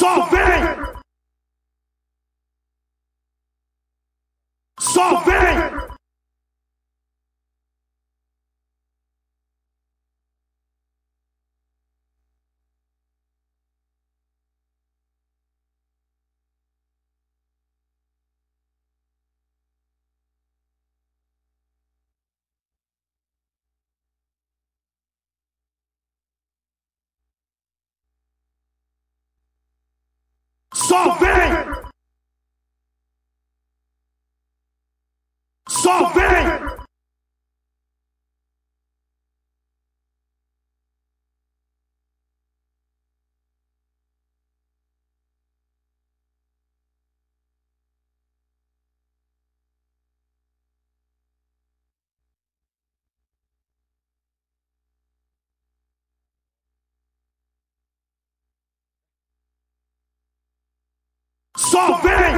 Só vem! Só vem! Só vem! Só vem! Só vem!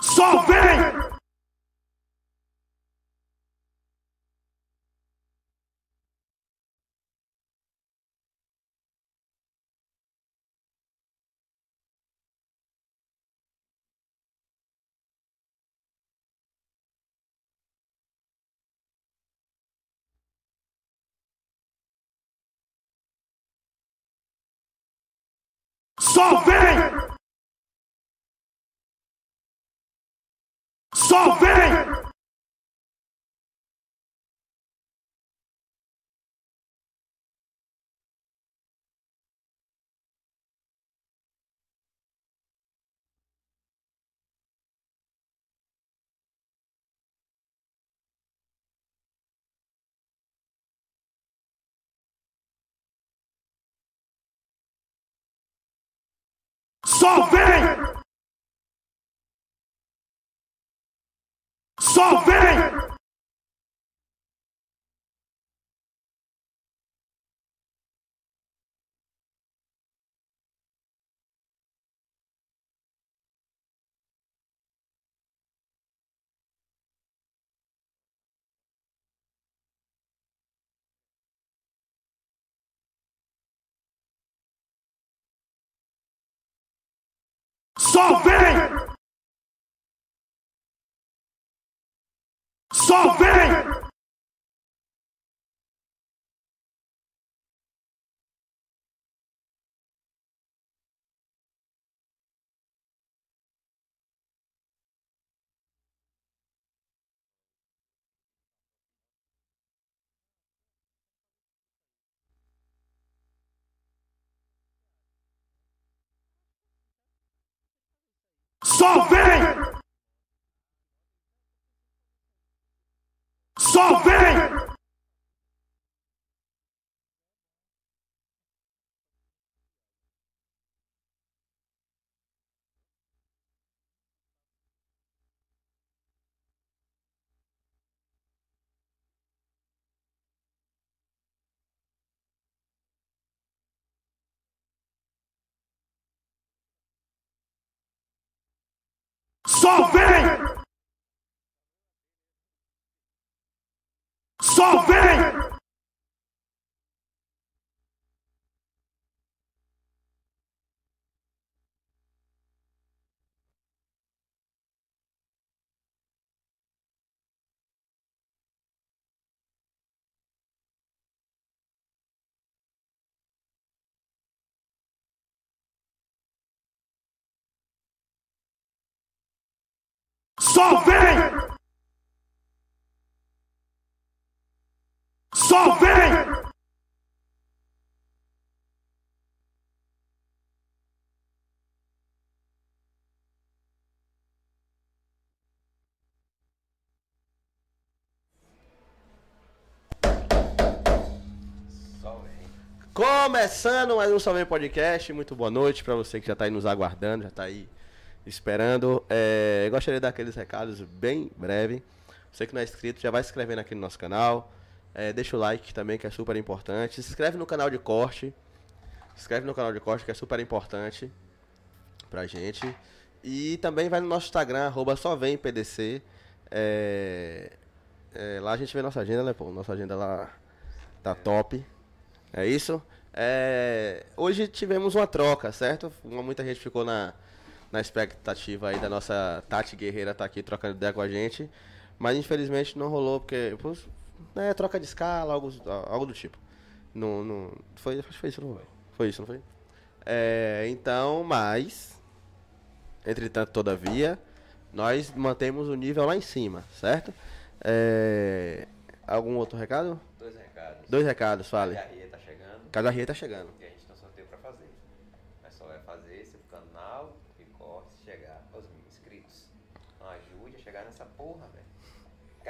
Só vem! Só vem! Só vem! Só vem! Só vem! Só vem! Só vem! Só vem! Só vem! Só vem! Só vem! Só vem! Começando mais um Salve Podcast, muito boa noite pra você que já tá aí nos aguardando, já tá aí esperando. É, eu gostaria de dar aqueles recados bem breve. Você que não é inscrito, já vai se inscrevendo aqui no nosso canal. É, deixa o like também, que é super importante. Se inscreve no canal de corte. Se inscreve no canal de corte, que é super importante pra gente. E também vai no nosso Instagram, arroba só vem PDC. É, é, lá a gente vê nossa agenda, né, pô? Nossa agenda lá tá top. É isso? É, hoje tivemos uma troca, certo? Muita gente ficou na, na expectativa aí da nossa Tati Guerreira tá aqui trocando ideia com a gente. Mas infelizmente não rolou, porque. né, troca de escala, algo, algo do tipo. Não, não, foi, acho que foi isso, não foi? Foi isso, não foi? É, então, mas. Entretanto, todavia, nós mantemos o nível lá em cima, certo? É, algum outro recado? Dois recados. Dois recados, fale. Ria tá chegando Cadarria tá chegando. e a gente tem um sorteio pra fazer. Mas só vai fazer se o canal e corte chegar aos mil inscritos. Então ajude a chegar nessa porra, velho.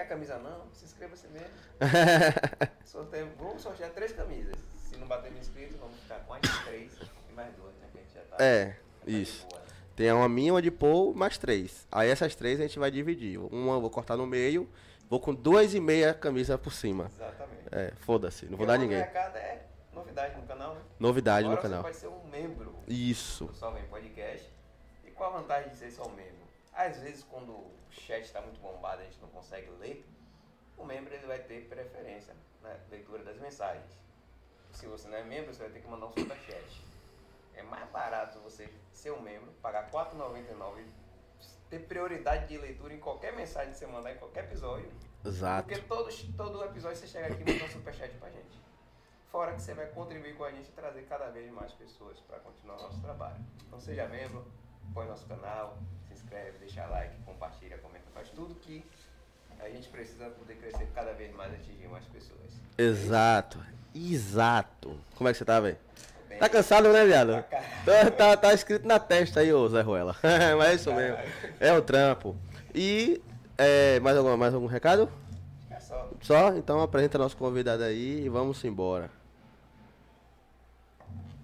Quer camisa não? Se inscreva você mesmo. Sorteio, vamos sortear três camisas. Se não bater mil inscritos, vamos ficar com as três e mais duas, né? Que a gente já tá. É, já tá isso. né? Tem uma minha, uma de Paul, mais três. Aí essas três a gente vai dividir. Uma eu vou cortar no meio, vou com duas e meia camisa por cima. Exatamente. É, foda-se, não vou E dar ninguém. é novidade no canal, né? Novidade no Agora canal. Você pode ser um membro Isso. do Salve Podcast. E qual a vantagem de ser só um membro? Às vezes, quando o chat está muito bombado a gente não consegue ler, o membro ele vai ter preferência na leitura das mensagens. Se você não é membro, você vai ter que mandar um superchat. É mais barato você ser um membro, pagar R$ 4,99 e ter prioridade de leitura em qualquer mensagem que você mandar em qualquer episódio. Exato. Porque todo, todo episódio você chega aqui e manda um superchat pra gente. Fora que você vai contribuir com a gente e trazer cada vez mais pessoas para continuar o nosso trabalho. Então seja membro, põe nosso canal, inscreve, deixa like, compartilha, comenta, faz tudo que a gente precisa poder crescer cada vez mais e atingir mais pessoas. Exato. Exato. Como é que você tá, velho? Tá cansado, né, viado? Pra Tá, tá, tá escrito na testa aí, ô Zé Ruela. Mas é isso mesmo. É o trampo. E é, mais, algum, mais algum recado? É só. Só? Então apresenta nosso convidado aí e vamos embora.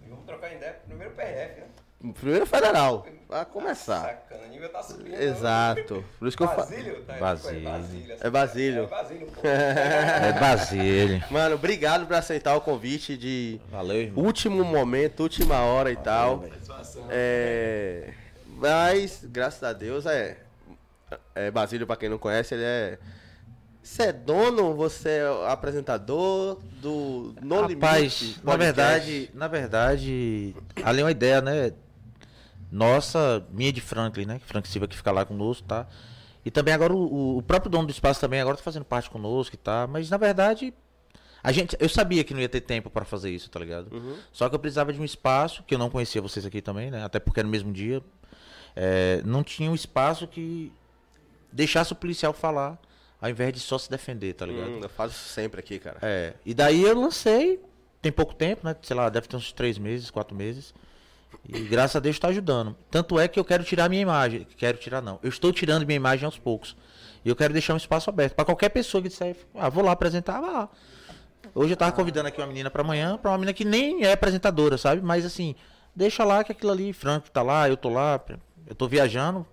E vamos trocar ideia primeiro PRF, né? Primeiro federal. Vai começar. Sacana, o nível tá subindo. Exato. Por isso que eu falo. Basílio? Tá, Basílio. Basílio. É Basílio. É Basílio. É Basílio. Mano, obrigado por aceitar o convite de Valeu, irmão. último momento, última hora e tal. É, mas, graças a Deus, é, é Basílio, pra quem não conhece, ele é. Você é dono, você é apresentador do No Rapaz, Limite. na verdade, na verdade, ali é uma ideia, né? Nossa, minha de Franklin, né? Frank Silva que fica lá conosco, tá? E também agora o, o próprio dono do espaço também agora tá fazendo parte conosco e tá. Mas na verdade, a gente, eu sabia que não ia ter tempo para fazer isso, tá ligado? Uhum. Só que eu precisava de um espaço, que eu não conhecia vocês aqui também, né? Até porque era no mesmo dia. É, não tinha um espaço que deixasse o policial falar, ao invés de só se defender, tá ligado? Hum, eu faço isso sempre aqui, cara. É, e daí eu lancei, tem pouco tempo, né? Sei lá, deve ter uns três meses, quatro meses. E graças a Deus está ajudando. Tanto é que eu quero tirar minha imagem. Quero tirar não. Eu estou tirando minha imagem aos poucos. E eu quero deixar um espaço aberto para qualquer pessoa que disser, ah, vou lá apresentar, vá lá. Hoje eu tava convidando aqui uma menina para amanhã, para uma menina que nem é apresentadora, sabe? Mas assim, deixa lá que aquilo ali, Franco tá lá, eu tô lá, eu tô viajando.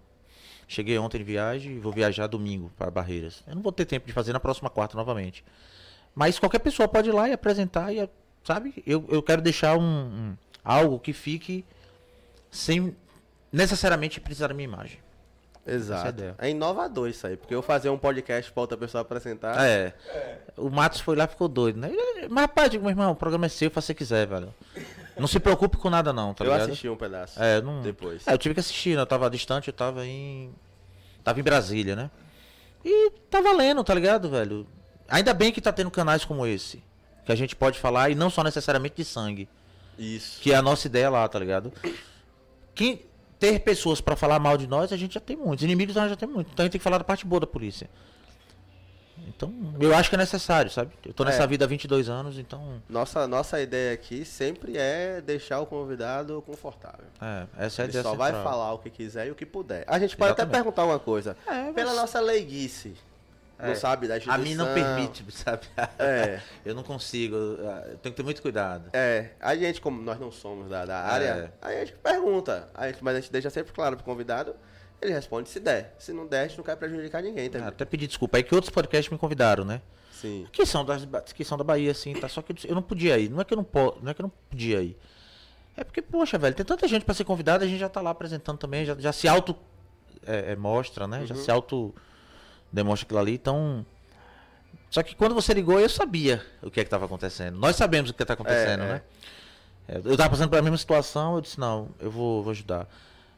Cheguei ontem de viagem e vou viajar domingo para Barreiras. Eu não vou ter tempo de fazer na próxima quarta novamente. Mas qualquer pessoa pode ir lá e apresentar, e, sabe? Eu, eu quero deixar um, um- algo que fique sem necessariamente precisar da minha imagem. É Exato. ideia. É inovador isso aí, porque eu fazer um podcast pra outra pessoa apresentar. É. O Matos foi lá e ficou doido, né? Mas rapaz, eu digo, meu irmão, o programa é seu, faça o que você quiser, velho. Não se preocupe com nada não, tá eu ligado? assisti um pedaço. É, não... Depois. É, eu tive que assistir, né? Eu tava distante, eu tava em. Tava em Brasília, né? E tá valendo, tá ligado, velho? Ainda bem que tá tendo canais como esse. Que a gente pode falar, e não só necessariamente de sangue. Isso. Que é a nossa ideia lá, tá ligado? Quem ter pessoas pra falar mal de nós, a gente já tem muitos. Inimigos nós já tem muitos. Então a gente tem que falar da parte boa da polícia. Então, eu acho que é necessário, sabe? Eu tô nessa É. vida há 22 anos, então. Nossa, nossa ideia aqui sempre é deixar o convidado confortável. É, essa é a Ele ideia só vai central. falar o que quiser e o que puder. A gente pode até Exatamente. perguntar uma coisa. É, mas- Pela nossa leiguice, não É. sabe da A mim não permite, sabe? É. Eu não consigo, eu tenho que ter muito cuidado. É, a gente, como nós não somos da, da área, a gente pergunta. A gente, mas a gente deixa sempre claro pro convidado, ele responde se der. Se não der, a gente não quer prejudicar ninguém, tá? Ah, Até pedir desculpa aí que outros podcasts me convidaram, né? Sim. Que são, das, que são da Bahia, assim, tá? Só que eu não podia ir. Não é que eu não, po, não é que eu não podia ir. É porque, poxa, velho, tem tanta gente pra ser convidada, a gente já tá lá apresentando também, já, já se auto é, é, mostra, né? Já se auto demonstra aquilo ali, então. Só que quando você ligou, eu sabia o que é que tava acontecendo. Nós sabemos o que tá acontecendo, É, é. né? É, eu tava passando pela mesma situação, eu disse, não, eu vou, vou ajudar.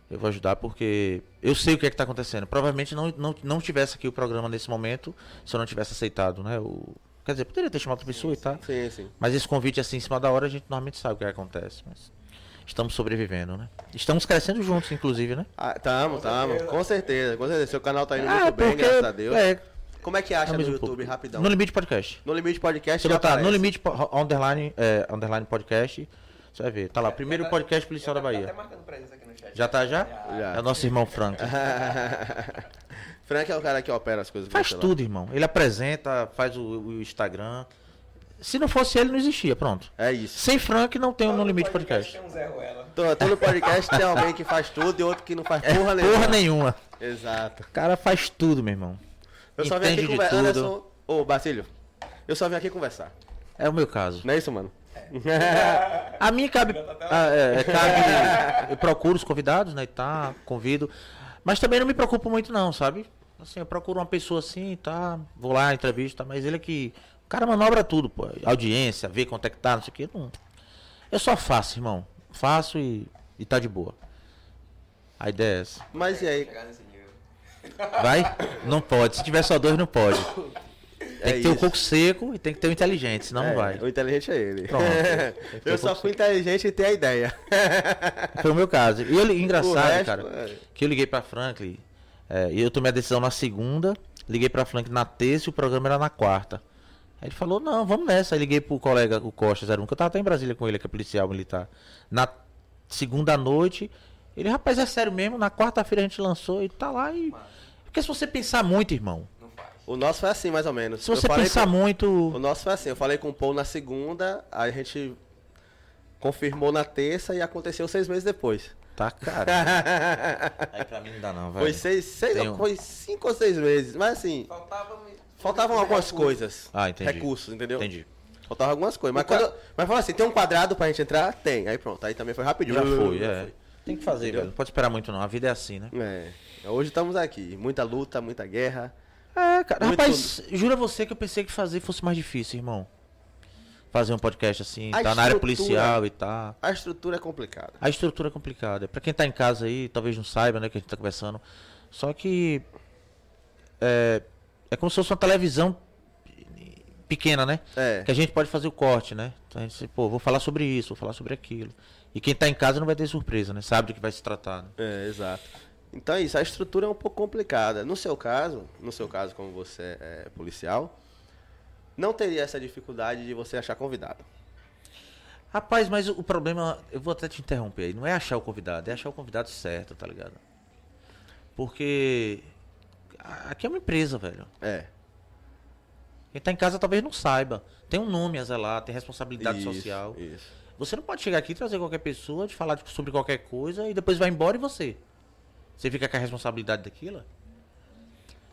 Eu vou ajudar porque eu sei o que é que tá acontecendo. Provavelmente não, não, não tivesse aqui o programa nesse momento se eu não tivesse aceitado, né? O, quer dizer, poderia ter chamado outra pessoa e tal. Sim, sim. Mas esse convite assim em cima da hora a gente normalmente sabe o que acontece. Mas estamos sobrevivendo, né? Estamos crescendo juntos, inclusive, né? Ah, tamo, tamo. Com certeza, com certeza. Seu canal tá indo Ah, muito bem, porque- graças a Deus. É, Como é que acha é no YouTube, pouco. rapidão? No Limite Podcast. No Limite Podcast Se já botar no. Limite underline, é, underline podcast, você vai ver. Tá lá, primeiro Já tá- podcast policial já da tá Bahia. até marcando presença aqui no chat. Já tá já? Já. É o nosso irmão Frank. Frank é o cara que opera as coisas. Faz tudo, irmão. Ele apresenta, faz o, o Instagram. Se não fosse ele, não existia, pronto. É isso. Sem Frank não tem Todo No Limite podcast Podcast. Tem um Zé Ruela. Todo, todo podcast tem alguém que faz tudo e outro que não faz É, porra nenhuma. porra nenhuma. Exato. O cara faz tudo, meu irmão. Eu só vim Entende aqui de conversar. tudo. Ô, Basílio. Eu só vim aqui conversar. É o meu caso. Não é isso, mano? A mim cabe. ah, é, é, cabe. Eu procuro os convidados, né? E tá, convido. Mas também não me preocupo muito, não, sabe? Assim, eu procuro uma pessoa assim, tá? Vou lá, entrevista, mas ele é que. O cara manobra tudo, pô. Audiência, vê quanto é que tá, não sei o quê. Não. Eu só faço, irmão. Faço e, e tá de boa. A ideia é essa. Mas e aí? Vai? Não pode. Se tiver só dois, não pode. Tem É que ter o isso. coco seco e tem que ter o inteligente, senão É, não vai. O inteligente é ele. Pronto. eu só fui inteligente e tenho a ideia. Foi o meu caso. E ele, engraçado, resto, cara, é. que eu liguei pra Franklin, é, e eu tomei a decisão na segunda, liguei pra Franklin na terça e o programa era na quarta. Aí ele falou, não, vamos nessa. Aí liguei pro colega, o Costa 01, que eu tava até em Brasília com ele, que é policial militar. Na segunda noite, ele, rapaz, é sério mesmo, na quarta-feira a gente lançou e tá lá e... Porque se você pensar muito, irmão, Não faz. O nosso foi assim, mais ou menos. se Eu você falei pensar com- muito... O nosso foi assim, eu falei com o Paul na segunda, aí a gente confirmou na terça e aconteceu seis meses depois. Tá, cara. Aí pra mim não dá não, velho. Foi seis, seis um- foi cinco ou seis meses. Mas assim, Faltava. Faltavam algumas coisas. Ah, entendi. Recursos, entendeu? Entendi. Faltavam algumas coisas. Mas, O quando, mas falou assim, tem um quadrado pra gente entrar? Tem. Aí pronto, aí também foi rapidinho. Já foi, Já é. Tem que fazer, Entendeu? velho. Não pode esperar muito não, a vida é assim, né? É. Hoje estamos aqui. Muita luta, muita guerra. É, cara. Muito- Rapaz, jura você que eu pensei que fazer fosse mais difícil, irmão. Fazer um podcast assim, A tá na área policial e tá. A estrutura é complicada. A estrutura é complicada. Pra quem tá em casa aí, talvez não saiba, né, que a gente tá conversando. Só que. É, é como se fosse uma televisão pequena, né? É. Que a gente pode fazer o corte, né? Então a gente, pô, vou falar sobre isso, vou falar sobre aquilo. E quem tá em casa não vai ter surpresa, né? Sabe do que vai se tratar. Né? É, exato. Então é isso, a estrutura é um pouco complicada. No seu caso, no seu caso, como você é policial, não teria essa dificuldade de você achar convidado. Rapaz, mas o problema, eu vou até te interromper aí, não é achar o convidado, é achar o convidado certo, tá ligado? Porque aqui é uma empresa, velho. É. Quem tá em casa talvez não saiba. Tem um nome a zelar, tem responsabilidade isso, social. Isso. Você não pode chegar aqui e trazer qualquer pessoa, de falar sobre qualquer coisa e depois vai embora e você. Você fica com a responsabilidade daquilo?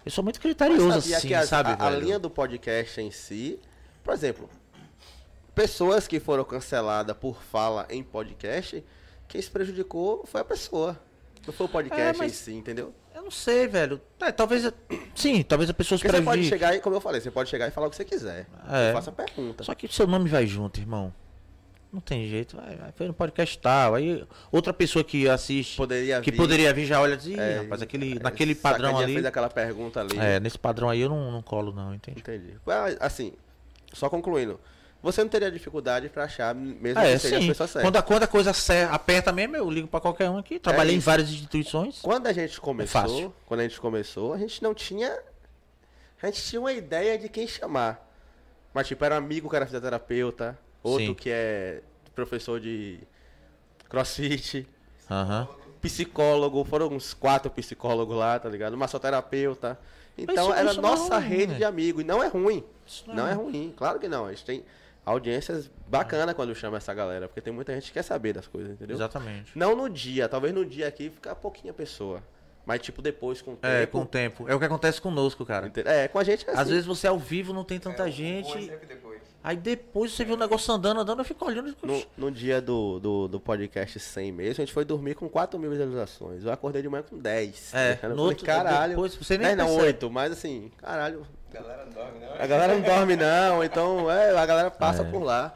Eu sou muito criterioso assim, a, sabe, a, a linha do podcast em si, por exemplo, pessoas que foram canceladas por fala em podcast, quem se prejudicou foi a pessoa. Não foi o podcast É, mas- em si, entendeu? Eu não sei, velho. É, talvez. Sim, talvez a pessoa se Porque você pode prejudique. chegar e, como eu falei, você pode chegar e falar o que você quiser. É. Eu faço a pergunta. Só que seu nome vai junto, irmão. Não tem jeito, vai, vai. Foi no podcast tal. Aí outra pessoa que assiste, Poderia que vir- poderia vir já olha e diz, Ih, É, rapaz, aquele, é, naquele padrão ali. fez aquela pergunta ali. É, nesse padrão aí eu não, não colo, não, entende? Entendi. Assim, só concluindo. Você não teria dificuldade pra achar, mesmo É, que seja a sim. pessoa certa. Quando a, quando a coisa aperta mesmo, eu ligo pra qualquer um aqui. Trabalhei em isso. várias instituições. Quando a gente começou, fácil. quando a gente começou, a gente não tinha. A gente tinha uma ideia de quem chamar. Mas tipo, era um amigo que era fisioterapeuta, outro Sim. que é professor de crossfit, Aham. psicólogo, foram uns quatro psicólogos lá, tá ligado? Massoterapeuta. Então isso- era isso não é nossa ruim, rede né? de amigos. E não é ruim. Isso Não é ruim, claro que não. A gente tem audiências bacanas quando chama essa galera, porque tem muita gente que quer saber das coisas, entendeu? Exatamente. Não no dia, talvez no dia aqui fica pouquinha pessoa. Mas tipo depois com o É, tempo. com o tempo. É o que acontece conosco, cara. É, com a gente é Às assim. vezes você ao vivo não tem tanta É, gente. é sempre depois. Aí depois você vê o negócio andando, andando, eu fico olhando. e- No, no dia do, do, do podcast 100 mesmo, a gente foi dormir com 4 mil visualizações. Eu acordei de manhã com 10. É, falei, no outro- caralho. depois você nem 10 não, percebe. 8, mas assim, caralho. A galera não dorme, não. A galera não dorme não, então é, a galera passa É. por lá.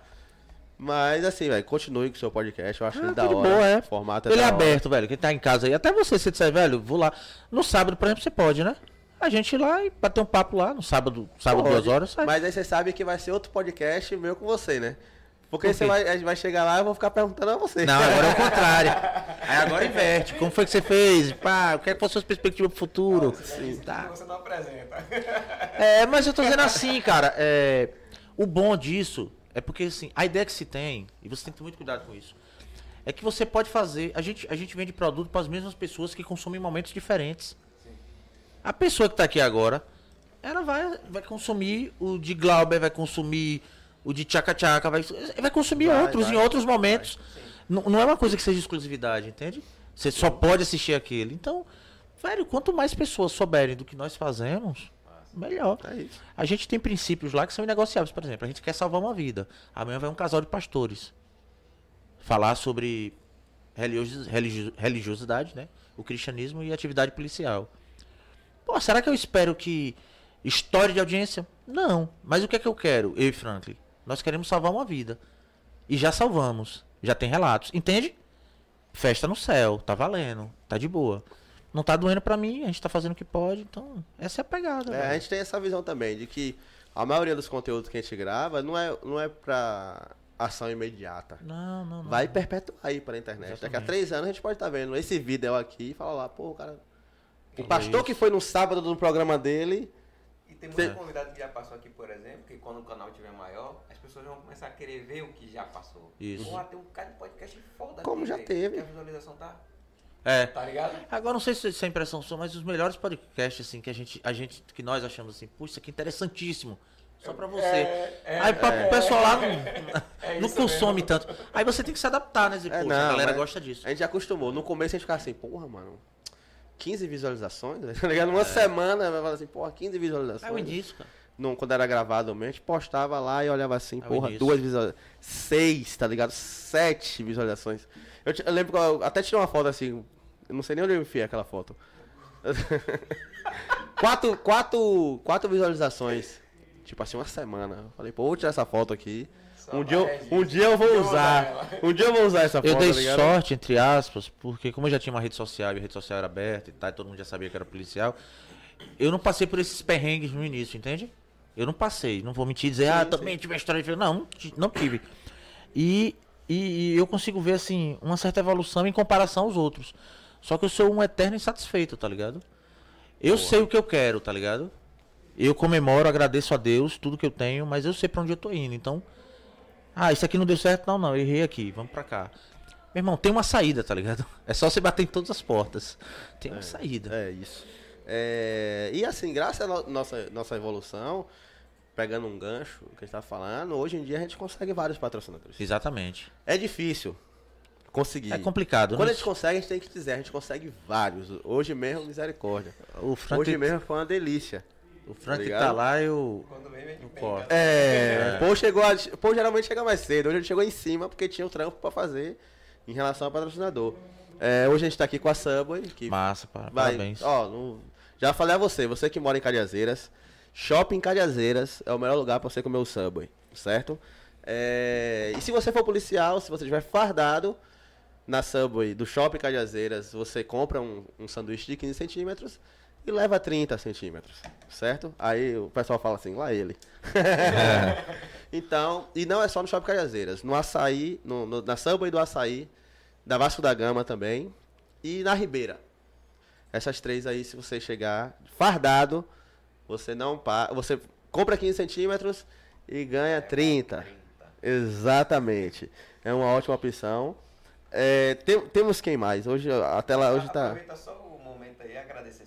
Mas assim, velho, continue com o seu podcast. Eu acho Ah, ele da hora. boa, é. O formato Ele é da hora. aberto, velho. Quem tá em casa aí. Até você, se disser, velho, vou lá. No sábado, por exemplo, você pode, né? A gente ir lá e bater um papo lá. No sábado, sábado Pode, duas horas. sai. Mas aí você sabe que vai ser outro podcast meu com você, né? Porque Por você vai, a gente vai chegar lá e eu vou ficar perguntando a você. Não, agora é o contrário. Aí agora inverte. Como foi que você fez? Pá, o que é que foram suas perspectivas pro futuro? Sim, tá. Você não apresenta. É, mas eu tô dizendo assim, cara. É, o bom disso é porque, assim, a ideia que se tem, e você tem que ter muito cuidado com isso, é que você pode fazer. A gente, a gente vende produto para as mesmas pessoas que consomem em momentos diferentes. A pessoa que tá aqui agora, ela vai, vai consumir o de Glauber, vai consumir o de Tchaca Tchaca, vai, vai consumir Vai, outros vai, em outros momentos. Não, não é uma coisa que seja exclusividade, entende? Você só pode assistir aquele. Então, velho, quanto mais pessoas souberem do que nós fazemos, melhor. É. A gente tem princípios lá que são inegociáveis. Por exemplo, a gente quer salvar uma vida. Amanhã vai um casal de pastores falar sobre religiosi- religio- religiosidade, né? O cristianismo e atividade policial. Pô, será que eu espero que história de audiência? Não. Mas o que é que eu quero, eu e Franklin? Nós queremos salvar uma vida. E já salvamos. Já tem relatos. Entende? Festa no céu. Tá valendo. Tá de boa. Não tá doendo pra mim, a gente tá fazendo o que pode. Então, essa é a pegada. É, a gente tem essa visão também de que a maioria dos conteúdos que a gente grava não é, não é pra ação imediata. Não, não, não. Vai perpetuar aí pela internet. Daqui a Exatamente. três anos a gente pode estar vendo esse vídeo aqui e falar lá, pô, o cara. O Que pastor isso? que foi no sábado no programa dele. E tem muitos convidados que já passou aqui, por exemplo, que quando o canal tiver maior, as pessoas vão começar a querer ver o que já passou. Isso. Pô, tem um cara de podcast foda Como já velho, teve. que a visualização tá, É. tá ligado? Agora não sei se se é impressão sua, mas os melhores podcasts assim que a gente, a gente que nós achamos assim, puxa, isso aqui é interessantíssimo. Só pra você. É, é, Aí pra, o pessoal lá não, É não isso consome mesmo. tanto. Aí você tem que se adaptar, né? Dizer, É, não, a galera gosta disso. A gente já acostumou. No começo a gente ficava assim, porra, mano. 15 visualizações, tá ligado? Uma semana vai falar assim, porra, 15 É o visualizações. início, cara. Não, quando era gravado mesmo, a gente postava lá e olhava assim, É porra, duas visualizações. Seis, tá ligado? Sete visualizações. Eu, eu lembro que eu até tirei uma foto assim, eu não sei nem onde eu enfiei aquela foto. quatro, quatro, quatro visualizações. Tipo assim, uma semana. Eu falei, pô, vou tirar essa foto aqui. Um dia, eu, um dia eu vou usar. ela. Um dia eu vou usar essa foto, Eu dei tá ligado? sorte, entre aspas, porque como eu já tinha uma rede social e a rede social era aberta e tal, e todo mundo já sabia que era policial, eu não passei por esses perrengues no início, entende? Eu não passei, não vou mentir e dizer, ah, também tive a história de. Não, não não tive. E, e, e eu consigo ver, assim, uma certa evolução em comparação aos outros. Só que eu sou um eterno insatisfeito, tá ligado? Eu sei o que eu quero, tá ligado? Eu comemoro, agradeço a Deus tudo que eu tenho, mas eu sei pra onde eu tô indo. Então, ah, isso aqui não deu certo, não, não, errei aqui, vamos pra cá. Meu irmão, tem uma saída, tá ligado? É só você bater em todas as portas. Tem uma saída. É isso. É, e assim, graças à no- nossa, nossa evolução, pegando um gancho que a gente tá falando, hoje em dia a gente consegue vários patrocinadores. Exatamente. É difícil conseguir. É complicado, Quando né? a gente consegue, a gente tem que dizer, a gente consegue vários. Hoje mesmo, misericórdia. O Frank, Hoje mesmo foi uma delícia. O Frank Tá tá, lá, eu. Quando vem, vem de bem, corte. cara. É, Pô, chegou a, Pô geralmente chega mais cedo. Hoje ele chegou em cima porque tinha o trampo pra fazer em relação ao patrocinador. É, hoje a gente tá aqui com a Subway, que Massa, Vai, parabéns. Ó, não- já falei a você, você que mora em Cajazeiras, Shopping Cajazeiras é o melhor lugar pra você comer o Subway, certo? É, e se você for policial, se você estiver fardado na Subway do Shopping Cajazeiras, você compra um, um sanduíche de 15 centímetros e leva 30 centímetros, certo? Aí o pessoal fala assim, lá ele. então, e não é só no Shopping Cajazeiras, no Açaí, no, no- na Subway do Açaí, da Vasco da Gama também, e na Ribeira. Essas três aí, se você chegar fardado, você não paga. Você compra 15 centímetros e ganha 30. Exatamente. É uma ótima opção. É, tem- temos quem mais? Hoje a tela hoje tá. Aproveita só o momento aí e agradecer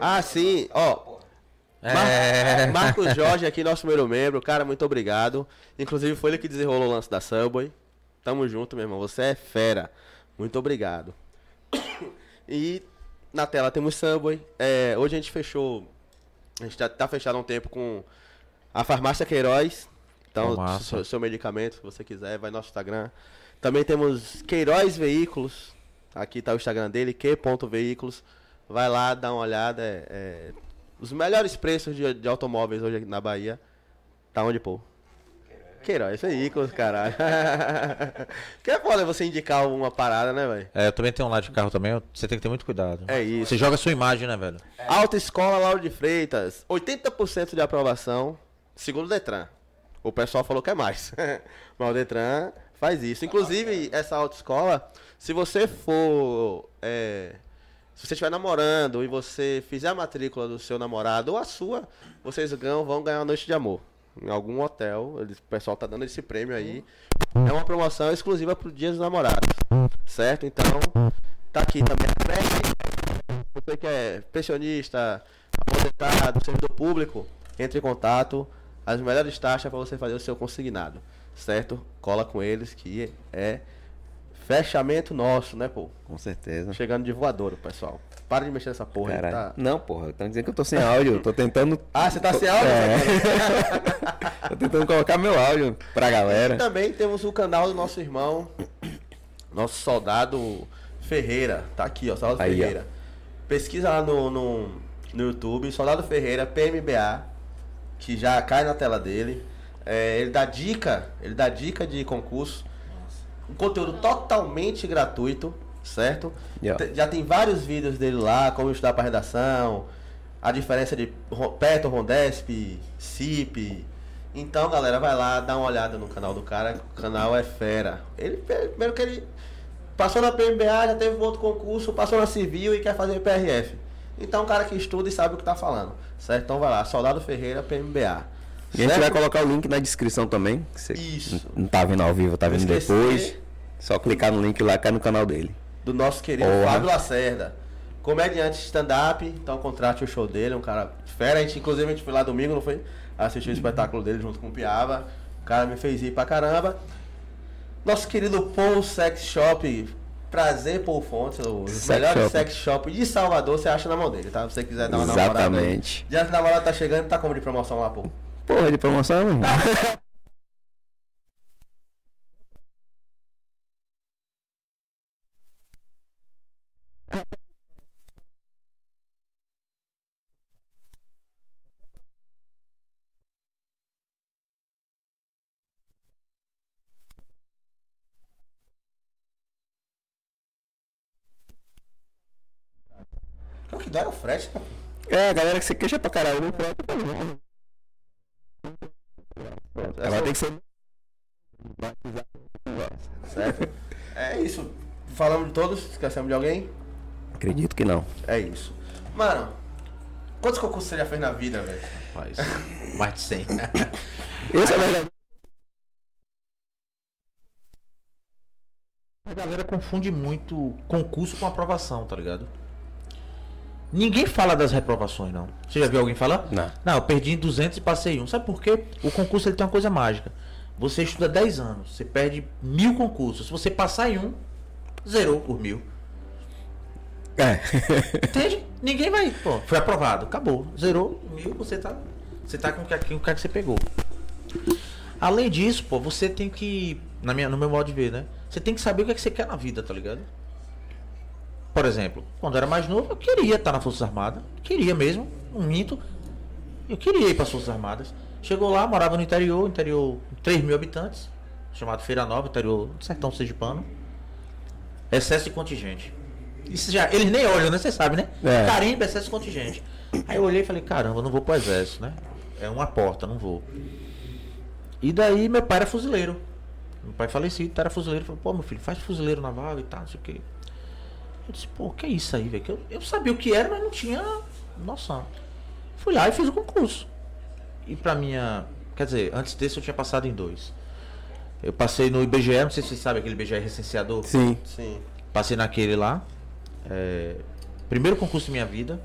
Ah, sim, ó. É. Mar- Marcos Jorge aqui, nosso primeiro membro. Cara, muito obrigado. Inclusive foi ele que desenrolou o lance da Subway. Tamo junto, meu irmão. Você é fera. Muito obrigado. E na tela temos Subway. É, hoje a gente fechou. A gente tá, tá fechado há um tempo com a Farmácia Queiroz. Então, Oh, seu, seu medicamento, se você quiser, vai no nosso Instagram. Também temos Queiroz Veículos. Aqui tá o Instagram dele, que.veículos. Vai lá, dá uma olhada. é- é, os melhores preços de, de automóveis hoje aqui na Bahia. Tá onde, pô? Queiroz veículos, caralho. que é foda você indicar uma parada, né, velho? É, eu também tenho um lado de carro também, você tem que ter muito cuidado. É isso. Você joga a sua imagem, né, velho? Autoescola Lauro de Freitas, 80% de aprovação, segundo o Detran. O pessoal falou que é mais. Mas o Detran faz isso. Inclusive, essa autoescola, se você for. é, se você estiver namorando e você fizer a matrícula do seu namorado ou a sua, vocês ganham, vão ganhar uma noite de amor. Em algum hotel. Eles, o pessoal tá dando esse prêmio aí. É uma promoção exclusiva pro Dia dos Namorados. Certo? Então, tá aqui também a creche. Você que é pensionista, aposentado, servidor público, entre em contato. As melhores taxas para você fazer o seu consignado. Certo? Cola com eles que é fechamento nosso, né, pô? Com certeza. Chegando de voador, pessoal. Para de mexer nessa porra Caralho. tá? Não, porra, estão dizendo que eu tô sem áudio. eu Tô tentando. Ah, você tá sem áudio? É. tô tentando colocar meu áudio pra galera. E também temos o canal do nosso irmão, nosso soldado Ferreira. Tá aqui, ó, Soldado Aí, ó. Ferreira. Pesquisa lá no, no, no YouTube, Soldado Ferreira, PMBA, que já cai na tela dele. É, ele dá dica, ele dá dica de concurso. Um conteúdo totalmente gratuito, certo? Yeah. Já tem vários vídeos dele lá, como estudar para redação, a diferença de Ro- Petro, Rondesp, CIP. Então, galera, vai lá, dá uma olhada no canal do cara, o canal é fera. Ele, primeiro que ele passou na PMBA, já teve um outro concurso, passou na Civil e quer fazer PRF. Então, um cara que estuda e sabe o que tá falando, certo? Então, vai lá, Soldado Ferreira, PMBA. E a gente vai colocar o link na descrição também. Isso. Não tá vendo ao vivo, tá vendo depois. Só clicar no link lá, cai no canal dele. do nosso querido Porra. Fábio Lacerda. Comediante stand-up, então contrate o show dele, um cara fera. A gente, inclusive, a gente foi lá domingo, não foi? Assistir o espetáculo dele junto com o Piava. O cara me fez ir pra caramba. Nosso querido Paul Sex Shop, prazer Paul Fontes, o Sex melhor Shop. sex shop de Salvador, você acha na mão dele, tá? Se você quiser dar uma namorada. Exatamente. Dia de namorada tá chegando, tá como de promoção lá, pô. Porra de promoção, irmão. É o frete, né? É, a galera que se queixa pra caralho, não pode também. Ela tem que ser. Certo? É isso. Falamos de todos, esquecemos de alguém? Acredito que não. É isso. Mano, quantos concursos você já fez na vida, velho? Rapaz, mais de 100. Esse é verdade. A galera confunde muito concurso com aprovação, tá ligado? Ninguém fala das reprovações, não. Você já viu alguém falar? Não. Não, eu perdi em 200 e passei um. Sabe por quê? O concurso ele tem uma coisa mágica. Você estuda 10 anos, você perde mil concursos. Se você passar em um, zerou por mil. É. Entende? Ninguém vai. Pô, foi aprovado, acabou. Zerou mil, você tá. Você tá com o que, com o que você pegou. Além disso, pô, você tem que. Na minha, no meu modo de ver, né? Você tem que saber o que, é que você quer na vida, tá ligado? Por exemplo, quando eu era mais novo, eu queria estar na Forças Armadas. Queria mesmo, um minto. Eu queria ir para as Forças Armadas. Chegou lá, morava no interior, interior, 3 mil habitantes, chamado Feira Nova, interior do sertão sergipano. Excesso de contingente. Isso já, eles nem olham, né? Você sabe, né? É. Carimba, excesso de contingente. Aí eu olhei e falei, caramba, não vou pro exército, né? É uma porta, não vou. E daí meu pai era fuzileiro. Meu pai falecido, era fuzileiro. Falou, pô, meu filho, faz fuzileiro naval e tal, não sei o quê. Eu disse, pô, que é isso aí, velho? Que Eu, eu sabia o que era, mas não tinha noção. Fui lá e fiz o concurso. E pra minha. Quer dizer, antes desse eu tinha passado em dois. Eu passei no IBGE, não sei se vocês sabem aquele IBGE recenseador. Sim. Sim. Passei naquele lá. é, primeiro concurso da minha vida.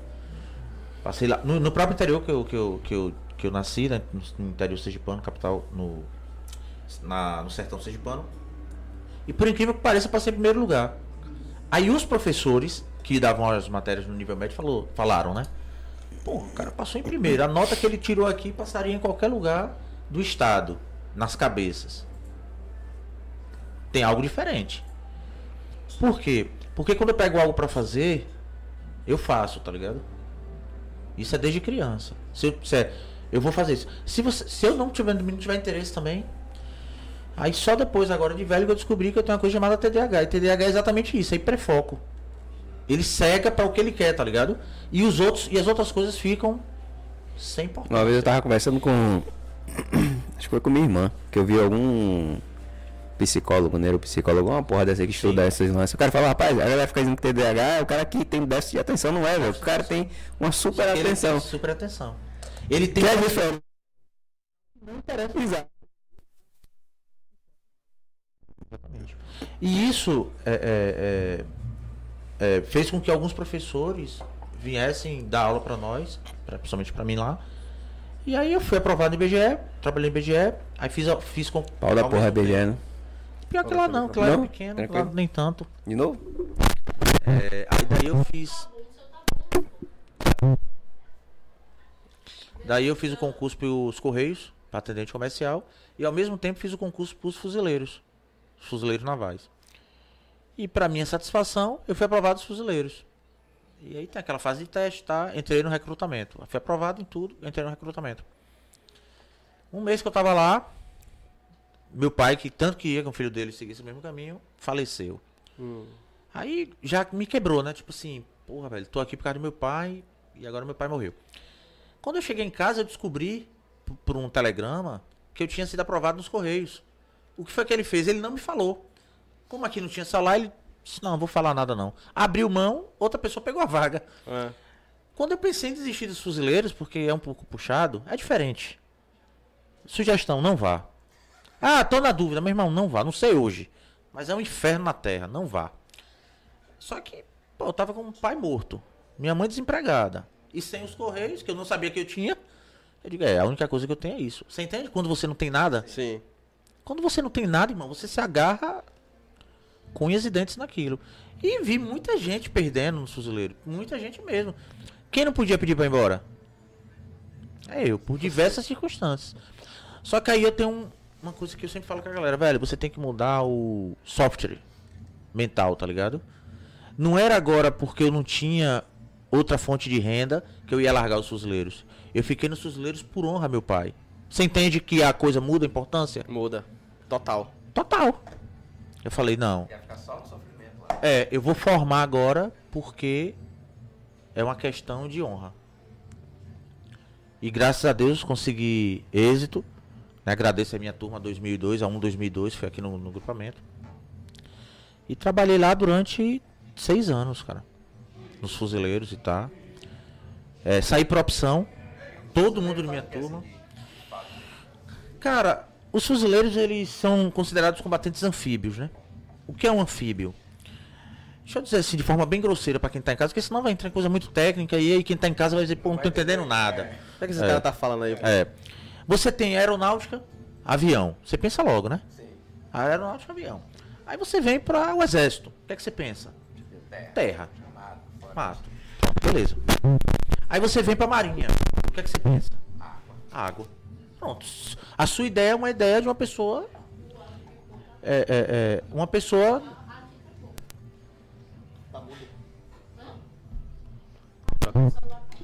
Passei lá. No, no próprio interior que eu, que eu, que eu, que eu nasci, né? No, no interior sergipano, capital, no, na, no sertão sergipano. E por incrível que pareça, passei em primeiro lugar. Aí os professores que davam as matérias no nível médio falou, falaram, né? Pô, o cara passou em primeiro. A nota que ele tirou aqui passaria em qualquer lugar do estado, nas cabeças. Tem algo diferente. Por quê? Porque quando eu pego algo pra fazer, eu faço, tá ligado? Isso é desde criança. Se eu disser, eu vou fazer isso. Se, você, se eu não tiver, não tiver interesse também, Aí só depois, agora de velho, que eu descobri que eu tenho uma coisa chamada TDAH. E TDAH é exatamente isso, é hiperfoco. Ele cega para o que ele quer, tá ligado? E os outros, e as outras coisas ficam sem importância. Uma vez eu tava conversando com. Acho que foi com minha irmã, que eu vi algum psicólogo, neuropsicólogo, uma porra dessa que estuda essas lances. O cara fala, rapaz, a galera fica dizendo que TDAH é o cara que tem déficit de atenção, não é, velho. O cara tem uma super Ele atenção. super atenção. Ele tem Que é diferente. Não interessa. Exato. E isso é, é, é, é, fez com que alguns professores viessem dar aula para nós, pra- principalmente para mim lá. E aí eu fui aprovado em BGE, trabalhei em BGE, aí fiz, fiz com. Pau da porra é. BGE, né? Pior que lá não, que lá era Não? pequeno, lá nem tanto. De novo? É, aí daí eu fiz. Daí eu fiz o concurso para os Correios, para atendente comercial, e ao mesmo tempo fiz o concurso para os fuzileiros, os fuzileiros navais. E para minha satisfação, eu fui aprovado dos fuzileiros. E aí tem aquela fase de teste, tá? Entrei no recrutamento. Fui aprovado em tudo, entrei no recrutamento. Um mês que eu tava lá, meu pai, que tanto queria que o filho dele seguisse o mesmo caminho, faleceu. Aí já me quebrou, né? Tipo assim, porra, velho, tô aqui por causa do meu pai e agora meu pai morreu. Quando eu cheguei em casa, eu descobri por um telegrama que eu tinha sido aprovado nos Correios. O que foi que ele fez? Ele não me falou. Como aqui não tinha celular, ele disse, não, não vou falar nada não. Abriu mão, outra pessoa pegou a vaga. É. Quando eu pensei em desistir dos fuzileiros, porque é um pouco puxado, é diferente. Sugestão, não vá. Ah, tô na dúvida, meu irmão, não vá. Não sei hoje. Mas é um inferno na terra, não vá. Só que, pô, eu tava com um pai morto. Minha mãe desempregada. E sem os correios, que eu não sabia que eu tinha. Eu digo, é, a única coisa que eu tenho é isso. Você entende? Quando você não tem nada. Sim. Quando você não tem nada, irmão, você se agarra com unhas e dentes naquilo. E vi muita gente perdendo no fuzileiro. Muita gente mesmo. Quem não podia pedir pra ir embora? É eu, por diversas circunstâncias. Só que aí eu tenho um- uma coisa que eu sempre falo com a galera, velho, você tem que mudar o software mental, tá ligado? Não era agora porque eu não tinha outra fonte de renda que eu ia largar os fuzileiros. Eu fiquei nos fuzileiros por honra, meu pai. Você entende que a coisa muda a importância? Muda. Total. Total. Eu falei, não. Ia ficar só no sofrimento lá. É, eu vou formar agora porque é uma questão de honra. E graças a Deus consegui êxito. né? Agradeço a minha turma 2002, a 1 2002, foi aqui no, no grupamento. E trabalhei lá durante seis anos, cara. Nos fuzileiros e tá. É, saí por opção. Todo mundo da minha turma. Cara, os fuzileiros eles são considerados combatentes anfíbios, né? O que é um anfíbio? Deixa eu dizer assim de forma bem grosseira pra quem tá em casa, porque senão vai entrar em coisa muito técnica e aí quem tá em casa vai dizer, pô, não tô entendendo nada. O que, é que esse É. cara tá falando aí? É. Você tem aeronáutica, avião. Você pensa logo, né? Sim. Aeronáutica, avião. Aí você vem para o exército. O que é que você pensa? Terra. Terra, Mato. Beleza. Aí você vem para marinha. O que é que você pensa? Água. Pronto. A sua ideia é uma ideia de uma pessoa. É, é, é, uma pessoa.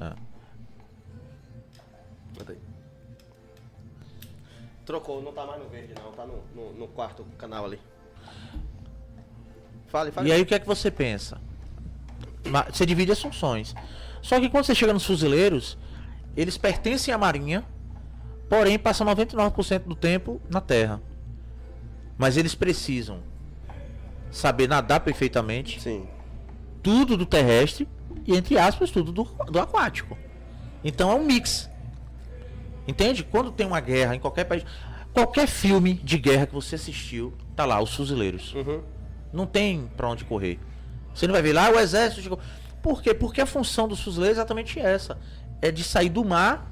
Ah. Trocou, não tá mais no verde não, tá no, no, no quarto canal ali. Fale, fale. E aí o que é que você pensa? Você divide as funções. Só que quando você chega nos fuzileiros, eles pertencem à marinha, porém passam 99% do tempo na terra. Mas eles precisam saber nadar perfeitamente, Sim. tudo do terrestre e entre aspas tudo do, do aquático. Então é um mix. Entende? Quando tem uma guerra em qualquer país, qualquer filme de guerra que você assistiu, tá lá os fuzileiros. Uhum. Não tem pra onde correr. Você não vai ver lá "Ah, o exército chegou. Por quê? Porque a função dos fuzileiros é exatamente essa. É de sair do mar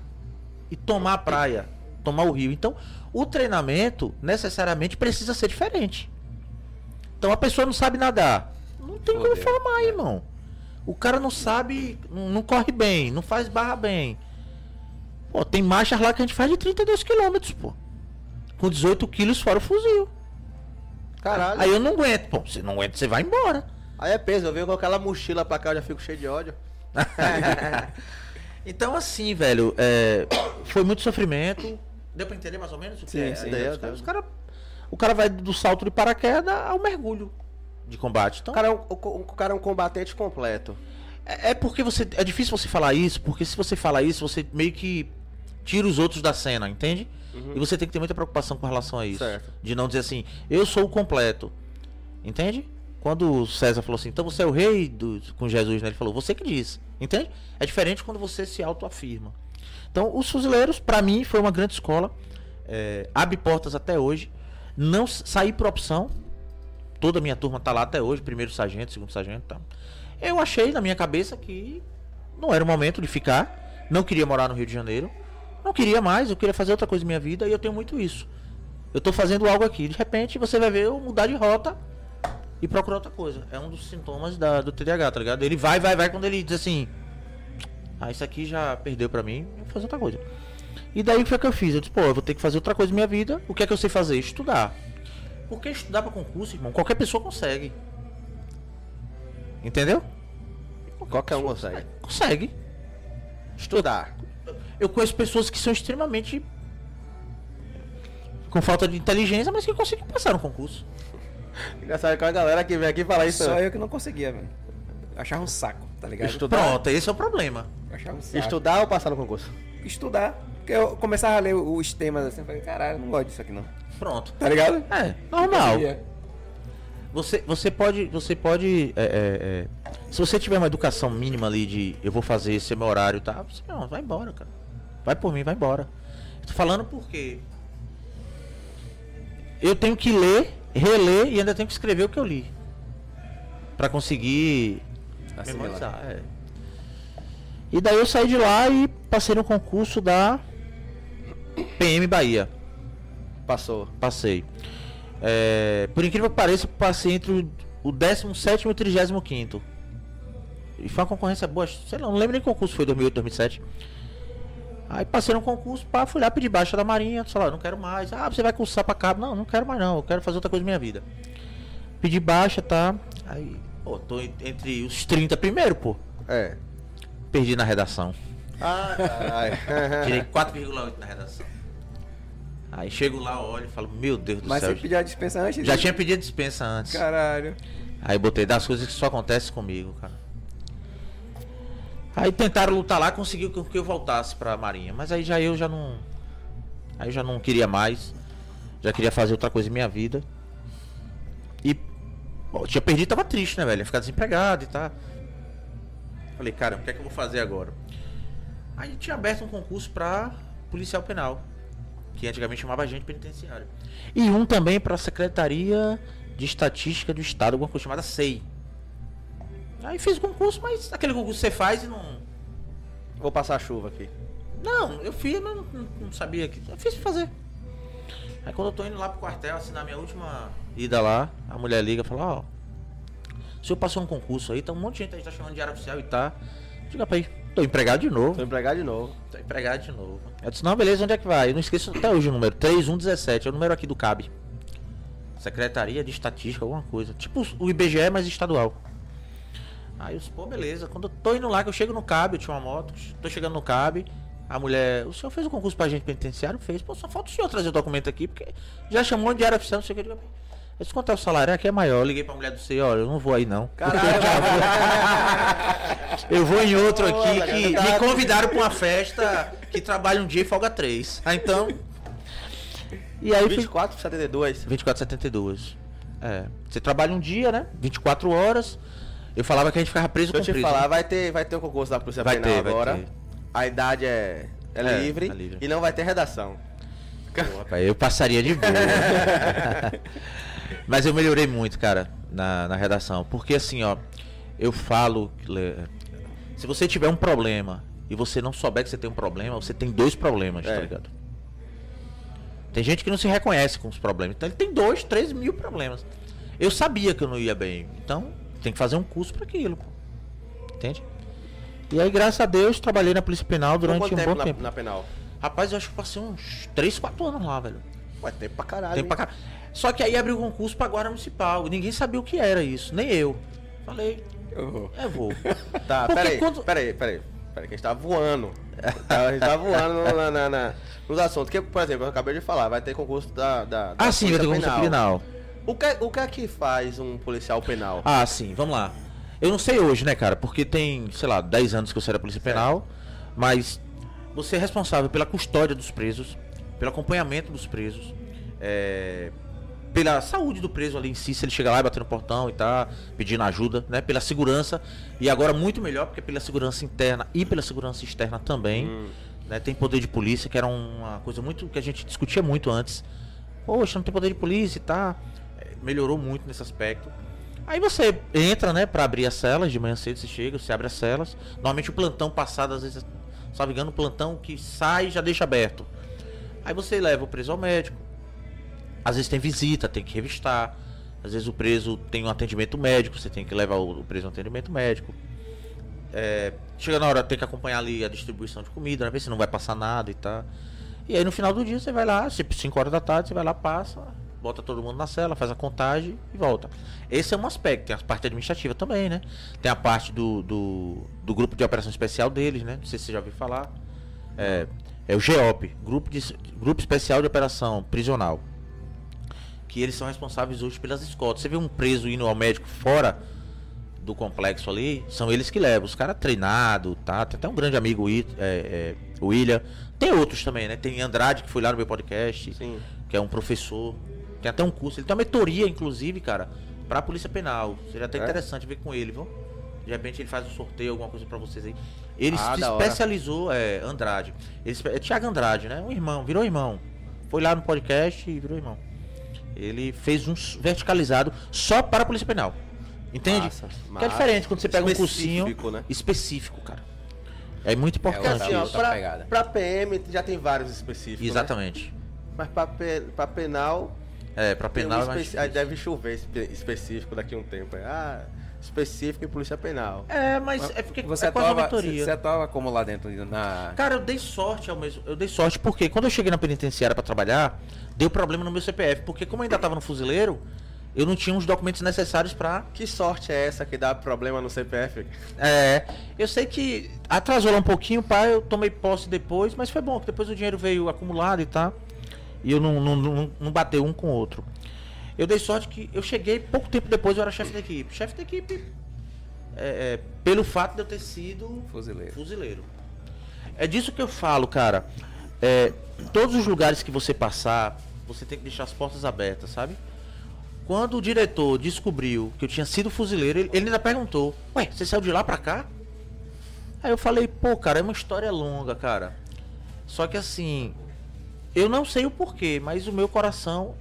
e tomar a praia, tomar o rio. Então, o treinamento necessariamente precisa ser diferente. Então a pessoa não sabe nadar. Não tem como Fodeu. formar, irmão. O cara não sabe, não corre bem, não faz barra bem. Pô, tem marchas lá que a gente faz de 32 km, pô. Com 18 quilos fora o fuzil. Caralho. Aí eu não aguento. Pô, você não aguenta, você vai embora. Aí é peso, eu venho com aquela mochila pra cá, eu já fico cheio de ódio. Então, assim, velho, é, foi muito sofrimento. Deu pra entender mais ou menos Sim, é? sim, os os caras o cara vai do salto de paraquedas ao mergulho de combate. Então, O cara, é um, o, o cara é um combatente completo. é é porque você. É difícil você falar isso, porque se você falar isso, você meio que tira os outros da cena, entende? E você tem que ter muita preocupação com relação a isso. Uhum. Certo. De não dizer assim, eu sou o completo. Entende? Quando o César falou assim, então você é o rei do, com Jesus, né? Ele falou, você que disse. Entende? É diferente quando você se autoafirma. Então, os fuzileiros, pra mim, foi uma grande escola. É, abre portas até hoje. Não saí por opção. Toda a minha turma tá lá até hoje, primeiro sargento, segundo sargento, tá. Eu achei na minha cabeça que não era o momento de ficar. Não queria morar no Rio de Janeiro. Não queria mais, eu queria fazer outra coisa na minha vida e eu tenho muito isso. Eu tô fazendo algo aqui, de repente você vai ver eu mudar de rota e procurar outra coisa. É um dos sintomas da, do TDAH, tá ligado? Ele vai, vai, vai quando ele diz assim: Ah, isso aqui já perdeu pra mim, eu vou fazer outra coisa. E daí o que foi que eu fiz? Eu disse, pô, eu vou ter que fazer outra coisa na minha vida. O que é que eu sei fazer? Estudar. Porque estudar pra concurso, irmão, qualquer pessoa consegue. Entendeu? Qualquer um consegue. Consegue. Estudar. Eu conheço pessoas que são extremamente com falta de inteligência, mas que conseguem passar no concurso. Engraçado que a galera que vem aqui falar isso. Só eu que não conseguia, velho. Eu achava um saco, tá ligado? Estudar. Pronto, esse é o problema. Achava um saco. Estudar ou passar no concurso? Estudar. Porque eu começava a ler os temas assim, eu falei, caralho, não gosto disso aqui não. Pronto. Tá ligado? É, normal. Você, você pode. Você pode. é, é, é, se você tiver uma educação mínima ali de eu vou fazer esse é meu horário e tal, você não, vai embora, cara. Vai por mim, vai embora. Tô falando porque eu tenho que ler, reler e ainda tenho que escrever o que eu li. Pra conseguir memorizar. É. E daí eu saí de lá e passei no concurso da PM Bahia. Passou. Passei. É, por incrível que pareça, passei entre o, o 17 e o 35. E foi uma concorrência boa, sei lá, não lembro nem que concurso foi 2008, 2007. Aí passei no concurso, pá, fui lá pedir baixa da Marinha, sei lá, não quero mais. Ah, você vai cursar pra cabo? Não, não quero mais não, eu quero fazer outra coisa na minha vida. Pedi baixa, tá? Aí, pô, tô en- entre os 30 primeiro, pô. É. Perdi na redação. Ah, caralho. Tirei 4,8 na redação. Aí chego lá, olho e falo, meu Deus do Mas céu. você pediu a dispensa antes? Já né? tinha pedido dispensa antes. Caralho. Aí botei das coisas que só acontece comigo, cara. Aí tentaram lutar lá, conseguiu que eu voltasse pra Marinha. Mas aí já eu já não. Aí eu já não queria mais. Já queria fazer outra coisa em minha vida. E. Bom, tinha perdido, tava triste, né, velho? Ia ficar desempregado e tá. Falei, cara, o que é que eu vou fazer agora? Aí tinha aberto um concurso pra policial penal. Que antigamente chamava agente penitenciário. E um também pra Secretaria de Estatística do Estado, alguma coisa chamada SEI. Aí fiz o concurso, mas aquele concurso você faz e não. Vou passar a chuva aqui. Não, eu fiz, mas não, não- sabia que. Eu fiz pra fazer. Aí quando eu tô indo lá pro quartel, assinar minha última ida lá, a mulher liga e fala, ó. o senhor passou um concurso aí, tá um monte de gente aí tá chamando de área oficial e tá. Diga pra aí, tô empregado de Tô novo. empregado de novo. Tô empregado de novo. Eu disse, não, beleza, onde é que vai? Eu não esqueço até hoje o número, 3117, é o número aqui do CAB. Secretaria de Estatística, alguma coisa. Tipo o IBGE, mas estadual. Aí eu disse, pô, beleza. Quando eu tô indo lá, que eu chego no CAB, eu tinha uma moto, tô chegando no CAB, a mulher, o senhor fez o concurso pra gente penitenciário? Fez. Pô, só falta o senhor trazer o documento aqui, porque já chamou de área oficial, não sei o que. Eu disse, quanto é o salário? Aqui é maior. Eu liguei pra mulher do CEI, olha, eu não vou aí não. Eu vou em outro aqui que me convidaram pra uma festa que trabalha um dia e folga três. Ah, então. E aí eu fiz 24 72. 24,72. É. Você trabalha um dia, né? 24 horas. Eu falava que a gente ficava preso Deixa eu com te preso. falar, vai ter, vai ter o concurso da Polícia Vai Penal ter, vai agora. ter. A idade é, é, É, livre, é livre. e não vai ter redação. Pô, rapaz, eu passaria de boa. Mas eu melhorei muito, cara, na, na redação. Porque assim, ó, eu falo. Se você tiver um problema e você não souber que você tem um problema, você tem dois problemas, É. tá ligado? Tem gente que não se reconhece com os problemas. Então ele tem dois, três mil problemas. Eu sabia que eu não ia bem. Então tem que fazer um curso pra aquilo. pô. Entende? E aí, graças a Deus, trabalhei na Polícia Penal durante um tempo bom na, tempo. na penal? Rapaz, eu acho que passei uns 3, 4 anos lá, velho. Ué, tempo pra caralho. Tem hein? pra cá. Só que aí abriu o concurso pra Guarda Municipal. Ninguém sabia o que era isso, nem eu. Falei, Eu vou. é vou. Tá, peraí, quando- peraí, peraí. Peraí, que a gente tá voando. Tá, a gente tá voando na, na- na- nos assuntos. Que, por exemplo, eu acabei de falar, vai ter concurso da. da, da Ah, sim, vai ter concurso penal. O que, o que é que faz um policial penal? Ah, sim, vamos lá. Eu não sei hoje, né, cara? Porque tem, sei lá, 10 anos que eu saí da Polícia Penal, mas você é responsável pela custódia dos presos, pelo acompanhamento dos presos, é, pela saúde do preso ali em si, se ele chegar lá e bater no portão e tá pedindo ajuda, né? Pela segurança. E agora muito melhor, porque pela segurança interna e pela segurança externa também. Né? Tem poder de polícia, que era uma coisa muito que a gente discutia muito antes. Poxa, não tem poder de polícia e tá. Melhorou muito nesse aspecto. Aí você entra, né, pra abrir as celas, de manhã cedo você chega, você abre as celas. Normalmente o plantão passado, às vezes, me engano, o plantão que sai já deixa aberto. Aí você leva o preso ao médico. Às vezes tem visita, tem que revistar. Às vezes o preso tem um atendimento médico, você tem que levar o preso a um atendimento médico. É, chega na hora, tem que acompanhar ali a distribuição de comida, né? Ver se não vai passar nada e tal. E aí no final do dia você vai lá, 5 horas da tarde, você vai lá, passa, bota todo mundo na cela, faz a contagem e volta. Esse é um aspecto, tem a parte administrativa também, né? Tem a parte do, do, do grupo de operação especial deles, né? Não sei se você já ouviu falar. É, é o GEOP, Grupo, de, grupo Especial de Operação Prisional. Que eles são responsáveis hoje pelas escoltas. Você vê um preso indo ao médico fora do complexo ali, são eles que levam. Os caras treinados, tá? Tem até um grande amigo, é, é, William. Tem outros também, né? Tem Andrade, que foi lá no meu podcast, Sim. que é um professor. Tem até um curso. Ele tem uma mentoria, inclusive, cara, pra Polícia Penal. Seria até É? interessante ver com ele, viu? De repente ele faz um sorteio, alguma coisa pra vocês aí. Ele Ah, se hora. especializou, é, Andrade. Ele, é Thiago Andrade, né? Um irmão, virou irmão. Foi lá no podcast e virou irmão. Ele fez um verticalizado só para a Polícia Penal. Entende? Massa, Que é massa. diferente quando você pega um cursinho Específico, né? específico, cara. É muito Porque importante assim, pra, pegada. pra PM já tem vários específicos. né? Exatamente. Mas pra, pe- pra penal, É, pra tem um penal é deve chover espe- específico daqui a um tempo. é, Ah, específico em polícia penal. É, mas é porque Você é atuava, mentoria. você atuava como lá dentro na. Cara, eu dei sorte ao mesmo. Eu dei sorte porque quando eu cheguei na penitenciária pra trabalhar, deu problema no meu CPF. Porque como eu ainda tava no fuzileiro, eu não tinha os documentos necessários pra. Que sorte é essa que dá problema no CPF? É. Eu sei que atrasou lá um pouquinho, pai. Eu tomei posse depois, mas foi bom, que depois o dinheiro veio acumulado e tal. E eu não, não, não, não bateu um com o outro. Eu dei sorte que eu cheguei, pouco tempo depois eu era chefe da equipe. Chefe da equipe, é, é, pelo fato de eu ter sido Fuzileiro. fuzileiro. É disso que eu falo, cara. É, todos os lugares que você passar, você tem que deixar as portas abertas, sabe? Quando o diretor descobriu que eu tinha sido fuzileiro, ele, ele ainda perguntou: Ué, você saiu de lá pra cá? Aí eu falei: Pô, cara, é uma história longa, cara. Só que assim, eu não sei o porquê, mas o meu coração.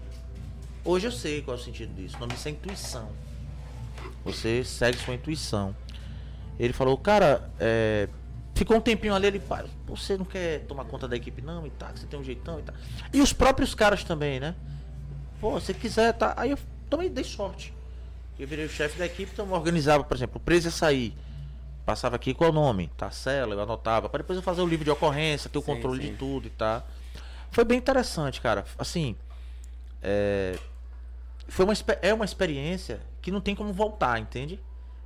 Hoje eu sei qual é o sentido disso. O nome disso é intuição. Você segue sua intuição. Ele falou, cara, é, ficou um tempinho ali, ele, pai, você não quer tomar conta da equipe não e tal, que você tem um jeitão e tal. E os próprios caras também, né? Pô, se quiser, tá. Aí eu também dei sorte. Eu virei o chefe da equipe, então eu organizava, por exemplo, o preso ia sair. Passava aqui qual o nome, tá? Cela, eu anotava. Para depois eu fazer o livro de ocorrência, ter o Sim, controle sim. de tudo e tal. Foi bem interessante, cara. Assim, é, foi uma, é uma experiência que não tem como voltar, entende?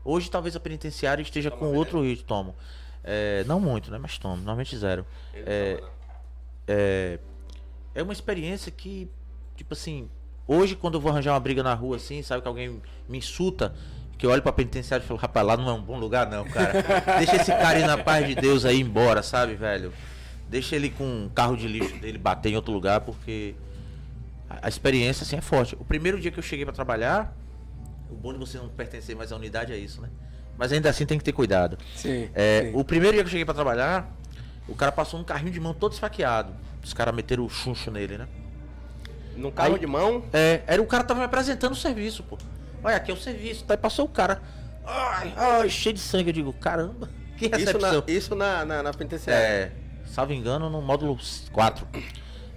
Hoje talvez a penitenciária esteja com outro ritmo, tomo. É, não muito, né? Mas tomo, normalmente zero. É, é, é uma experiência que, tipo assim, hoje quando eu vou arranjar uma briga na rua assim, sabe que alguém me insulta, que eu olho pra penitenciária e falo, rapaz, lá não é um bom lugar não, cara. Deixa esse cara aí na paz de Deus aí embora, sabe, velho? Deixa ele com um carro de lixo dele bater em outro lugar, porque a, a experiência assim é forte. O primeiro dia que eu cheguei pra trabalhar, o bom de você não pertencer mais à unidade é isso, né? Mas ainda assim tem que ter cuidado. Sim. É, sim. o primeiro dia que eu cheguei pra trabalhar, o cara passou um carrinho de mão todo esfaqueado. Os caras meteram o chuncho nele, né? No carro Aí- de mão, É, era o cara tava me apresentando o serviço, pô. Olha, aqui é o serviço. Daí passou o cara. Ai, ai, cheio de sangue. Eu digo, caramba, que isso, recepção. na, isso na, na, na penitenciária. É, salvo engano, no módulo 4.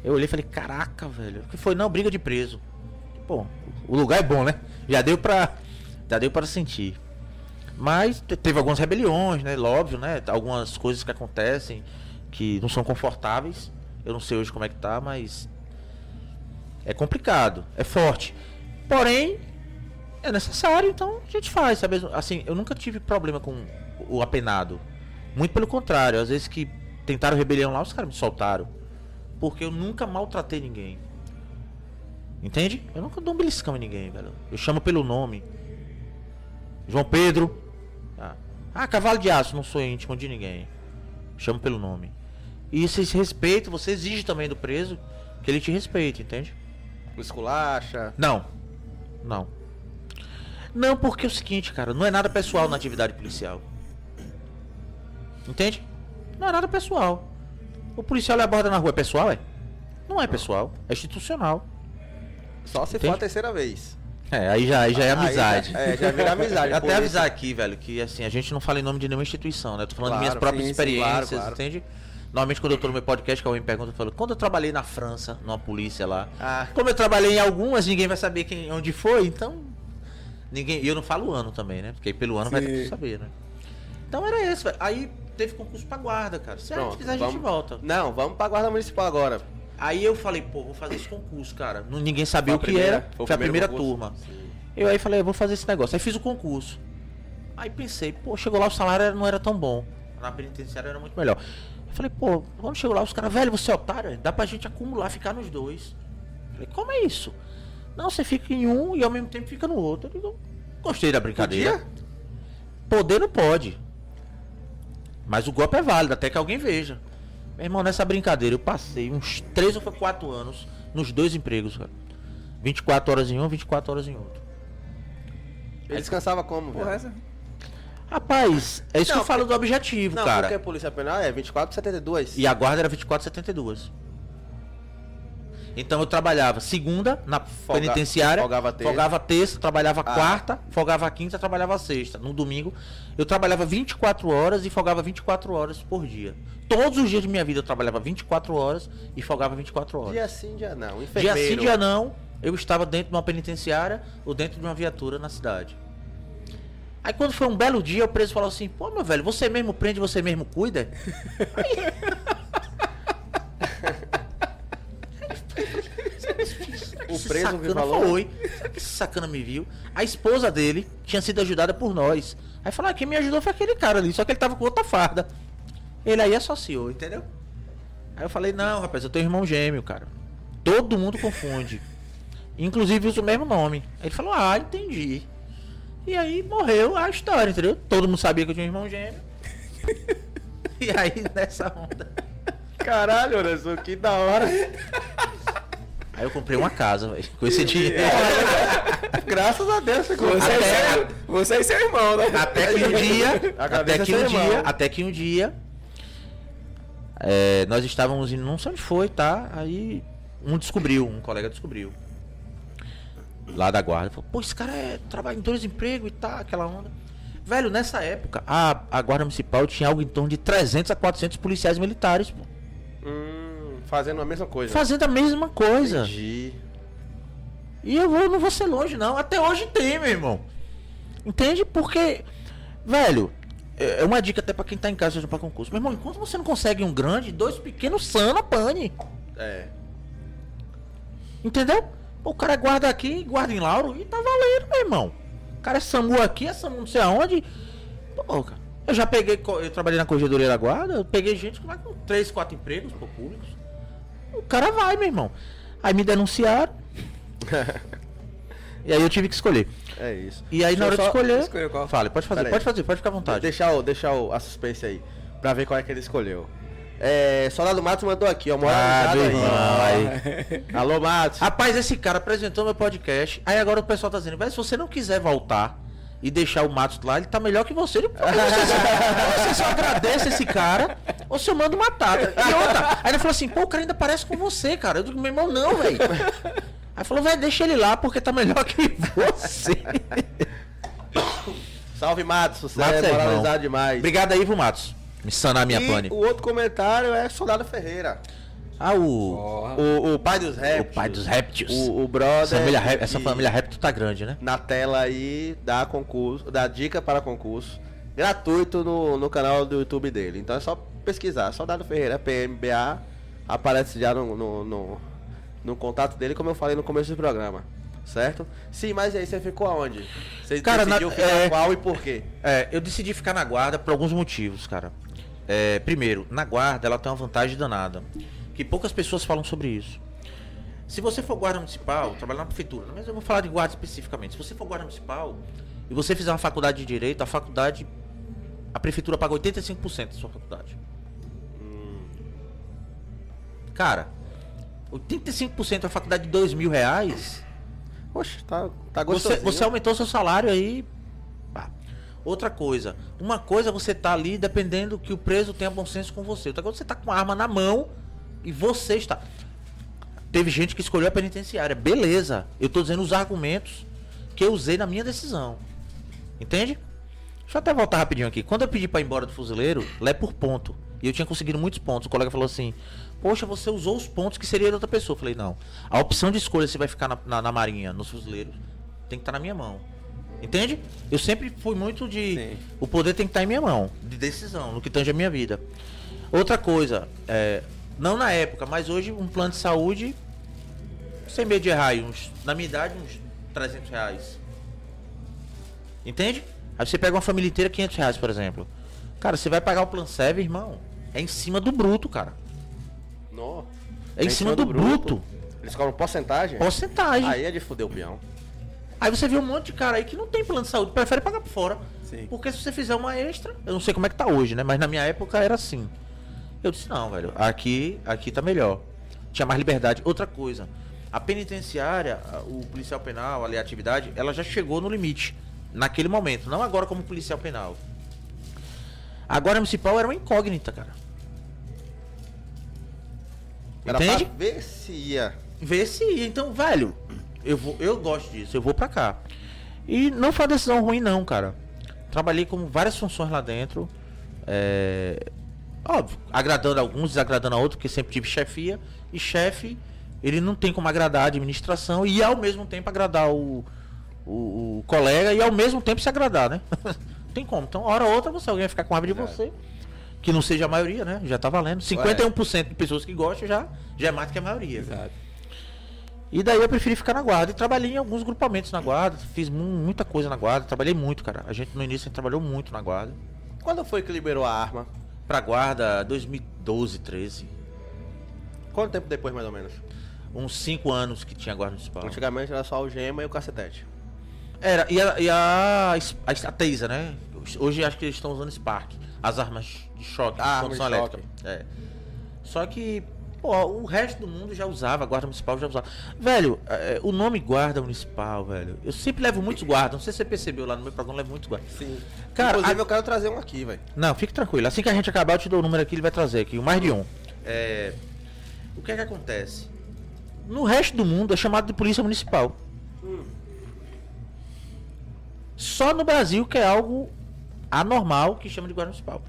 Eu olhei e falei, caraca, velho. O que foi? Não, briga de preso. Pô, o lugar é bom, né? Já deu pra. Já deu para sentir. Mas te- teve algumas rebeliões, né? Óbvio, né? Algumas coisas que acontecem que não são confortáveis. Eu não sei hoje como é que tá, mas. É complicado, é forte. Porém, é necessário, então a gente faz, sabe? Assim, eu nunca tive problema com o apenado. Muito pelo contrário, às vezes que tentaram rebelião lá, os caras me soltaram. Porque eu nunca maltratei ninguém. Entende? Eu nunca dou um beliscão em ninguém, velho. Eu chamo pelo nome. João Pedro. Ah, ah, cavalo de aço, não sou íntimo de ninguém. Chamo pelo nome. E esse respeito, você exige também do preso que ele te respeite, entende? Esculacha. Não. Não. Não, porque é o seguinte, cara, não é nada pessoal na atividade policial. Entende? Não é nada pessoal. O policial lhe aborda na rua é pessoal, é? Não é pessoal, é institucional. Só se for Entende? a terceira vez. É, aí já, aí já é amizade. já- é, já vira amizade. Até isso- avisar aqui, velho, que assim, a gente não fala em nome de nenhuma instituição, né? Eu tô falando de Claro, minhas próprias sim, sim, experiências, claro, claro. entende? Normalmente quando eu tô no meu podcast, que alguém me pergunta, eu falo, quando eu trabalhei na França, numa polícia lá, Ah. como eu trabalhei em algumas, ninguém vai saber quem, onde foi, então. Ninguém. E eu não falo o ano também, né? Porque aí pelo ano vai ter que saber, né? Então era esse, velho. Aí teve concurso pra guarda, cara. Se a gente Pronto, quiser, a gente vamos- volta. Não, vamos pra guarda municipal agora. Aí eu falei, pô, vou fazer esse concurso, cara. Não, ninguém sabia o que primeira- era. foi Foi a primeira concurso? turma. Eu aí falei, eu vou fazer esse negócio. Aí fiz o concurso. Aí pensei, pô, chegou lá o salário era- não era tão bom. Na penitenciária era muito melhor. Eu falei, pô, quando chegou lá os caras, velho, você é otário, dá pra gente acumular, ficar nos dois. Eu falei, como é isso? Não, você fica em um e ao mesmo tempo fica no outro. Eu digo, gostei da brincadeira. Podia? Poder não pode. Mas o golpe é válido, até que alguém veja. Meu irmão, nessa brincadeira eu passei uns 3 ou foi 4 anos nos dois empregos, cara. 24 horas em um, 24 horas em outro. Ele descansava como, velho? essa. Rapaz, é isso Não, que eu falo do objetivo, Não, cara. porque a polícia penal é 24 72. E a guarda era 24,72. Então eu trabalhava segunda na penitenciária, folgava terça. folgava terça, trabalhava Ah. quarta, folgava quinta, trabalhava sexta. No domingo eu trabalhava 24 horas e folgava 24 horas por dia. Todos os dias de minha vida eu trabalhava 24 horas e folgava 24 horas. Dia sim, dia não. Dia Enfermeiro. sim, dia não, eu estava dentro de uma penitenciária ou dentro de uma viatura na cidade. Aí quando foi um belo dia, o preso falou assim, pô meu velho, você mesmo prende, você mesmo cuida? O preso sacana falou. Foi. Será que esse sacana me viu? A esposa dele tinha sido ajudada por nós. Aí falou, ah, quem me ajudou foi aquele cara ali, só que ele tava com outra farda. Ele aí associou, entendeu? Aí eu falei, não, rapaz, eu tenho irmão gêmeo, cara. Todo mundo confunde. Inclusive usa o mesmo nome. Aí ele falou, ah, entendi. E aí morreu a história, entendeu? Todo mundo sabia que eu tinha um irmão gêmeo. e aí, nessa onda. Caralho, Anderson, que da hora. Aí eu comprei uma casa, velho, com esse dinheiro. Graças a Deus, você Você, consegue. é você é seu irmão, né? Até que um dia, até que seu um irmão. dia, até que um dia, é, nós estávamos indo, não sei onde foi, tá? Aí um descobriu, um colega descobriu. Lá da guarda, falou, pô, esse cara é, trabalha em dois empregos e tá, aquela onda. Velho, nessa época, a, a guarda municipal tinha algo em torno de 300 a 400 policiais militares, pô. Fazendo a mesma coisa. Fazendo a mesma coisa. Entendi. E eu vou, não vou ser longe, não. Até hoje tem, meu irmão. Entende? Porque, velho, é é uma dica até pra quem tá em casa pra concurso. Meu irmão, enquanto você não consegue um grande, dois pequenos sana, pane. É. Entendeu? O cara guarda aqui, guarda em Lauro e tá valendo, meu irmão. O cara é SAMU aqui, é SAMU não sei aonde. Pô, cara. Eu já peguei, eu trabalhei na corregedoria da guarda, eu peguei gente com três, quatro empregos pô, públicos. O cara vai, meu irmão. Aí me denunciaram. e aí eu tive que escolher. É isso. E aí na hora Deixa de só- escolher. escolher qual? Fale, pode fazer, Pera aí. pode fazer, pode ficar à vontade. Deixar, o, deixar o, a suspense aí. Pra ver qual é que ele escolheu. É, Soldado Matos mandou aqui, ó. Mora Ah, aí. Alô, Matos. Rapaz, esse cara apresentou meu podcast. Aí agora o pessoal tá dizendo, velho, se você não quiser voltar e deixar o Matos lá, ele tá melhor que você. Ele- Você só, você só agradece esse cara ou você manda uma tata. E outra, aí ele falou assim, pô, o cara ainda parece com você, cara. Eu digo, meu irmão, não, velho. Aí falou, velho, deixa ele lá porque tá melhor que você. Salve, Matos. Você Matos é é moralizado demais. Obrigado aí, viu, Matos? Me sanar minha pane. o outro comentário é Soldado Ferreira. Ah, o, O, o pai dos o répteis. pai dos répteis. O, o brother. Essa família, ré- essa família réptil tá grande, né? Na tela aí dá concurso, dá dica para concurso. Gratuito no, no canal do YouTube dele. Então é só pesquisar. Soldado Ferreira, PMBA. Aparece já no, no, no, no contato dele, como eu falei no começo do programa. Certo? Sim, mas aí você ficou aonde? Você Cara, decidiu na- ficar é- qual e por quê? É, eu decidi ficar na guarda por alguns motivos, cara. É, primeiro, na guarda ela tem uma vantagem danada. Que poucas pessoas falam sobre isso. Se você for guarda municipal, trabalhar na prefeitura, mas eu vou falar de guarda especificamente. Se você for guarda municipal e você fizer uma faculdade de direito, a faculdade. A prefeitura paga 85% da sua faculdade. Cara, 85% da faculdade de 2 mil reais. Poxa, tá, tá Você, gostosinho. você aumentou seu salário aí. pá. Outra coisa. Uma coisa é você tá ali dependendo que o preso tenha bom senso com você. Outra coisa é você tá com a arma na mão e você está. Teve gente que escolheu a penitenciária. Beleza. Eu tô dizendo os argumentos que eu usei na minha decisão. Entende? Deixa eu até voltar rapidinho aqui. Quando eu pedi pra ir embora do fuzileiro, lá é por ponto. E eu tinha conseguido muitos pontos. O colega falou assim: Poxa, você usou os pontos que seria de outra pessoa. Eu falei: Não. A opção de escolha se vai ficar na, na, na marinha, nos fuzileiros, tem que estar na minha mão. Entende? Eu sempre fui muito de. Sim. O poder tem que estar em minha mão, de decisão, no que tange a minha vida. Outra coisa, é, não na época, mas hoje um plano de saúde, sem medo de errar, aí, uns, na minha idade, uns 300 reais. Entende? Aí você pega uma família inteira, 500 reais, por exemplo. Cara, você vai pagar o plano serve, irmão. É em cima do bruto, cara. Nó. É em cima do bruto. Eles cobram porcentagem? Porcentagem. Aí é de fuder o peão. Aí você vê um monte de cara aí que não tem plano de saúde, prefere pagar por fora. Sim. Porque se você fizer uma extra, eu não sei como é que tá hoje, né? Mas na minha época era assim. Eu disse, não, velho, aqui, aqui tá melhor. Tinha mais liberdade. Outra coisa, a penitenciária, o policial penal, ali a atividade, ela já chegou no limite. Naquele momento, não agora como policial penal. Agora a municipal era uma incógnita, cara. Era Entende? pra ver se ia. Ver se ia. Então, velho, eu, vou, eu gosto disso, eu vou pra cá. E não foi uma decisão ruim, não, cara. Trabalhei com várias funções lá dentro. É... Óbvio, agradando alguns, desagradando a outros, porque sempre tive chefia. E chefe, ele não tem como agradar a administração e ao mesmo tempo agradar o, o, o colega e ao mesmo tempo se agradar, né? Não tem como. Então, hora ou outra, você alguém vai ficar com raiva de você. Que não seja a maioria, né? Já tá valendo. 51% de pessoas que gostam já, já é mais do que a maioria. Exato. E daí eu preferi ficar na guarda. E trabalhei em alguns grupamentos na guarda. Fiz mu- muita coisa na guarda. Trabalhei muito, cara. A gente no início a gente trabalhou muito na guarda. Quando foi que liberou a arma? Pra guarda 2012, 13. Quanto tempo depois, mais ou menos? Uns 5 anos que tinha guarda municipal. Antigamente era só o gema e o cacetete. Era, e a, e a, a, a né? Hoje acho que eles estão usando Spark. As armas de choque, Ah, condução elétrica. É. Só que, pô, o resto do mundo já usava, a guarda municipal já usava. Velho, é, o nome guarda municipal, velho. Eu sempre levo muitos guardas. Não sei se você percebeu lá no meu programa, eu levo muitos guardas. Sim. Cara, Inclusive a- eu quero trazer um aqui, velho. Não, fique tranquilo. Assim que a gente acabar, eu te dou o número aqui, ele vai trazer aqui, o mais de um. É, o que é que acontece? No resto do mundo é chamado de polícia municipal. Só no Brasil que é algo anormal que chama de guarda municipal.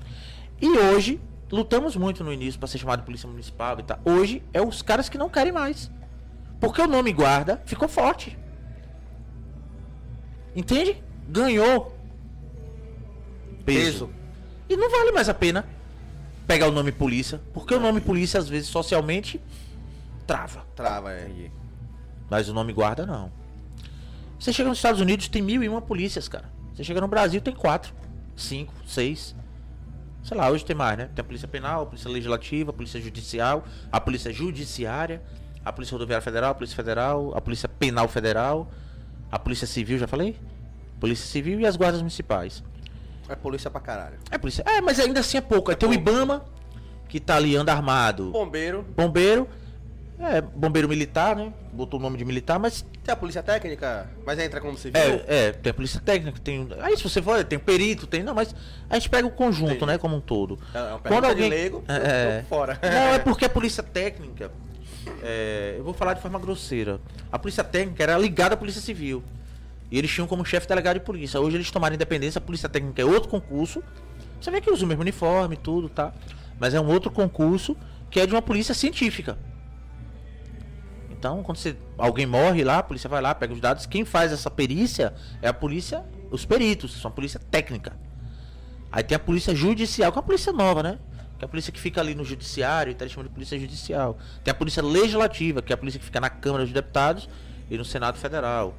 E hoje, lutamos muito no início para ser chamado de polícia municipal e tal. Hoje é os caras que não querem mais. Porque o nome guarda ficou forte. Entende? Ganhou peso. Peso. E não vale mais a pena pegar o nome polícia, porque o nome polícia às vezes socialmente trava, Trava, é. mas o nome guarda não. Você chega nos Estados Unidos tem mil e uma polícias, cara. Você chega no Brasil tem quatro, cinco, seis. Sei lá, hoje tem mais, né? Tem a polícia penal, a polícia legislativa, a polícia judicial, a polícia judiciária, a polícia rodoviária federal, a polícia federal, a polícia penal federal, a polícia civil, já falei? Polícia civil e as guardas municipais. É polícia pra caralho. É polícia. É, mas ainda assim é pouco. Aí tem o IBAMA, que tá ali, anda armado. Bombeiro. Bombeiro. É, bombeiro militar, né? Botou o nome de militar, mas. Tem a polícia técnica, mas entra como civil. É, é, tem a polícia técnica, tem. Aí se você for, tem o perito, tem. Não, mas a gente pega o conjunto, né? Como um todo. É uma Quando pergunta alguém. leigo, é, tô fora. Não, é porque a polícia técnica. é, eu vou falar de forma grosseira. A polícia técnica era ligada à polícia civil. E eles tinham como chefe delegado de polícia. Hoje eles tomaram independência, a polícia técnica é outro concurso. Você vê que usa o mesmo uniforme e tudo, tá? Mas é um outro concurso que é de uma polícia científica. Então, quando você, alguém morre lá, a polícia vai lá, pega os dados. Quem faz essa perícia é a polícia, os peritos, são a polícia técnica. Aí tem a polícia judicial, que é uma polícia nova, né? Que é a polícia que fica ali no judiciário, então eles chamam de polícia judicial. Tem a polícia legislativa, que é a polícia que fica na Câmara dos Deputados e no Senado Federal.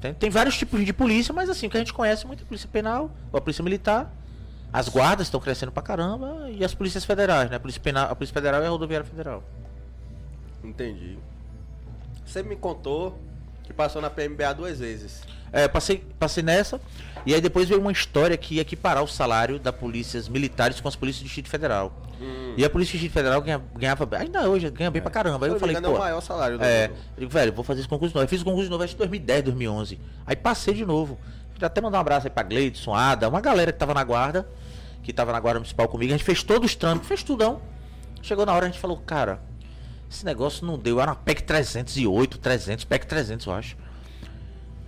Tem, tem vários tipos de polícia, mas assim, o que a gente conhece muito é a polícia penal, a polícia militar, As guardas estão crescendo pra caramba e as polícias federais, né? A Polícia, Penal, a Polícia Federal e a Rodoviária Federal. Entendi. Você me contou que passou na PMBA duas vezes. É, passei, passei nessa. E aí depois veio uma história que ia equiparar o salário da polícias militares com as polícias do Distrito Federal. E a Polícia do Distrito Federal ganha- ganhava, ainda hoje, ganha bem pra caramba. Aí eu me falei, é pô, o maior salário do É, do- eu digo, velho, vou fazer esse concurso de novo. Eu fiz o concurso de novo acho que em 2010, 2011. Aí passei de novo. Queria até mandar um abraço aí pra Gleidson, Ada, uma galera que tava na guarda, que tava na guarda municipal comigo. A gente fez todos os trâmites, fez tudão. Chegou na hora, a gente falou, cara, esse negócio não deu. Era uma PEC 308, 300, PEC 300, eu acho.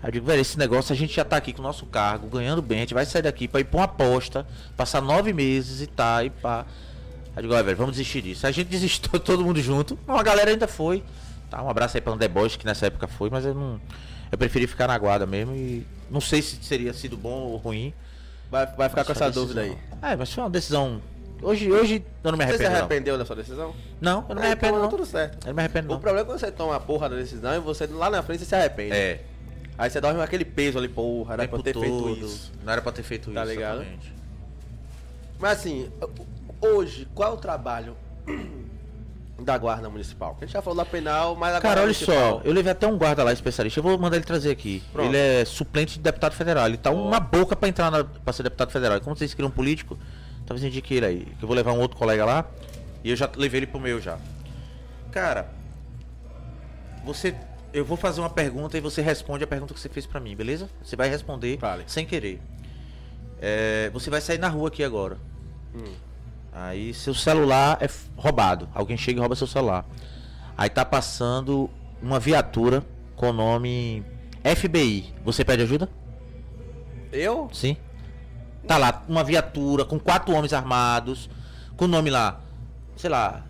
Aí eu digo, velho, esse negócio a gente já tá aqui com o nosso cargo, ganhando bem, a gente vai sair daqui pra ir pra uma aposta, passar nove meses e tá, e pá. Aí eu digo, velho, vamos desistir disso. A gente desistiu todo mundo junto, uma galera ainda foi. Tá, um abraço aí pra André Bosch, que nessa época foi, mas eu não. Eu preferi ficar na guarda mesmo e não sei se teria sido bom ou ruim. Vai, vai ficar com Mas essa foi uma dúvida aí. É, mas foi uma decisão. Hoje, hoje eu não me Você se arrependo. Não, arrependeu da sua decisão? não eu não me É, arrependo. então Não. Tudo certo. Eu não me arrependo, O não. problema é quando você toma a porra da decisão e você lá na frente você se arrepende. É. Aí você dorme com aquele peso ali, porra, era pra ter feito todo. isso. Não era pra ter feito Tá isso. ligado? exatamente. Mas assim, hoje, qual é o trabalho da guarda municipal? A gente já falou da penal, mas a Cara, olha municipal. só, eu levei até um guarda lá especialista. Eu vou mandar ele trazer aqui. Pronto. Ele é suplente de deputado federal. Ele tá uma boca pra entrar na, pra ser deputado federal. Como vocês queriam um político, talvez indique ele aí. Que eu vou levar um outro colega lá. E eu já levei ele pro meu já. Cara, você. Eu vou fazer uma pergunta e você responde a pergunta que você fez pra mim, beleza? Você vai responder Fale. sem querer. É, você vai sair na rua aqui agora. Aí seu celular é roubado. Alguém chega e rouba seu celular. Aí tá passando uma viatura com o nome FBI. Você pede ajuda? Eu? Sim. Tá lá, uma viatura com quatro homens armados, com o nome lá, sei lá,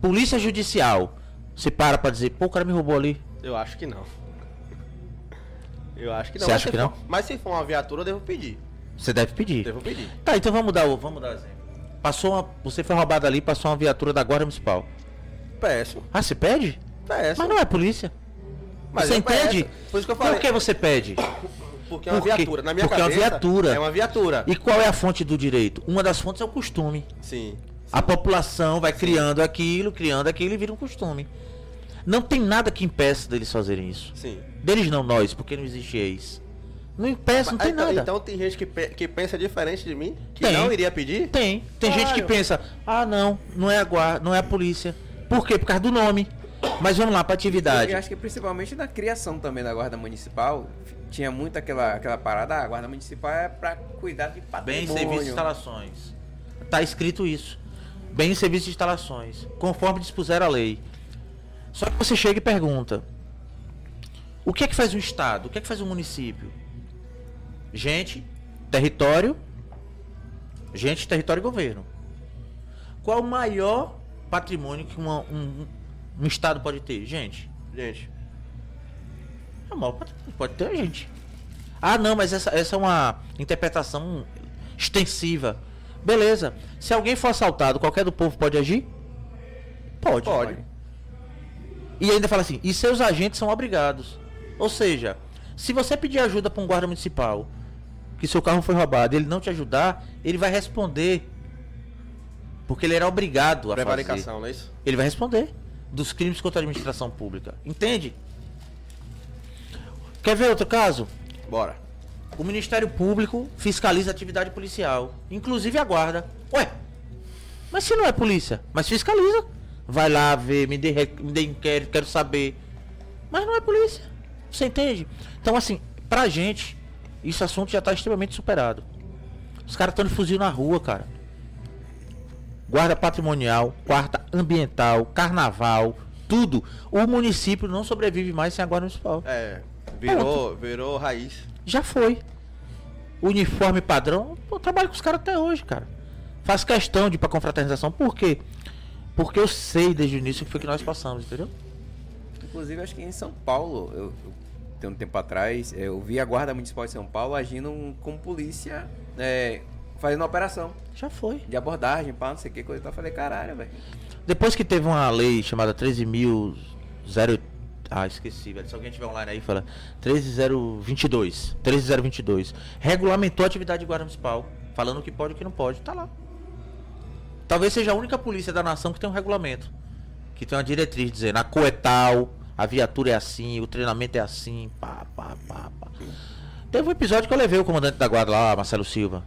Polícia Judicial. Você para pra dizer, pô, o cara me roubou ali. Eu acho que não. Eu acho que não. Você acha que for- não? Mas se for uma viatura, eu devo pedir. Você deve pedir. Devo pedir. Tá, então vamos dar o, vamos dar exemplo. Passou uma, você foi roubado ali, passou uma viatura da Guarda Municipal. Peço. Ah, você pede? Peço. Mas não é polícia. Mas você peço. entende? Por isso que eu falei. Por que você pede? Porque é uma Por viatura. Na minha Porque é uma cabeça, viatura. É uma viatura. E qual é a fonte do direito? Uma das fontes é o costume. Sim. A população vai criando aquilo, criando aquilo e vira um costume. Não tem nada que impeça deles fazerem isso. Sim. Deles não, nós, porque não existe ex. Não impeça, não tem então, nada. então tem gente que, pe- que pensa diferente de mim? Que Tem. não iria pedir? Tem. Tem gente que pensa, ah não, não é a guarda, não é a polícia. Por quê? Por causa do nome. Mas vamos lá pra atividade. Eu acho que principalmente na criação também da guarda municipal, tinha muito aquela, aquela parada, ah, a guarda municipal é pra cuidar de Bem patrimônio. serviço de instalações. Tá escrito isso. Bem serviço de instalações. Conforme dispuser a lei. Só que você chega e pergunta: O que é que faz um estado? O que é que faz um município? Gente, território. Gente, território e governo. Qual o maior patrimônio que uma- um, um estado pode ter? Gente, Gente. É patrimônio. Pode ter gente. Ah, não, mas essa, essa é uma interpretação extensiva. Beleza. Se alguém for assaltado, qualquer do povo pode agir? Pode. Pode. E ainda fala assim, e seus agentes são obrigados. Ou seja, se você pedir ajuda para um guarda municipal, que seu carro foi roubado, e ele não te ajudar, ele vai responder. Porque ele era obrigado a fazer. Prevaricação, não é isso? Ele vai responder dos crimes contra a administração pública. Entende? Quer ver outro caso? Bora. O Ministério Público fiscaliza a atividade policial, inclusive a guarda. Ué, mas se não é polícia, mas fiscaliza. Vai lá ver, me dê, me dê inquérito, quero saber. Mas não é polícia. Você entende? Então, assim, pra gente, esse assunto já tá extremamente superado. Os caras estão de fuzil na rua, cara. Guarda patrimonial, guarda ambiental, carnaval, tudo. O município não sobrevive mais sem a guarda municipal. É. Virou, virou raiz. Já foi. Uniforme padrão, eu trabalho com os caras até hoje, cara. Faço questão de ir pra confraternização. Por quê? Porque eu sei desde o início o que foi que nós passamos, entendeu? Inclusive, acho que em São Paulo, eu, eu tem um tempo atrás, eh, eu vi a guarda municipal de São Paulo agindo como polícia, eh, fazendo operação Já foi. de abordagem, pá, não sei o que coisa. e tal. Eu falei, caralho, velho. Depois que teve uma lei chamada 13.000. Ah, esqueci, velho. Se alguém tiver online aí, fala 13022. 13022. Regulamentou a atividade de guarda municipal. Falando o que pode e o que não pode. Tá lá. Talvez seja a única polícia da nação que tem um regulamento. Que tem uma diretriz dizendo a cor é tal, a viatura é assim, o treinamento é assim, pá, pá, pá, pá. Teve um episódio que eu levei o comandante da guarda lá, Marcelo Silva.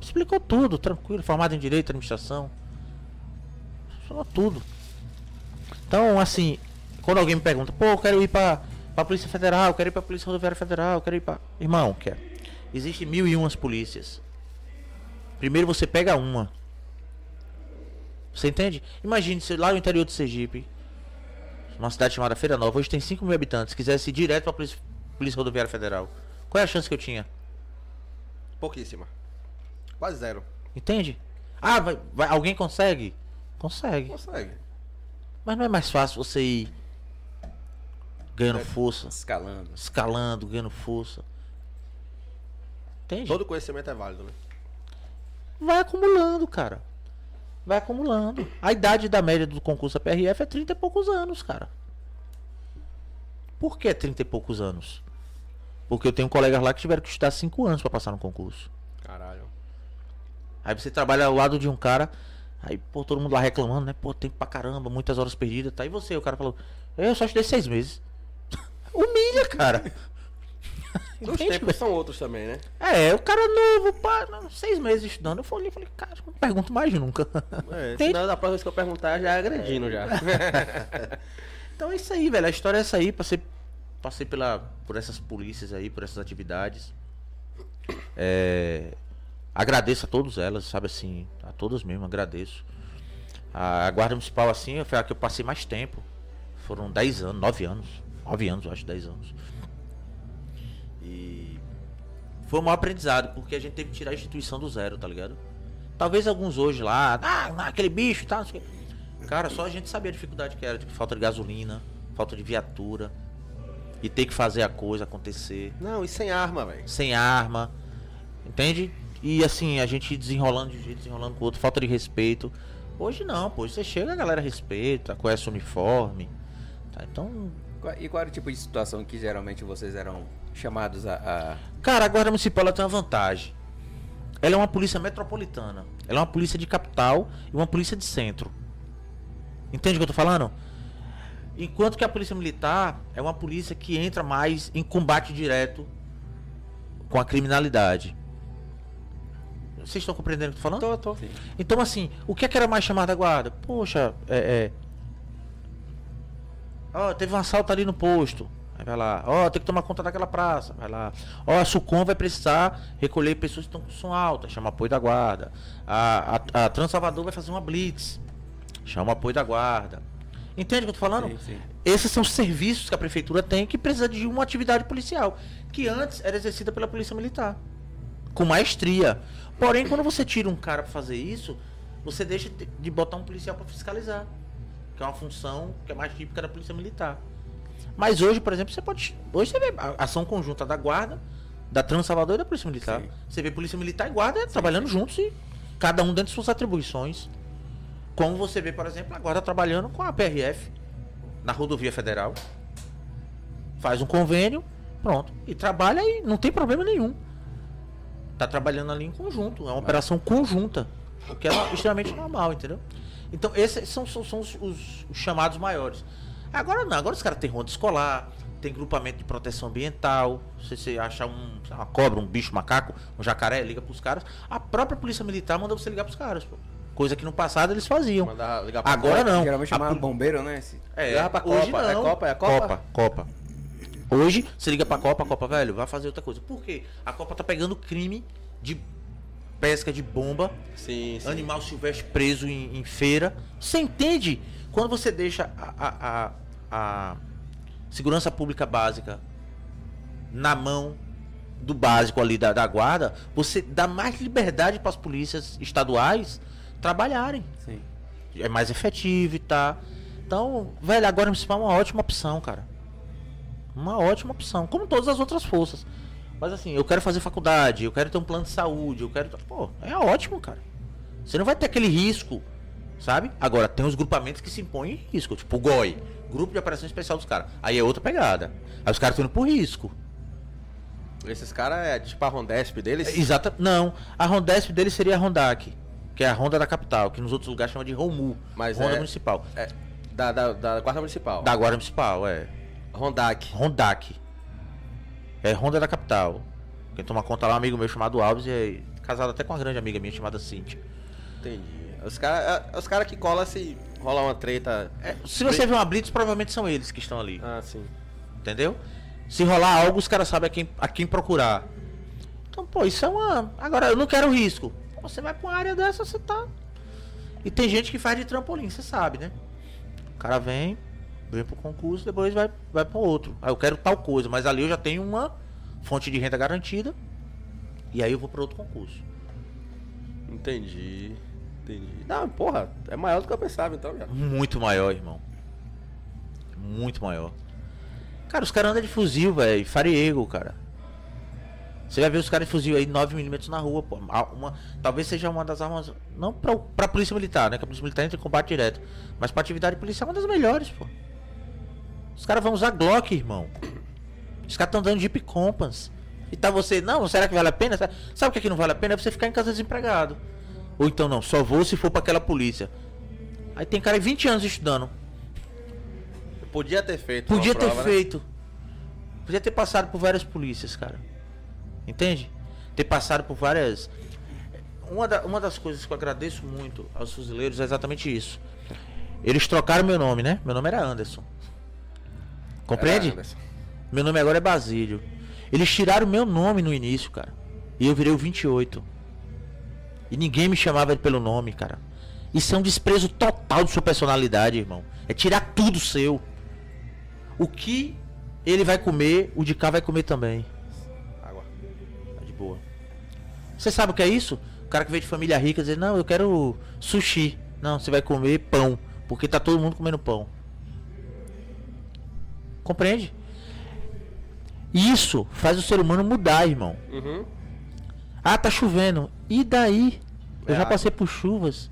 Explicou tudo, tranquilo, formado em direito, administração. Falou tudo. Então, assim, quando alguém me pergunta, pô, eu quero ir pra, pra Polícia Federal, eu quero ir pra Polícia Rodoviária Federal, eu quero ir pra. Irmão, quer. Existem mil e umas polícias. Primeiro você pega uma. Você entende? Imagine se lá no interior de Sergipe, uma cidade chamada Feira Nova, hoje tem 5 mil habitantes, quisesse ir direto pra Polícia, Polícia Rodoviária Federal. Qual é a chance que eu tinha? Pouquíssima. Quase zero. Entende? Ah, vai, vai- alguém consegue? Consegue. Consegue. Mas não é mais fácil você ir ganhando força, Escalando. escalando, ganhando força. Entende? Todo conhecimento é válido, né? Vai acumulando, cara. Vai acumulando. A idade da média do concurso da PRF é 30 e poucos anos, cara. Por que 30 e poucos anos? Porque eu tenho colegas lá que tiveram que estudar 5 anos pra passar no concurso. Caralho. Aí você trabalha ao lado de um cara, aí, pô, todo mundo lá reclamando, né? Pô, tempo pra caramba, muitas horas perdidas, tá? E você, o cara falou, eu só estudei seis meses. Humilha, cara. Os tempos são outros também, né? É, o cara novo, pá, seis meses estudando. Eu falei, falei, cara, não pergunto mais nunca. É, senão da próxima vez que eu perguntar, já é agredindo já. Então é isso aí, velho. A história é essa aí. Passei, passei pela, por essas polícias aí, por essas atividades. É, agradeço a todas elas, sabe assim, a todas mesmo, agradeço. A, a Guarda Municipal, assim, foi a que eu passei mais tempo. Foram 10 anos, 9 anos. 9 anos, acho, 10 anos. E foi um maior aprendizado, porque a gente teve que tirar a instituição do zero, tá ligado? Talvez alguns hoje lá, ah, aquele bicho e quê. Cara, só a gente sabia a dificuldade que era de falta de gasolina, falta de viatura. E ter que fazer a coisa acontecer. Não, e sem arma, velho. Sem arma. Entende? E assim, a gente desenrolando de um jeito, desenrolando com o outro, falta de respeito. Hoje não, pô. Você chega, a galera respeita, conhece o uniforme. Tá? Então. E qual era o tipo de situação que geralmente vocês eram chamados a. a- Cara, a Guarda Municipal ela tem uma vantagem. Ela é uma polícia metropolitana. Ela é uma polícia de capital e uma polícia de centro. Entende o que eu tô falando? Enquanto que a polícia militar é uma polícia que entra mais em combate direto com a criminalidade. Vocês estão compreendendo o que eu tô falando? Tô, tô. Então, assim, o que é que era mais chamado a guarda? Poxa, é. é... Ó, teve um assalto ali no posto. Aí vai lá. Ó, tem que tomar conta daquela praça. Vai lá. Ó, a Sucom vai precisar recolher pessoas que estão com som alta. Chama apoio da guarda. A, a, a Transalvador vai fazer uma blitz. Chama apoio da guarda. Entende o que eu tô falando? Sim, sim. Esses são os serviços que a prefeitura tem que precisa de uma atividade policial. Que antes era exercida pela polícia militar com maestria. Porém, quando você tira um cara pra fazer isso, você deixa de- botar um policial pra fiscalizar, que é uma função que é mais típica da polícia militar. Mas hoje, por exemplo, você pode, hoje você vê a ação conjunta da guarda, da Trans Salvador e da polícia militar. Sim. Você vê polícia militar e guarda trabalhando juntos e cada um dentro de suas atribuições. Como você vê, por exemplo, a guarda trabalhando com a PRF na rodovia federal. Faz um convênio, pronto. E trabalha e não tem problema nenhum. Tá trabalhando ali em conjunto. É uma operação conjunta. O que é extremamente normal, entendeu? Então, esses são, são, são os, os- os chamados maiores. Agora não, agora os caras têm ronda escolar, tem grupamento de proteção ambiental. Se você achar um, uma cobra, um bicho, um macaco, um jacaré, liga pros caras. A própria polícia militar manda você ligar pros caras, pô. Coisa que no passado eles faziam. Mandar ligar pra Agora não. Geralmente chamava pol- bombeiro, né? Esse- é, Ligar pra hoje Copa. É não. Copa? É Copa? Copa, Copa. Hoje, você liga pra Copa, a Copa, velho, vai fazer outra coisa. Por quê? A Copa tá pegando crime de pesca de bomba, Sim, sim. animal silvestre preso em, em feira. Você entende? Quando você deixa a, a- a- a segurança pública básica na mão do básico ali da, da guarda, você dá mais liberdade para as polícias estaduais trabalharem Sim. é mais efetivo e tá. Então, velho, agora municipal é uma ótima opção, cara. Uma ótima opção, como todas as outras forças. Mas assim, eu quero fazer faculdade, eu quero ter um plano de saúde, eu quero. Pô, é ótimo, cara. Você não vai ter aquele risco, sabe? Agora, tem os grupamentos que se impõem em risco, tipo o GOI, Grupo de Operação Especial dos caras. Aí é outra pegada. Aí os caras estão indo por risco. Esses caras é tipo a Rondesp deles? Exata. Não, a Rondesp dele seria a Rondac, que é a Ronda da capital, que nos outros lugares chama de Romu, Mas Ronda é- Municipal. É, da, da, da Guarda Municipal. Da Guarda Municipal, é. Rondac. Rondac. É Ronda da capital. Quem toma conta lá é um amigo meu chamado Alves e é casado até com uma grande amiga minha chamada Cíntia. Entendi. Os caras os cara que colam se rola uma treta. É, se você vê uma blitz, provavelmente são eles que estão ali. Ah, sim. Entendeu? Se rolar algo, os caras sabem a quem, a quem procurar. Então, pô, isso é uma. Agora, eu não quero risco. Você vai pra uma área dessa, você tá. E tem gente que faz de trampolim, você sabe, né? O cara vem, vem pro concurso, depois vai, vai pro outro. Aí eu quero tal coisa, mas ali eu já tenho uma fonte de renda garantida. E aí eu vou para outro concurso. Entendi. Entendi. Não, porra, é maior do que eu pensava então já. Muito maior, irmão. Muito maior. Cara, os caras andam de fuzil, velho. Fariego, cara. Você vai ver os caras de fuzil aí 9mm na rua, pô. Uma, talvez seja uma das armas. Não pra, pra polícia militar, né? Que a polícia militar entra em combate direto. Mas pra atividade policial é uma das melhores, pô. Os caras vão usar Glock, irmão. Os caras estão dando Jeep Compass. E tá você, não, será que vale a pena? Sabe o que, é que não vale a pena? É você ficar em casa desempregado. Ou então não, só vou se for pra aquela polícia. Aí tem cara de 20 anos estudando. Podia ter feito. Podia ter prova, né? feito. Podia ter passado por várias polícias, cara. Entende? Ter passado por várias. Uma, da- uma das coisas que eu agradeço muito aos fuzileiros é exatamente isso. Eles trocaram meu nome, né? Meu nome era Anderson. Compreende? É. Meu nome agora é Basílio. Eles tiraram meu nome no início, cara. E eu virei o 28. E ninguém me chamava pelo nome, cara. Isso é um desprezo total de sua personalidade, irmão. É tirar tudo seu. O que ele vai comer, o de cá vai comer também. Água. Tá de boa. Você sabe o que é isso? O cara que veio de família rica dizer, não, eu quero sushi. Não, você vai comer pão. Porque tá todo mundo comendo pão. Compreende? Isso faz o ser humano mudar, irmão. Uhum. Ah, tá chovendo. E daí? Eu É já passei por chuvas.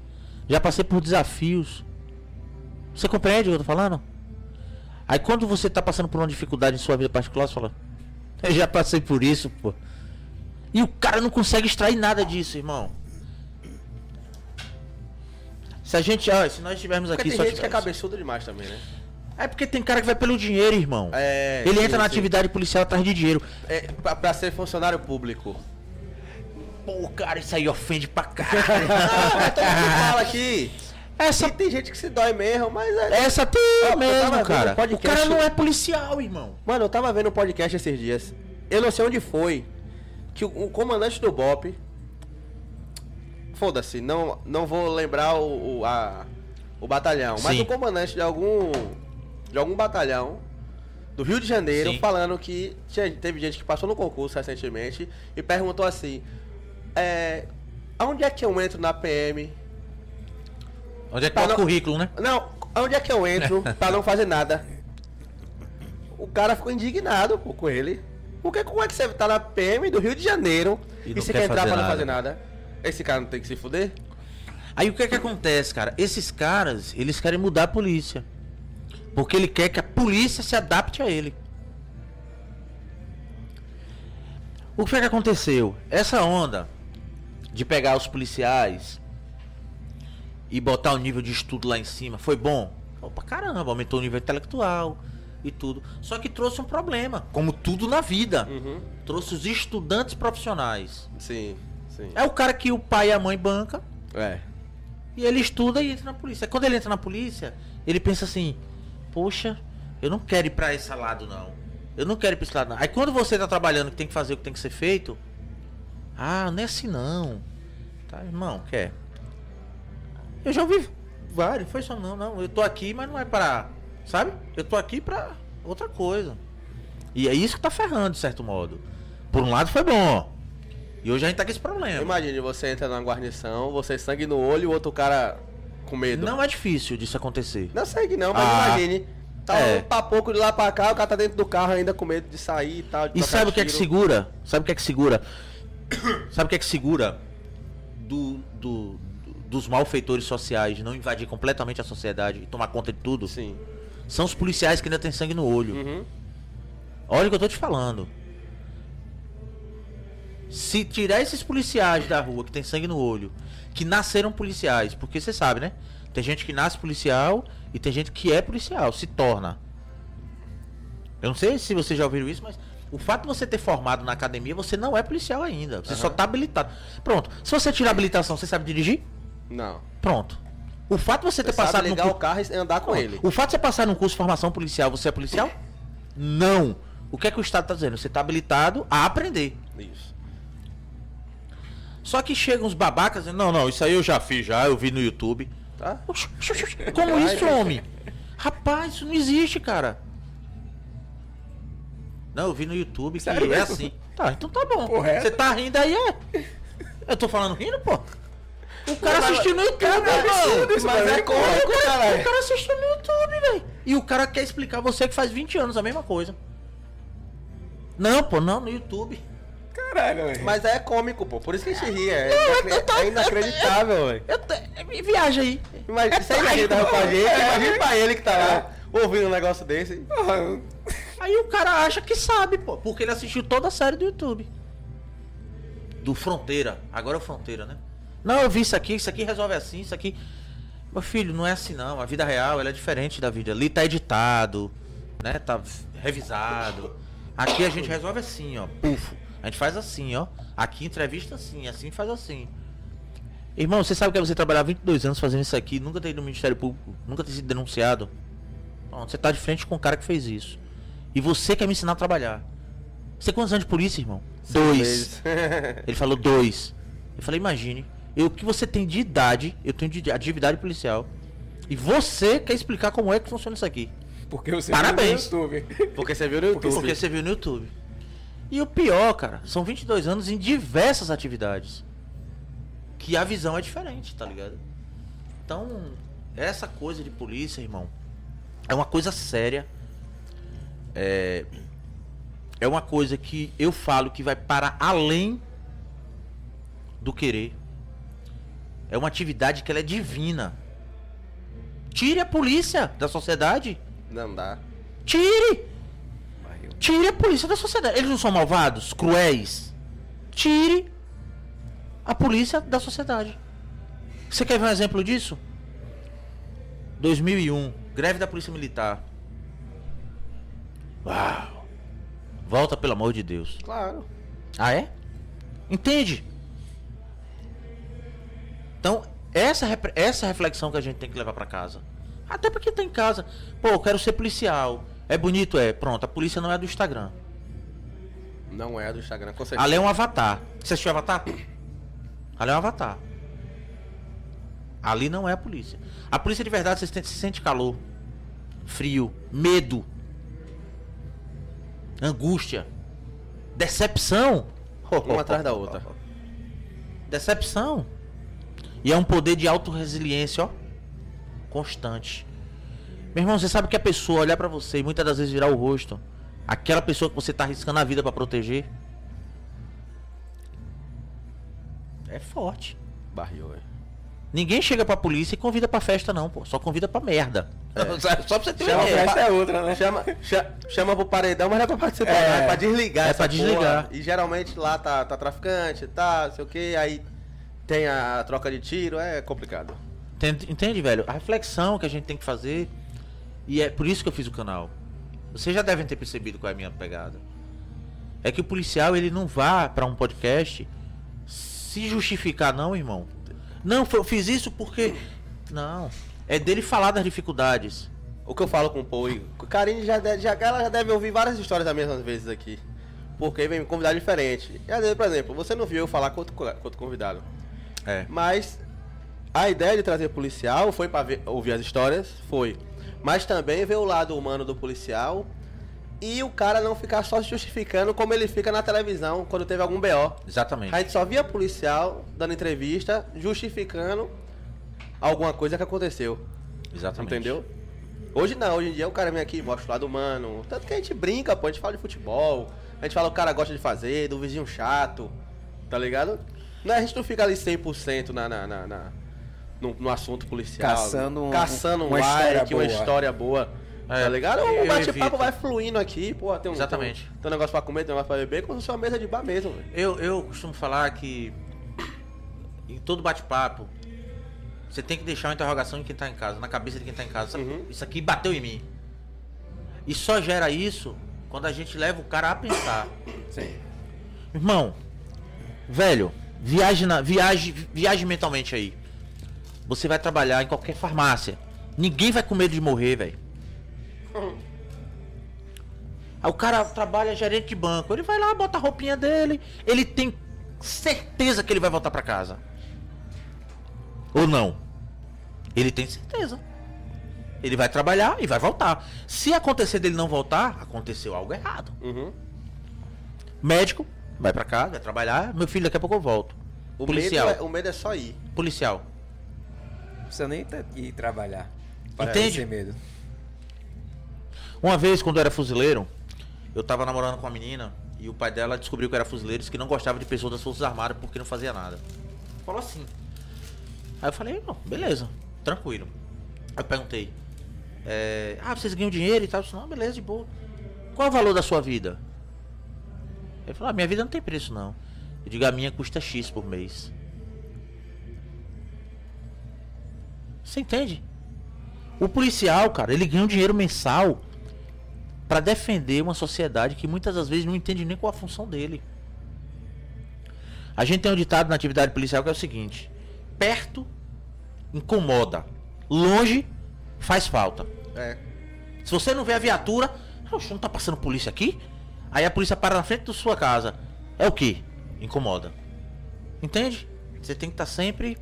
Já passei por desafios. Você compreende o que eu tô falando? Aí quando você tá passando por uma dificuldade em sua vida particular, você fala, eu já passei por isso, pô. E o cara não consegue extrair nada disso, irmão. Se a gente, ó, se nós estivermos Porque aqui tem só gente que é cabeçudo demais também, né? É porque tem cara que vai pelo dinheiro, irmão. É, Ele sim, entra na sim. atividade policial atrás de dinheiro. É, pra, pra ser funcionário público. Pô, cara, isso aí ofende pra caralho. Ah, todo mundo fala aqui. Essa E tem gente que se dói mesmo, mas é. Essa tem eu mesmo, cara. um O podcast- cara não é policial, irmão. Mano, eu tava vendo um podcast esses dias. Eu não sei onde foi. Que o, o comandante do BOP. Foda-se, não, não vou lembrar o, o, a, o batalhão. Mas Sim. o comandante de algum. De algum batalhão do Rio de Janeiro Sim. falando que tinha- teve gente que passou no concurso recentemente e perguntou assim. É, aonde é que eu entro na PM? Onde é que Tá, o não- currículo, né? Não, onde é que eu entro pra não fazer nada? O cara ficou indignado pô, com ele. Porque como é que você tá na PM do Rio de Janeiro E e, você quer quer entrar pra não fazer nada? Esse cara não tem que se fuder? Aí o que é que acontece, cara? Esses caras, eles querem mudar a polícia. Porque ele quer que a polícia se adapte a ele. O que foi que aconteceu? Essa onda de pegar os policiais e botar o nível de estudo lá em cima foi bom? Pra caramba, aumentou o nível intelectual e tudo. Só que trouxe um problema, como tudo na vida. Uhum. Trouxe os estudantes profissionais. Sim, sim. É o cara que o pai e a mãe banca É. e ele estuda e entra na polícia. Quando ele entra na polícia, ele pensa assim: Poxa, eu não quero ir pra esse lado, não. Eu não quero ir pra esse lado, não. Aí quando você tá trabalhando que tem que fazer o que tem que ser feito, ah, não é assim não. Tá, irmão, quer? Eu já ouvi vários, foi só não, não. Eu tô aqui, mas não é para. Sabe? Eu tô aqui pra outra coisa. E é isso que tá ferrando, de certo modo. Por um lado foi bom. E hoje a gente tá com esse problema. Imagine, você entra numa guarnição, você sangue no olho o outro cara com medo. Não é difícil disso acontecer. Não sangue não, mas Ah, imagine. Tá é. um papoco de lá pra cá, o cara tá dentro do carro ainda com medo de sair e tal. de E sabe o que é que segura? Sabe o que é que segura? Sabe o que é que segura do, do- do- dos malfeitores sociais de não invadir completamente a sociedade e tomar conta de tudo? Sim. São os policiais que ainda têm sangue no olho. Uhum. Olha o que eu tô te falando. Se tirar esses policiais da rua que tem sangue no olho, que nasceram policiais, porque você sabe, né? Tem gente que nasce policial e tem gente que é policial, se torna. Eu não sei se vocês já ouviram isso, mas o fato de você ter formado na academia, você não é policial ainda. Você só tá habilitado. Pronto. Se você tirar a habilitação, você sabe dirigir? Não. Pronto. O fato de você ter Você sabe passado no ligar cu- o carro e andar com ele. o fato de você passar num curso de formação policial, você é policial? Não. O que é que o Estado tá dizendo? Você tá habilitado a aprender. Isso. Só que chegam os babacas dizendo, não, não, isso aí eu já fiz já, eu vi no YouTube. Tá? Como isso, homem? Rapaz, isso não existe, cara. Não, eu vi no YouTube que é assim. Tá, então tá bom. Correto. Você tá rindo aí, é? Eu tô falando rindo, pô? O cara Mas- assistiu no YouTube, Cara, é irmão. absurdo isso, mas é cômico, O caralho. cara assistiu no YouTube, velho. E o cara quer explicar você que faz 20 anos a mesma coisa. Não, pô, não, no YouTube. Caralho, velho. Mas é cômico, pô. Por isso que a gente ri. É, inacre- é inacreditável, velho. Viaja aí. Imagina, se é inacreditável pra gente, imagina pra ele que tá lá ouvindo um negócio desse. Aí o cara acha que sabe, pô, porque ele assistiu toda a série do YouTube. Do Fronteira. Agora é o Fronteira, né? Não, eu vi isso aqui, isso aqui resolve assim, isso aqui. Meu filho, não é assim não. A vida real ela é diferente da vida. Ali tá editado, né? Tá revisado. Aqui a gente resolve assim, ó. Pufo. A gente faz assim, ó. Aqui entrevista assim, assim faz assim. Irmão, você sabe que é você trabalhar 22 anos fazendo isso aqui, nunca ter ido no Ministério Público, nunca ter sido denunciado. Pronto, você tá de frente com o cara que fez isso. E você quer me ensinar a trabalhar. Você tem quantos anos de polícia, irmão? Dois. Vezes. Ele falou dois. Eu falei, imagine. Eu, o que você tem de idade, eu tenho de atividade policial. E você quer explicar como é que funciona isso aqui. Porque você Parabéns. viu no YouTube. Porque você viu no YouTube. Porque você viu no YouTube. E o pior, cara, são 22 anos em diversas atividades. Que a visão é diferente, tá ligado? Então, essa coisa de polícia, irmão, é uma coisa séria. É, é uma coisa que eu falo que vai para além do querer. É uma atividade que ela é divina. Tire a polícia da sociedade. Não dá. Tire! Tire a polícia da sociedade. Eles não são malvados, cruéis. Tire a polícia da sociedade. Você quer ver um exemplo disso? 2001, greve da Polícia Militar. Uau! Volta, pelo amor de Deus. Claro. Ah, é? Entende? Então, essa, essa reflexão que a gente tem que levar pra casa. Até porque tá em casa. Pô, eu quero ser policial. É bonito, é. Pronto, a polícia não é do Instagram. Não é do Instagram, com certeza. Ali é um avatar. Você assistiu Avatar? Ali é um avatar. Ali não é a polícia. A polícia de verdade, você sente- você sente calor, frio, medo, angústia, decepção. Uma atrás da outra. Decepção. E é um poder de autorresiliência, ó. Constante. Meu irmão, você sabe que a pessoa olhar pra você e muitas das vezes virar o rosto. Aquela pessoa que você tá arriscando a vida pra proteger. É forte. Barril, velho. Ninguém chega pra polícia e convida pra festa, não, pô. Só convida pra merda. Só pra você ter uma Chama ideia. festa é outra, né? Chama, cha- chama pro paredão, mas não é pra participar, É. não, é pra desligar. É pra desligar. porra. E geralmente lá tá, tá traficante, tá, não sei o que, aí tem a troca de tiro, é complicado. Entende, entende, velho? A reflexão que a gente tem que fazer. E é por isso que eu fiz o canal. Vocês já devem ter percebido qual é a minha pegada. É que o policial ele não vá pra um podcast se justificar, não, irmão. Não, eu fiz isso porque. Não. É dele falar das dificuldades. O que eu falo com o Paul, o Karine já deve, já, ela já deve ouvir várias histórias das mesmas vezes aqui. Porque vem me convidar diferente. E às vezes, por exemplo, você não viu eu falar com outro, co- com outro convidado. É. Mas a ideia de trazer policial foi pra ver- ouvir as histórias, foi. Mas também ver o lado humano do policial e o cara não ficar só se justificando como ele fica na televisão quando teve algum BO. Exatamente. A gente só via policial dando entrevista justificando alguma coisa que aconteceu. Exatamente. Entendeu? Hoje não, hoje em dia o cara vem aqui, mostra o lado humano. Tanto que a gente brinca, pô, a gente fala de futebol. A gente fala o cara gosta de fazer, do vizinho chato. Tá ligado? Não, a gente não fica ali 100% na, na, na, na- no, no assunto policial. Caçando um- caçando um uma história like, uma boa. história boa. É, tá ligado? O bate-papo vai fluindo aqui, pô. Tem um, Exatamente. Tem um, tem um negócio pra comer, tem um negócio pra beber, como se fosse uma mesa de bar mesmo, velho. Eu, eu costumo falar que em todo bate-papo você tem que deixar uma interrogação em quem tá em casa, na cabeça de quem tá em casa. Uhum. Isso aqui bateu em mim. E só gera isso quando a gente leva o cara a pensar. Sim. Irmão, velho, viaje, na, viaje, viaje mentalmente aí. Você vai trabalhar em qualquer farmácia. Ninguém vai com medo de morrer, velho. Aí o cara trabalha gerente de banco. Ele vai lá, bota a roupinha dele. Ele tem certeza que ele vai voltar pra casa. Ou não? Ele tem certeza. Ele vai trabalhar e vai voltar. Se acontecer dele não voltar, aconteceu algo errado. Uhum. Médico, vai pra casa, vai trabalhar. Meu filho, daqui a pouco eu volto. O, Policial. Medo é, o medo é só ir. Policial. Não precisa nem ir trabalhar. Pra Entende? ter medo. Uma vez, quando eu era fuzileiro, eu tava namorando com uma menina e o pai dela descobriu que eu era fuzileiro e que não gostava de pessoas das Forças Armadas porque não fazia nada. Falou assim. Aí eu falei, não, beleza, tranquilo. Aí eu perguntei, é, ah, vocês ganham dinheiro e tal? Eu disse, não, beleza, de boa. Qual é o valor da sua vida? Ele falou, ah, minha vida não tem preço não. Eu digo, a minha custa X por mês. Você entende? O policial, cara, ele ganha um dinheiro mensal pra defender uma sociedade que muitas das vezes não entende nem qual a função dele. A gente tem um ditado na atividade policial que é o seguinte: perto incomoda, longe faz falta. É. Se você não vê a viatura, "Oxe, não tá passando polícia aqui? Aí a polícia para na frente da sua casa. É o que? Incomoda. Entende? Você tem que estar sempre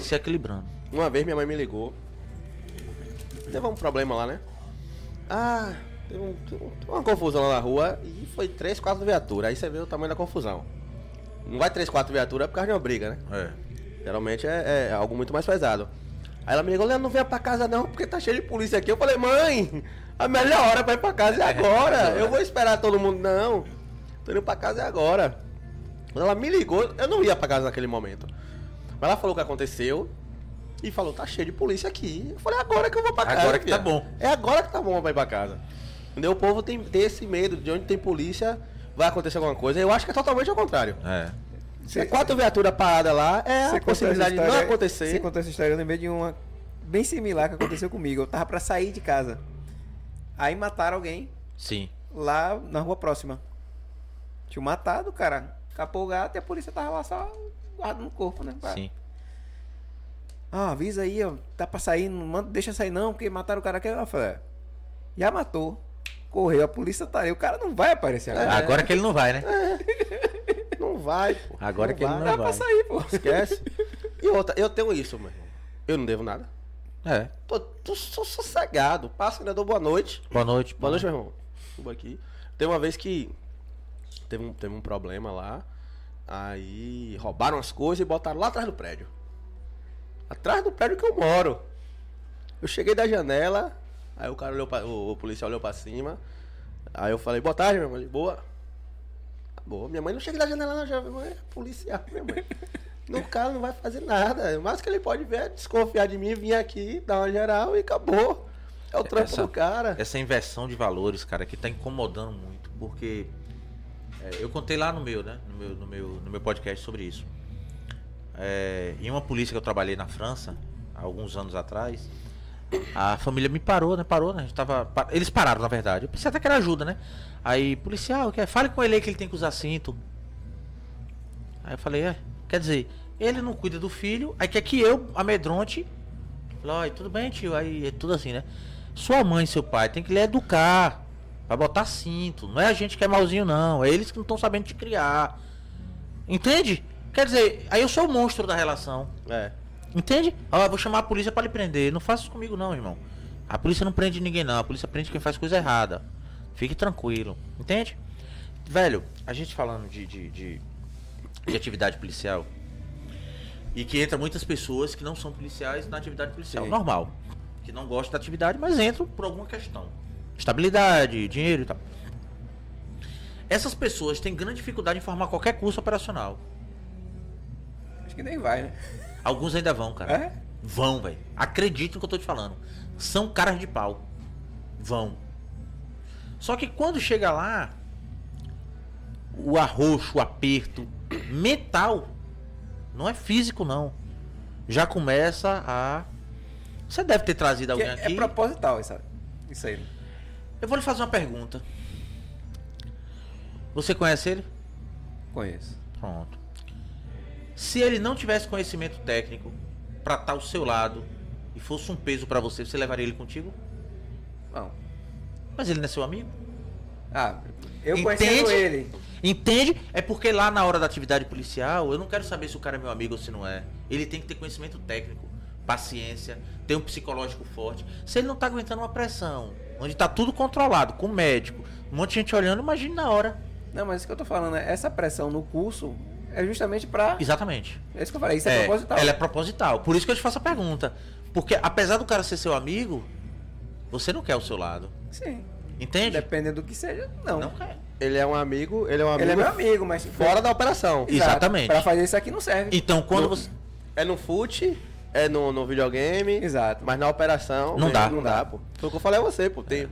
se equilibrando. Uma vez minha mãe me ligou. Teve um problema lá, né? Ah, teve, um- uma confusão lá na rua e foi três, quatro viaturas. Aí você vê o tamanho da confusão. Não vai três, quatro viaturas é por causa de uma briga, né? É. Geralmente é, é algo muito mais pesado. Aí ela me ligou, Leandro, não venha pra casa não, porque tá cheio de polícia aqui. Eu falei, mãe, a melhor hora pra ir pra casa é agora. Eu vou esperar todo mundo. Não, tô indo pra casa é agora. Quando ela me ligou, eu não ia pra casa naquele momento. Mas ela falou o que aconteceu e falou, tá cheio de polícia aqui. Eu falei, agora que eu vou pra casa. Agora que tá bom. É agora que tá bom pra ir pra casa. Entendeu? O povo tem, tem esse medo de onde tem polícia, vai acontecer alguma coisa. Eu acho que é totalmente ao contrário. É. Se é quatro viaturas paradas lá, é a possibilidade de contou não história- acontecer. Você contou essa história, eu lembrei de uma bem similar que aconteceu comigo. Eu tava pra sair de casa. Aí mataram alguém Sim. lá na rua próxima. Tinha matado, cara. Capou o gato e a polícia tava lá só guardando no corpo, né? Pra- Sim. Ah, avisa aí, ó. Tá pra sair, não manda, deixa sair não, porque mataram o cara aqui. Eu falei, é, já matou. Correu, a polícia tá aí. O cara não vai aparecer agora. Agora que ele não vai, né? Não vai, pô. Agora que ele vai. não Dá vai. pra sair, pô. Esquece. E outra, eu tenho isso, meu irmão. Eu não devo nada. É. Tô, tô, sou sossegado. Passa, ainda dou boa noite. Boa noite. Boa noite, meu irmão. Subo aqui. Teve uma vez que teve um, teve um problema lá. Aí roubaram as coisas e botaram lá atrás do prédio. Atrás do prédio que eu moro. Eu cheguei da janela, aí o cara olhou pra, o, o policial olhou pra cima. Aí eu falei, boa tarde, meu irmão. Ele, boa. Boa, minha mãe não chega da janela, não, já, minha mãe é policial, minha mãe. No cara não vai fazer nada. O mais que ele pode ver é desconfiar de mim, vir aqui, dar uma geral e acabou. É o trampo Essa- do cara. Essa inversão de valores, cara, que tá incomodando muito, porque é, eu contei lá no meu, né, no meu, no meu, no meu podcast sobre isso. É, em uma polícia que eu trabalhei na França, alguns anos atrás, a família me parou, né, parou, né, a gente tava, eles pararam, na verdade. Eu pensei até que era ajuda, né. Aí, policial, quer, fale com ele aí que ele tem que usar cinto. Aí eu falei, é, quer dizer, ele não cuida do filho, aí quer que eu amedronte Falei, "Oi, tudo bem, tio? Aí é tudo assim, né? Sua mãe e seu pai tem que lhe educar. Vai botar cinto. Não é a gente que é malzinho, não. É eles que não estão sabendo te criar. Entende? Quer dizer, aí eu sou o monstro da relação. É. Entende? Vou chamar a polícia pra lhe prender. Não faça isso comigo, não, irmão. A polícia não prende ninguém, não. A polícia prende quem faz coisa errada. Fique tranquilo. Entende? Velho, a gente falando de, de, de, de atividade policial. E que entra muitas pessoas que não são policiais na atividade policial. Sim. Normal. Que não gostam da atividade, mas entram por alguma questão. Estabilidade, dinheiro e tal. Essas pessoas têm grande dificuldade em formar qualquer curso operacional. Acho que nem vai, né? Alguns ainda vão, cara. É? Vão, velho. Acredite no que eu tô te falando. São caras de pau. Vão. Só que quando chega lá, o arroxo, o aperto mental, não é físico não. Já começa a. Você deve ter trazido alguém é, aqui. é proposital isso, isso aí. Eu vou lhe fazer uma pergunta. Você conhece ele? Conheço. Pronto. Se ele não tivesse conhecimento técnico pra estar ao seu lado e fosse um peso pra você, você levaria ele contigo? Não. Mas ele não é seu amigo? Ah, eu conhecendo ele. Entende? É porque lá na hora da atividade policial, eu não quero saber se o cara é meu amigo ou se não é. Ele tem que ter conhecimento técnico, paciência, ter um psicológico forte. Se ele não tá aguentando uma pressão, onde tá tudo controlado, com médico, um monte de gente olhando, imagine na hora. Não, mas isso que eu tô falando, é essa pressão no curso é justamente pra. Exatamente. É isso que eu falei, isso é, proposital. Ela é proposital. Por isso que eu te faço a pergunta. Porque apesar do cara ser seu amigo, você não quer o seu lado. Sim. Entende? Dependendo do que seja, não. Não quer. Ele é um amigo, ele é um amigo Ele é meu amigo, mas. fora da operação. Exatamente. Pra fazer isso aqui não serve. Então quando No- você. É no fute, é no, no videogame, Exato. mas na operação. Não dá. Não dá, pô. Foi o que eu falei a você, pô. Tem,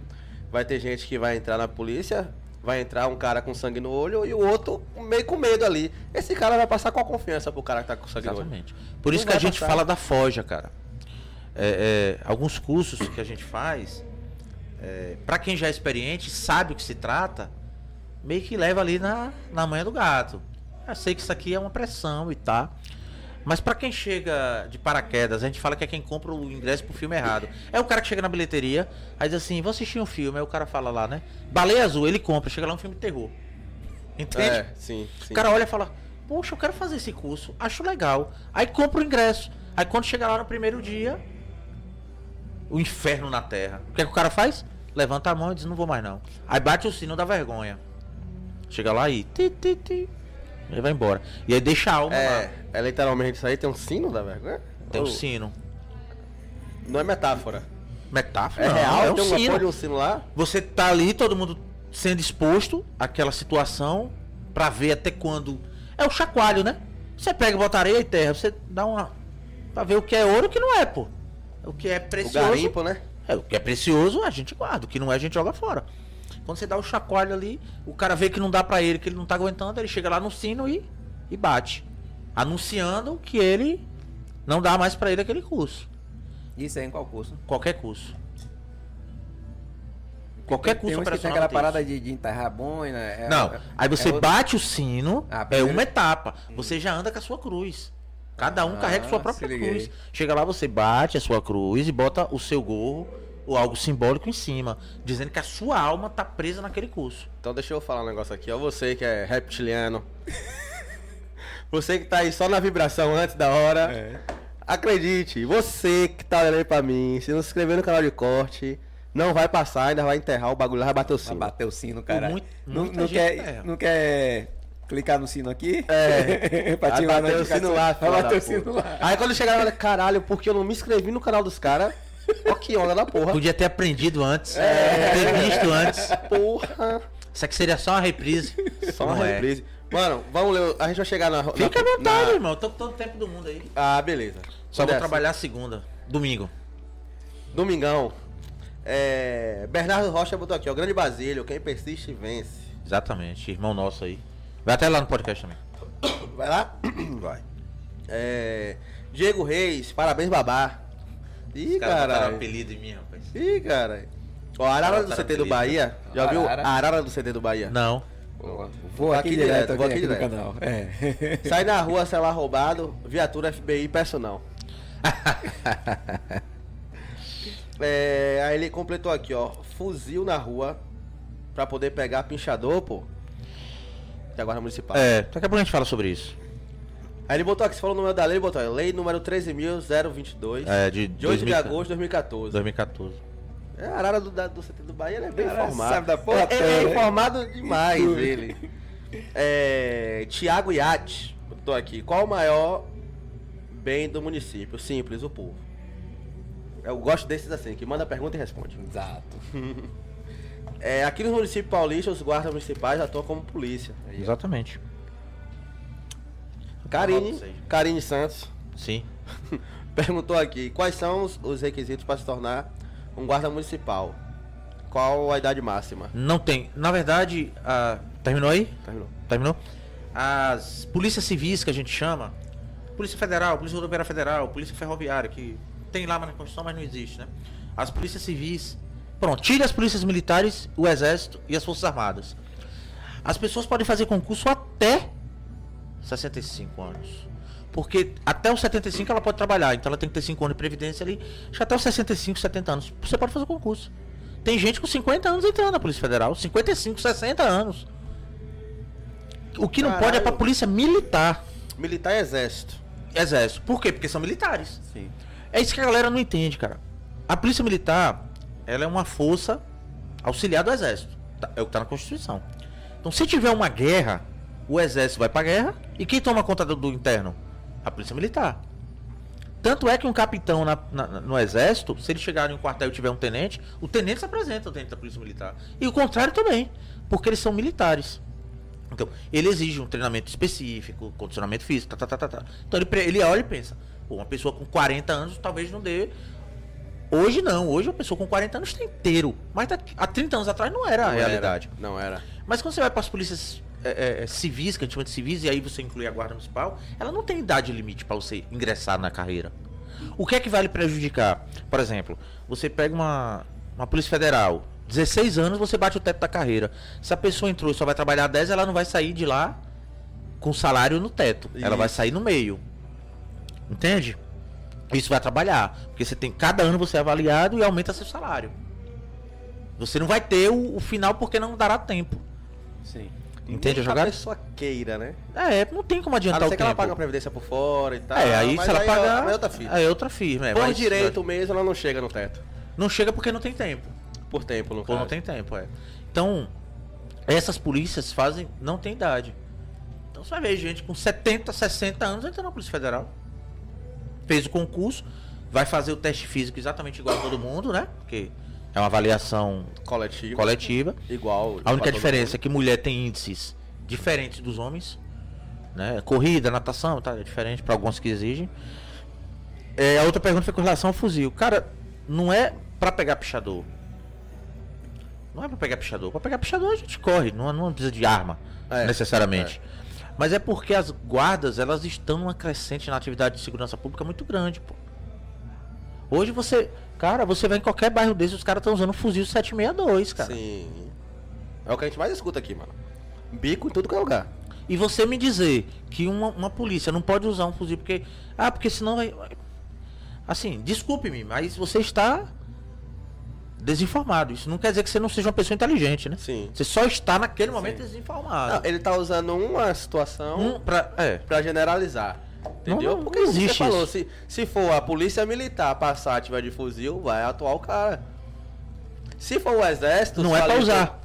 Vai ter gente que vai entrar na polícia, vai entrar um cara com sangue no olho e o outro meio com medo ali. Esse cara vai passar qual confiança pro cara que tá com sangue no olho? Exatamente. Por Não isso que a gente passar. fala da Foja, cara. É, é, alguns cursos que a gente faz, é, para quem já é experiente, sabe o que se trata, meio que leva ali na, na manha do gato. Eu sei que isso aqui é uma pressão e tá. Mas pra quem chega de paraquedas, a gente fala que é quem compra o ingresso pro filme errado. É o cara que chega na bilheteria, aí diz assim, vou assistir um filme, aí o cara fala lá, né? Baleia Azul, ele compra, chega lá um filme de terror. Entende? É, sim, sim. O cara olha e fala, poxa, eu quero fazer esse curso, acho legal. Aí compra o ingresso. Aí quando chega lá no primeiro dia, o inferno na terra. O que é que o cara faz? Levanta a mão e diz, não vou mais não. Aí bate o sino da vergonha. Chega lá e. Ti, ti, ti. Ele vai embora. E aí deixa a alma É, lá. é literalmente isso aí, tem um sino da vergonha? Tem o Ou- sino. Não é metáfora. Metáfora? É não, real, é um tem uma sino. de um sino lá? Você tá ali, todo mundo sendo exposto àquela situação pra ver até quando. É o chacoalho, né? Você pega, bota areia e terra, você dá uma. Pra ver o que é ouro e o que não é, pô. O que é O precioso. garimpo, né? É, o que é precioso a gente guarda, o que não é a gente joga fora. Quando você dá o chacoalho ali, o cara vê que não dá pra ele, que ele não tá aguentando, ele chega lá no sino e, e bate. Anunciando que ele não dá mais pra ele aquele curso. Isso aí em qual curso? Qualquer curso. Qualquer Tem curso que tem operacional aquela tem isso. parada de, de enterrar a boina. é- Não, é- aí você é outro- bate o sino, Ah, é primeiro- uma etapa. Você já anda com a sua cruz. Cada um Ah, carrega sua própria cruz. Chega lá, você bate a sua cruz e bota o seu gorro ou algo simbólico em cima, dizendo que a sua alma tá presa naquele curso. Então deixa eu falar um negócio aqui, ó. Você que é reptiliano. você que tá aí só na vibração antes da hora. É. Acredite, você que tá olhando aí pra mim, se não se inscrever no canal de corte, não vai passar, ainda vai enterrar o bagulho, lá, vai bater o Vai sino. bater o sino, cara. muito- não, não quer, erra. não quer clicar no sino aqui? É. pra Vai ativar bater o sino lá, Vai bater o sino lá. Aí quando chegar, vai falar, caralho, porque eu não me inscrevi no canal dos caras. Ó que onda da porra. Podia ter aprendido antes, ter visto antes. Porra. Isso aqui seria só uma reprise. Só uma Não é. reprise. Mano, vamos ler. A gente vai chegar na. Fica à vontade, na- irmão. Eu tô com todo o tempo do mundo aí. Ah, beleza. Só vou Dessa. trabalhar segunda, domingo. Domingão. É, Bernardo Rocha botou aqui, ó. Grande Basílio, quem persiste vence. Exatamente, irmão nosso aí. Vai até lá no podcast também. Vai lá? Vai. É, Diego Reis, parabéns, babá. Ih, caralho. apelido em mim, rapaz. Ih, caralho. Ó, a Arara do CT do apelido. Bahia. Já viu Arara? a Arara do CT do Bahia? Não. Vou aqui, aqui direto, direto, vou aqui, aqui no direto. canal. É. Sai na rua, celular roubado, viatura FBI personal. é, aí ele completou aqui, ó. Fuzil na rua pra poder pegar pinchador, pô. Da Guarda Municipal. É, daqui a pouco a gente fala sobre isso. Aí ele botou aqui, você falou o número da lei, ele botou aí, lei número 13.022, É, de, de 8 de 2000 agosto de 2014. 2014. É, a Arara do, da- do CT do Bahia, ele é bem Cara, informado. sabe da porra é, ele é toda, né? informado demais, ele. É, Tiago Iate botou aqui, qual o maior bem do município? Simples, o povo. Eu gosto desses assim, que manda pergunta e responde. Exato. É, aqui nos municípios paulistas, os guardas municipais atuam como polícia. Exatamente. Karine. Karine Santos Sim. perguntou aqui, quais são os, os requisitos para se tornar um guarda municipal? qual a idade máxima? Não tem. Na verdade, a... terminou aí? Terminou. Terminou? As polícias civis que a gente chama, Polícia Federal, Polícia Rodoviária Federal, Polícia Ferroviária, que tem lá na Constituição, mas não existe, né? As polícias civis. Pronto, tira as polícias militares, o Exército e as Forças Armadas. As pessoas podem fazer concurso até 65 anos. Porque até os 75 ela pode trabalhar, então ela tem que ter 5 anos de previdência ali. Acho que até os 65, 70 anos você pode fazer concurso. Tem gente com 50 anos entrando na Polícia Federal, 55, 60 anos. O que não pode é Caralho. pra Polícia Militar. Militar e exército. Exército. Por quê? Porque são militares. Sim. É isso que a galera não entende, cara. A Polícia Militar, ela é uma força auxiliar do Exército. Tá- É o que tá na Constituição. Então, se tiver uma guerra, o Exército vai pra guerra e quem toma conta do, do interno? A Polícia Militar. Tanto é que um capitão na- na- no Exército, se ele chegar em um quartel e tiver um tenente, o tenente se apresenta dentro da Polícia Militar. E o contrário também, porque eles são militares. Então, ele exige um treinamento específico, condicionamento físico, tá, tá, tá, tá, tá. Então ele, ele olha e pensa, pô, uma pessoa com 40 anos talvez não dê. Hoje não, hoje uma pessoa com 40 anos está inteiro. Mas há 30 anos atrás não era a Não realidade. Era, não era. Mas quando você vai para as polícias é, é, é, civis, que a gente chama de civis, e aí você inclui a guarda municipal, ela não tem idade limite para você ingressar na carreira. O que é que vai lhe prejudicar? Por exemplo, você pega uma, uma polícia federal, 16 anos você bate o teto da carreira. Se a pessoa entrou e só vai trabalhar 10, ela não vai sair de lá com salário no teto. Ela vai Isso. sair no meio. Entende? Isso vai trabalhar. Porque você tem. Cada ano você é avaliado e aumenta seu salário. Você não vai ter o, o final porque não dará tempo. Sim. Entende a jogada? a pessoa queira, né? É, não tem como adiantar o ser que tempo. ela paga a previdência por fora e tal. é, aí mas se ela aí pagar. É outra fita. É outra firma. É, por mas- direito mesmo, ela não chega no teto. Não chega porque não tem tempo. Por tempo, no caso. não tem tempo, é. Então, essas polícias fazem. Não tem idade. Então você vai ver gente com 70, 60 anos entrando na Polícia Federal. Fez o concurso, vai fazer o teste físico exatamente igual a todo mundo, né? Porque é uma avaliação Coletivo. coletiva. Igual. A única diferença é que mulher tem índices diferentes dos homens. Né? Corrida, natação, tá? É diferente para alguns que exigem. É, a outra pergunta foi com relação ao fuzil. Cara, não é para pegar pichador. Não é pra pegar pichador. Pra pegar pichador a gente corre, não, não precisa de arma, É, necessariamente. Mas é porque as guardas, elas estão numa crescente na atividade de segurança pública muito grande, pô. Hoje você, cara, você vai em qualquer bairro desse, os caras estão usando fuzil 762, cara. Sim. É o que a gente mais escuta aqui, mano. Bico em tudo que é lugar. E você me dizer que uma, uma polícia não pode usar um fuzil porque. Ah, porque senão vai. Assim, desculpe-me, mas você está desinformado. Isso não quer dizer que você não seja uma pessoa inteligente, né? Sim. Você só está naquele momento desinformado. Não, ele tá usando uma situação Um pra, é. pra generalizar. Entendeu? Não, não, Porque não você existe falou, isso. se, se for a polícia militar passar tiver de fuzil, vai atuar o cara. Se for o exército, Não é pra que- usar.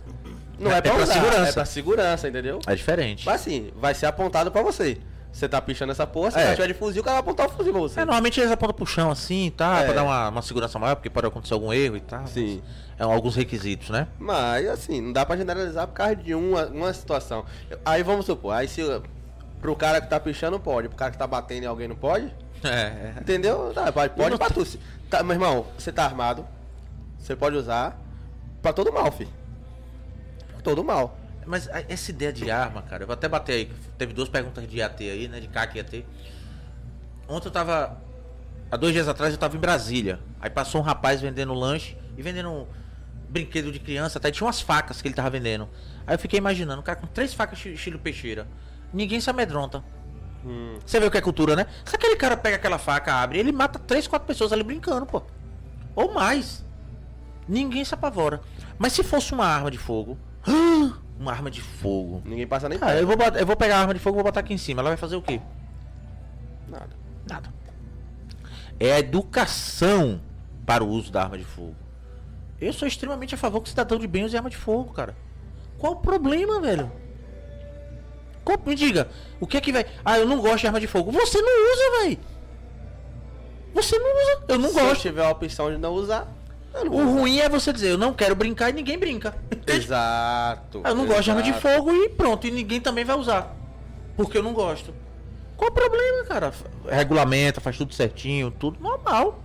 Não É- é, pra é pra usar, segurança. É pra segurança, entendeu? É diferente. Mas assim, vai ser apontado pra você. Você tá pichando essa porra, se É. tiver de fuzil, o cara vai apontar o fuzil pra você. É, normalmente eles apontam pro chão assim, tá? É. Pra dar uma, uma segurança maior, porque pode acontecer algum erro e tal. Sim. É alguns requisitos, né? Mas assim, não dá pra generalizar por causa de uma, uma situação. Aí vamos supor, aí se pro cara que tá pichando pode, pro cara que tá batendo em alguém não pode? É. Entendeu? Tá, pode pode pra tu. Se- Tá, meu irmão, você tá armado, você pode usar pra todo mal, fi. Pra todo mal. Mas essa ideia de arma, cara, eu vou até bater aí. Teve duas perguntas de IAT aí, né? De CAC e IAT. Ontem eu tava. Há dois dias atrás eu tava em Brasília. Aí passou um rapaz vendendo lanche e vendendo um brinquedo de criança, até tinha umas facas que ele tava vendendo. Aí eu fiquei imaginando, um cara com três facas esti- estilo peixeira. Ninguém se amedronta. Você vê o que é cultura, né? Se aquele cara pega aquela faca, abre, ele mata três, quatro pessoas ali brincando, pô. Ou mais. Ninguém se apavora. Mas se fosse uma arma de fogo. Uma arma de fogo. Ninguém passa nem Ah, eu vou, eu vou pegar a arma de fogo e vou botar aqui em cima. Ela vai fazer o quê? Nada. Nada. É a educação para o uso da arma de fogo. Eu sou extremamente a favor que o cidadão de bem use arma de fogo, cara. Qual o problema, velho? Me diga, o que é que vai. Ah, eu não gosto de arma de fogo. Você não usa, velho. Você não usa. Eu não Se gosto. tiver a opção de não usar, não O usar. ruim é você dizer, eu não quero brincar e ninguém brinca. Exato. Eu não gosto de arma de exato. fogo e pronto, e ninguém também vai usar. Porque eu não gosto. Qual o problema, cara? Regulamenta, faz tudo certinho, tudo normal.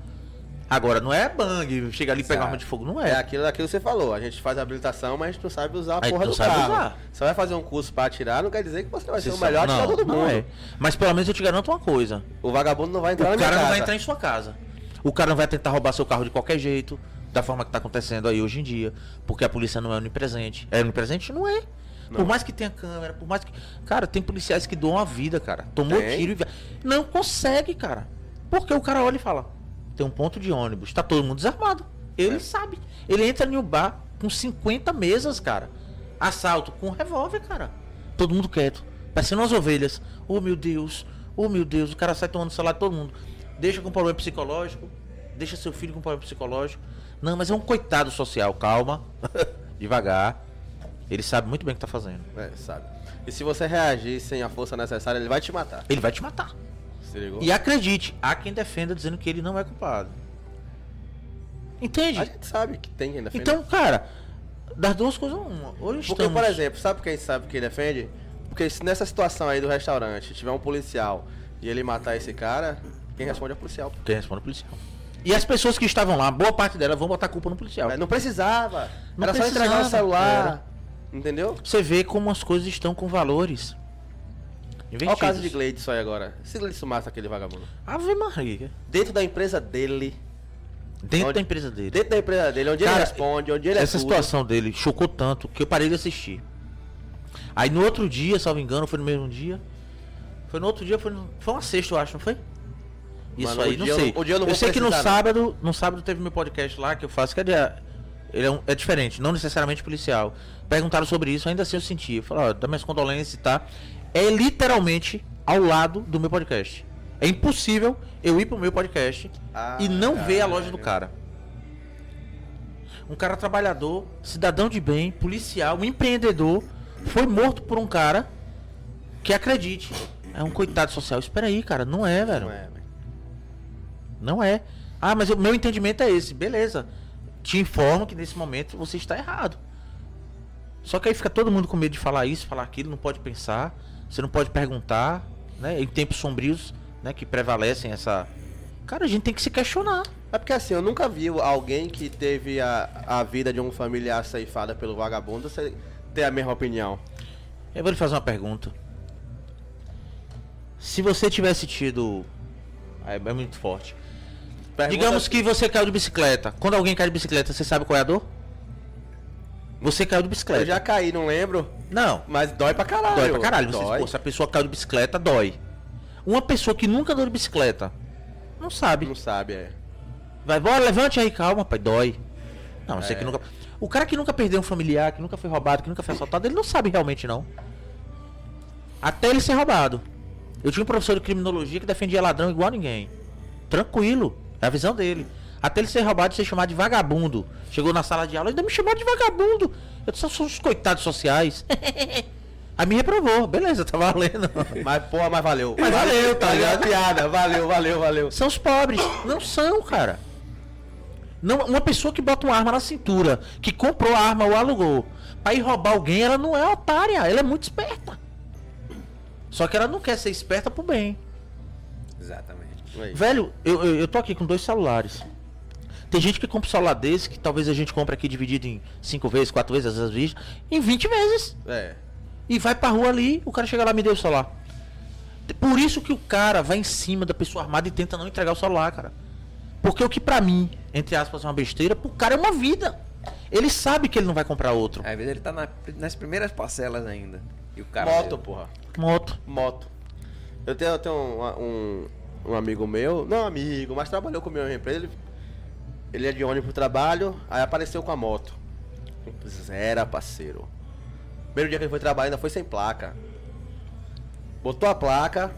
Agora, não é bang, chega ali e pegar arma de fogo, não É é. aquilo daquilo que você falou. A gente faz a habilitação, mas a gente não sabe usar a Aí porra não do sabe carro. usar. Você vai fazer um curso pra atirar, não quer dizer que você vai Você ser o sabe- melhor não, atirador do não mundo. é. Mas pelo menos eu te garanto uma coisa. O vagabundo não vai entrar na O minha cara não casa. vai entrar em sua casa. O cara não vai tentar roubar seu carro de qualquer jeito, da forma que tá acontecendo aí hoje em dia. Porque a polícia não é onipresente. É onipresente? Não é. Por mais que tenha câmera, por mais que. Cara, tem policiais que doam a vida, cara. Tomou Tem. tiro e. Não consegue, cara. Porque o cara olha e fala: tem um ponto de ônibus, tá todo mundo desarmado. Ele sabe. Ele entra um bar com 50 mesas, cara. Assalto com revólver, cara. Todo mundo quieto. Parecendo umas ovelhas. Oh meu Deus. Oh meu Deus. O cara sai tomando celular de todo mundo. Deixa com problema psicológico. Deixa seu filho com problema psicológico. Não, mas é um coitado social. Calma. Devagar. Ele sabe muito bem o que tá fazendo. É, sabe. E se você reagir sem a força necessária, ele vai te matar. Ele vai te matar. E acredite, há quem defenda dizendo que ele não é culpado. Entende? A gente sabe que tem quem defende. Então, cara, das duas coisas uma. Hoje Porque, estamos... por exemplo, sabe quem sabe quem defende? Porque se nessa situação aí do restaurante tiver um policial e ele matar esse cara, quem responde é o policial. Quem responde é o policial. E as pessoas que estavam lá, boa parte delas vão botar culpa no policial. Mas não precisava. Não Era só entregar o precisava. celular. Entendeu? Você vê como as coisas estão com valores. Olha o caso de. Gleidson aí agora. Se Gleidson mata aquele vagabundo. Ave Maria. Dentro da empresa dele. Dentro Onde- da empresa dele. Dentro da empresa dele, onde ele Cara, responde, onde ele é Essa tudo. situação dele chocou tanto que eu parei de assistir. Aí no outro dia, salvo engano, foi no mesmo dia. Foi no outro dia, foi, no, foi uma sexta, eu acho, não foi? Isso Mano, aí, não eu sei. não- dia eu não vou sei que no não. sábado, no sábado teve meu podcast lá que eu faço, que é, de, ele é, um- é diferente, não necessariamente policial. Perguntaram sobre isso, ainda assim eu senti. Eu falei, ó, dá minhas condolências, tá? É literalmente ao lado do meu podcast. É impossível eu ir pro meu podcast Ah, e não ver a loja caralho. do cara. Um cara trabalhador, cidadão de bem, policial, um empreendedor, foi morto por um cara que acredite. É um coitado social. Espera aí, cara. Não é, velho. Não é. Não é. Ah, mas o meu entendimento é esse. Beleza. Te informo que nesse momento você está errado. Só que aí fica todo mundo com medo de falar isso, falar aquilo, não pode pensar, você não pode perguntar, né? Em tempos sombrios, né, que prevalecem essa. Cara, a gente tem que se questionar. É porque assim, eu nunca vi alguém que teve a, a vida de um familiar ceifada pelo vagabundo você ter a mesma opinião. Eu vou lhe fazer uma pergunta. Se você tivesse tido. É, é muito forte. Pergunta Digamos assim, que você caiu de bicicleta. Quando alguém cai de bicicleta, você sabe qual é a dor? Você caiu de bicicleta. Eu já caí, não lembro, Não. mas dói pra caralho. Dói pra caralho. Você, Dói. pô, se a pessoa caiu de bicicleta, dói. Uma pessoa que nunca andou de bicicleta, não sabe. Não sabe, é. Vai, bora, levante aí, calma, pai, dói. Não, você É. que nunca. O cara que nunca perdeu um familiar, que nunca foi roubado, que nunca foi assaltado, ele não sabe realmente, não. Até ele ser roubado. Eu tinha um professor de criminologia que defendia ladrão igual ninguém. Tranquilo. É a visão dele. Até ele ser roubado e ser chamado de vagabundo. Chegou na sala de aula e ainda me chamou de vagabundo. Eu disse, são os coitados sociais. Aí me reprovou. Beleza, tá valendo. Mas, porra, mas valeu. Mas valeu, tá Valeu a ligado? piada, valeu, valeu, valeu. São os pobres. Não são, cara. Não, uma pessoa que bota uma arma na cintura, que comprou a arma ou alugou, pra ir roubar alguém, ela não é otária, ela é muito esperta. Só que ela não quer ser esperta pro bem. Exatamente. Velho, eu, eu, eu tô aqui com dois celulares. Tem gente que compra um celular desse, que talvez a gente compre aqui dividido em cinco vezes, quatro vezes, às vezes, em 20 vezes. É. E vai pra rua ali, o cara chega lá e me deu o celular. Por isso que o cara vai em cima da pessoa armada e tenta não entregar o celular, cara. Porque o que pra mim, entre aspas, é uma besteira, pro cara é uma vida. Ele sabe que ele não vai comprar outro. Às vezes ele tá na- nas primeiras parcelas ainda. E o cara. Moto, porra. Moto. Moto. Eu tenho, eu tenho um, um, um amigo meu, não amigo, mas trabalhou comigo na empresa. Ele, ele é de ônibus pro trabalho, aí apareceu com a moto. Zero, parceiro. Primeiro dia que ele foi trabalhar ainda foi sem placa. Botou a placa,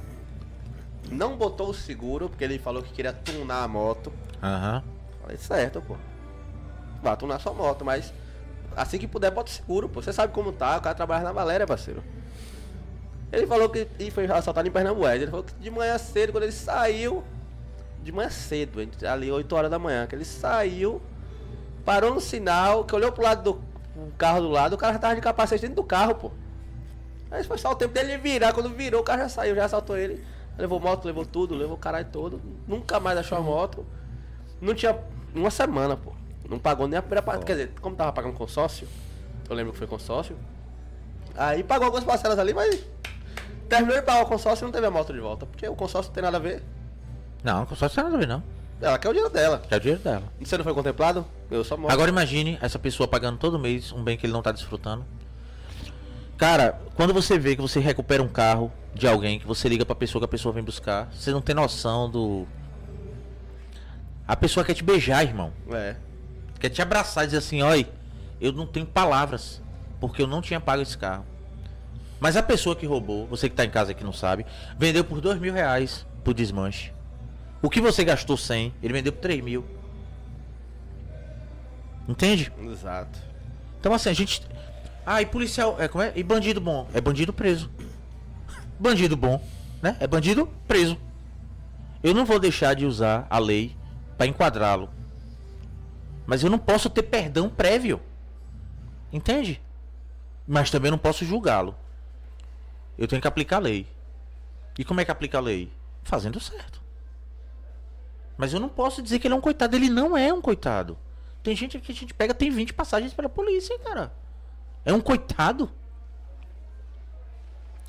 não botou o seguro, porque ele falou que queria tunar a moto. Aham. Falei, certo, pô. Vai tunar sua moto, mas assim que puder, bota o seguro, pô. Você sabe como tá, o cara trabalha na Valéria, parceiro. Ele falou que e foi assaltado em Pernambués. Ele falou que de manhã cedo, quando ele saiu, de manhã cedo, ali 8 horas da manhã, que ele saiu, parou no sinal, que olhou pro lado do o carro do lado, o cara já tava de capacete dentro do carro, pô. Aí foi só o tempo dele virar, quando virou, o cara já saiu, já assaltou ele. Levou moto, levou tudo, levou o caralho todo. Nunca mais achou a moto. Não tinha uma semana, pô. Não pagou nem a primeira parte. Quer dizer, como tava pagando consórcio, eu lembro que foi consórcio. Aí pagou algumas parcelas ali, mas terminou de pagar o consórcio e não teve a moto de volta. Porque o consórcio não tem nada a ver. Não, nada a ver, não. Ela quer o dinheiro dela. É o dinheiro dela. Você não foi contemplado? Eu só mostro. Agora imagine essa pessoa pagando todo mês um bem que ele não tá desfrutando. Cara, quando você vê que você recupera um carro de alguém, que você liga pra pessoa que a pessoa vem buscar, você não tem noção do. A pessoa quer te beijar, irmão. É. Quer te abraçar e dizer assim, oi, eu não tenho palavras, porque eu não tinha pago esse carro. Mas a pessoa que roubou, você que tá em casa aqui não sabe, vendeu por dois mil reais pro desmanche. O que você gastou 100, ele vendeu por 3 mil. Entende? Exato. Então assim, a gente. Ah, e policial. É, como é? E bandido bom? É bandido preso. Bandido bom, né? É bandido preso. Eu não vou deixar de usar a lei para enquadrá-lo. Mas eu não posso ter perdão prévio. Entende? Mas também não posso julgá-lo. Eu tenho que aplicar a lei. E como é que aplica a lei? Fazendo certo. Mas eu não posso dizer que ele é um coitado. Ele não é um coitado. Tem gente que a gente pega, tem 20 passagens pela polícia, cara. É um coitado?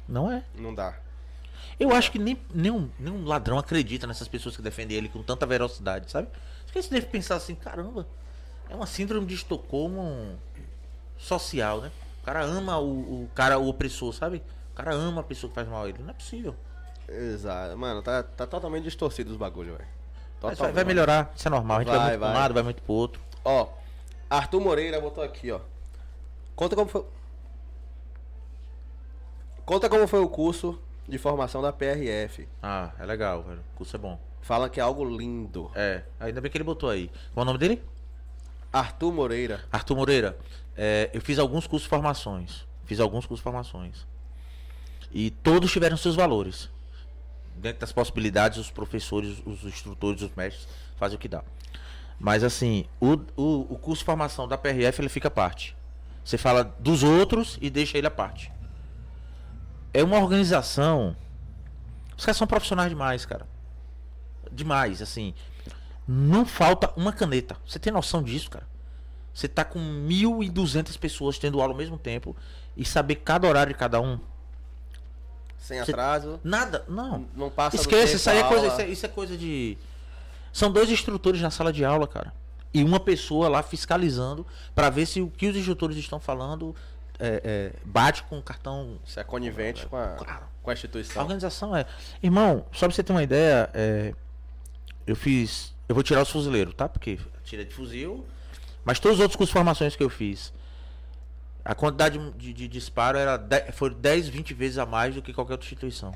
Não é. Não dá. Eu acho que nem, nenhum, nenhum ladrão acredita nessas pessoas que defendem ele com tanta velocidade, sabe? Acho que você deve pensar assim, caramba, é uma síndrome de Estocolmo social, né? O cara ama o, o cara, o opressor, sabe? O cara ama a pessoa que faz mal a ele. Não é possível. Exato. Mano, tá, tá totalmente distorcido os bagulhos, velho. Vai, vai melhorar, isso é normal. A gente vai, Vai, muito pra um vai. lado, vai muito pro outro. Ó, Arthur Moreira botou aqui, ó. Conta como foi. Conta como foi o curso de formação da PRF. Ah, é legal, velho. O curso é bom. Fala que é algo lindo. É, ainda bem que ele botou aí. Qual é o nome dele? Arthur Moreira. Arthur Moreira, é, eu fiz alguns cursos de formações. Fiz alguns cursos de formações. E todos tiveram seus valores. Dentro das possibilidades, os professores, os instrutores, os mestres fazem o que dá. Mas assim, o, o, o curso de formação da PRF ele fica à parte. Você fala dos outros e deixa ele à parte. É uma organização. Os caras são profissionais demais, cara. Demais, assim. Não falta uma caneta. Você tem noção disso, cara? Você tá com 1.200 pessoas tendo aula ao mesmo tempo e saber cada horário de cada um. Sem atraso. Nada, não. Não passa Esquece, isso aí é a coisa, isso é, isso é coisa de. São dois instrutores na sala de aula, cara. E uma pessoa lá fiscalizando pra ver se o que os instrutores estão falando é, é, bate com o cartão. Isso é conivente com a, Claro. com a A instituição. organização é. Irmão, só pra você ter uma ideia, é, eu fiz. Eu vou tirar os fuzileiros, tá? Porque tira de fuzil. Mas todos os outros cursos de formações que eu fiz, a quantidade de, de disparo era 10, foi 10, 20 vezes a mais do que qualquer outra instituição.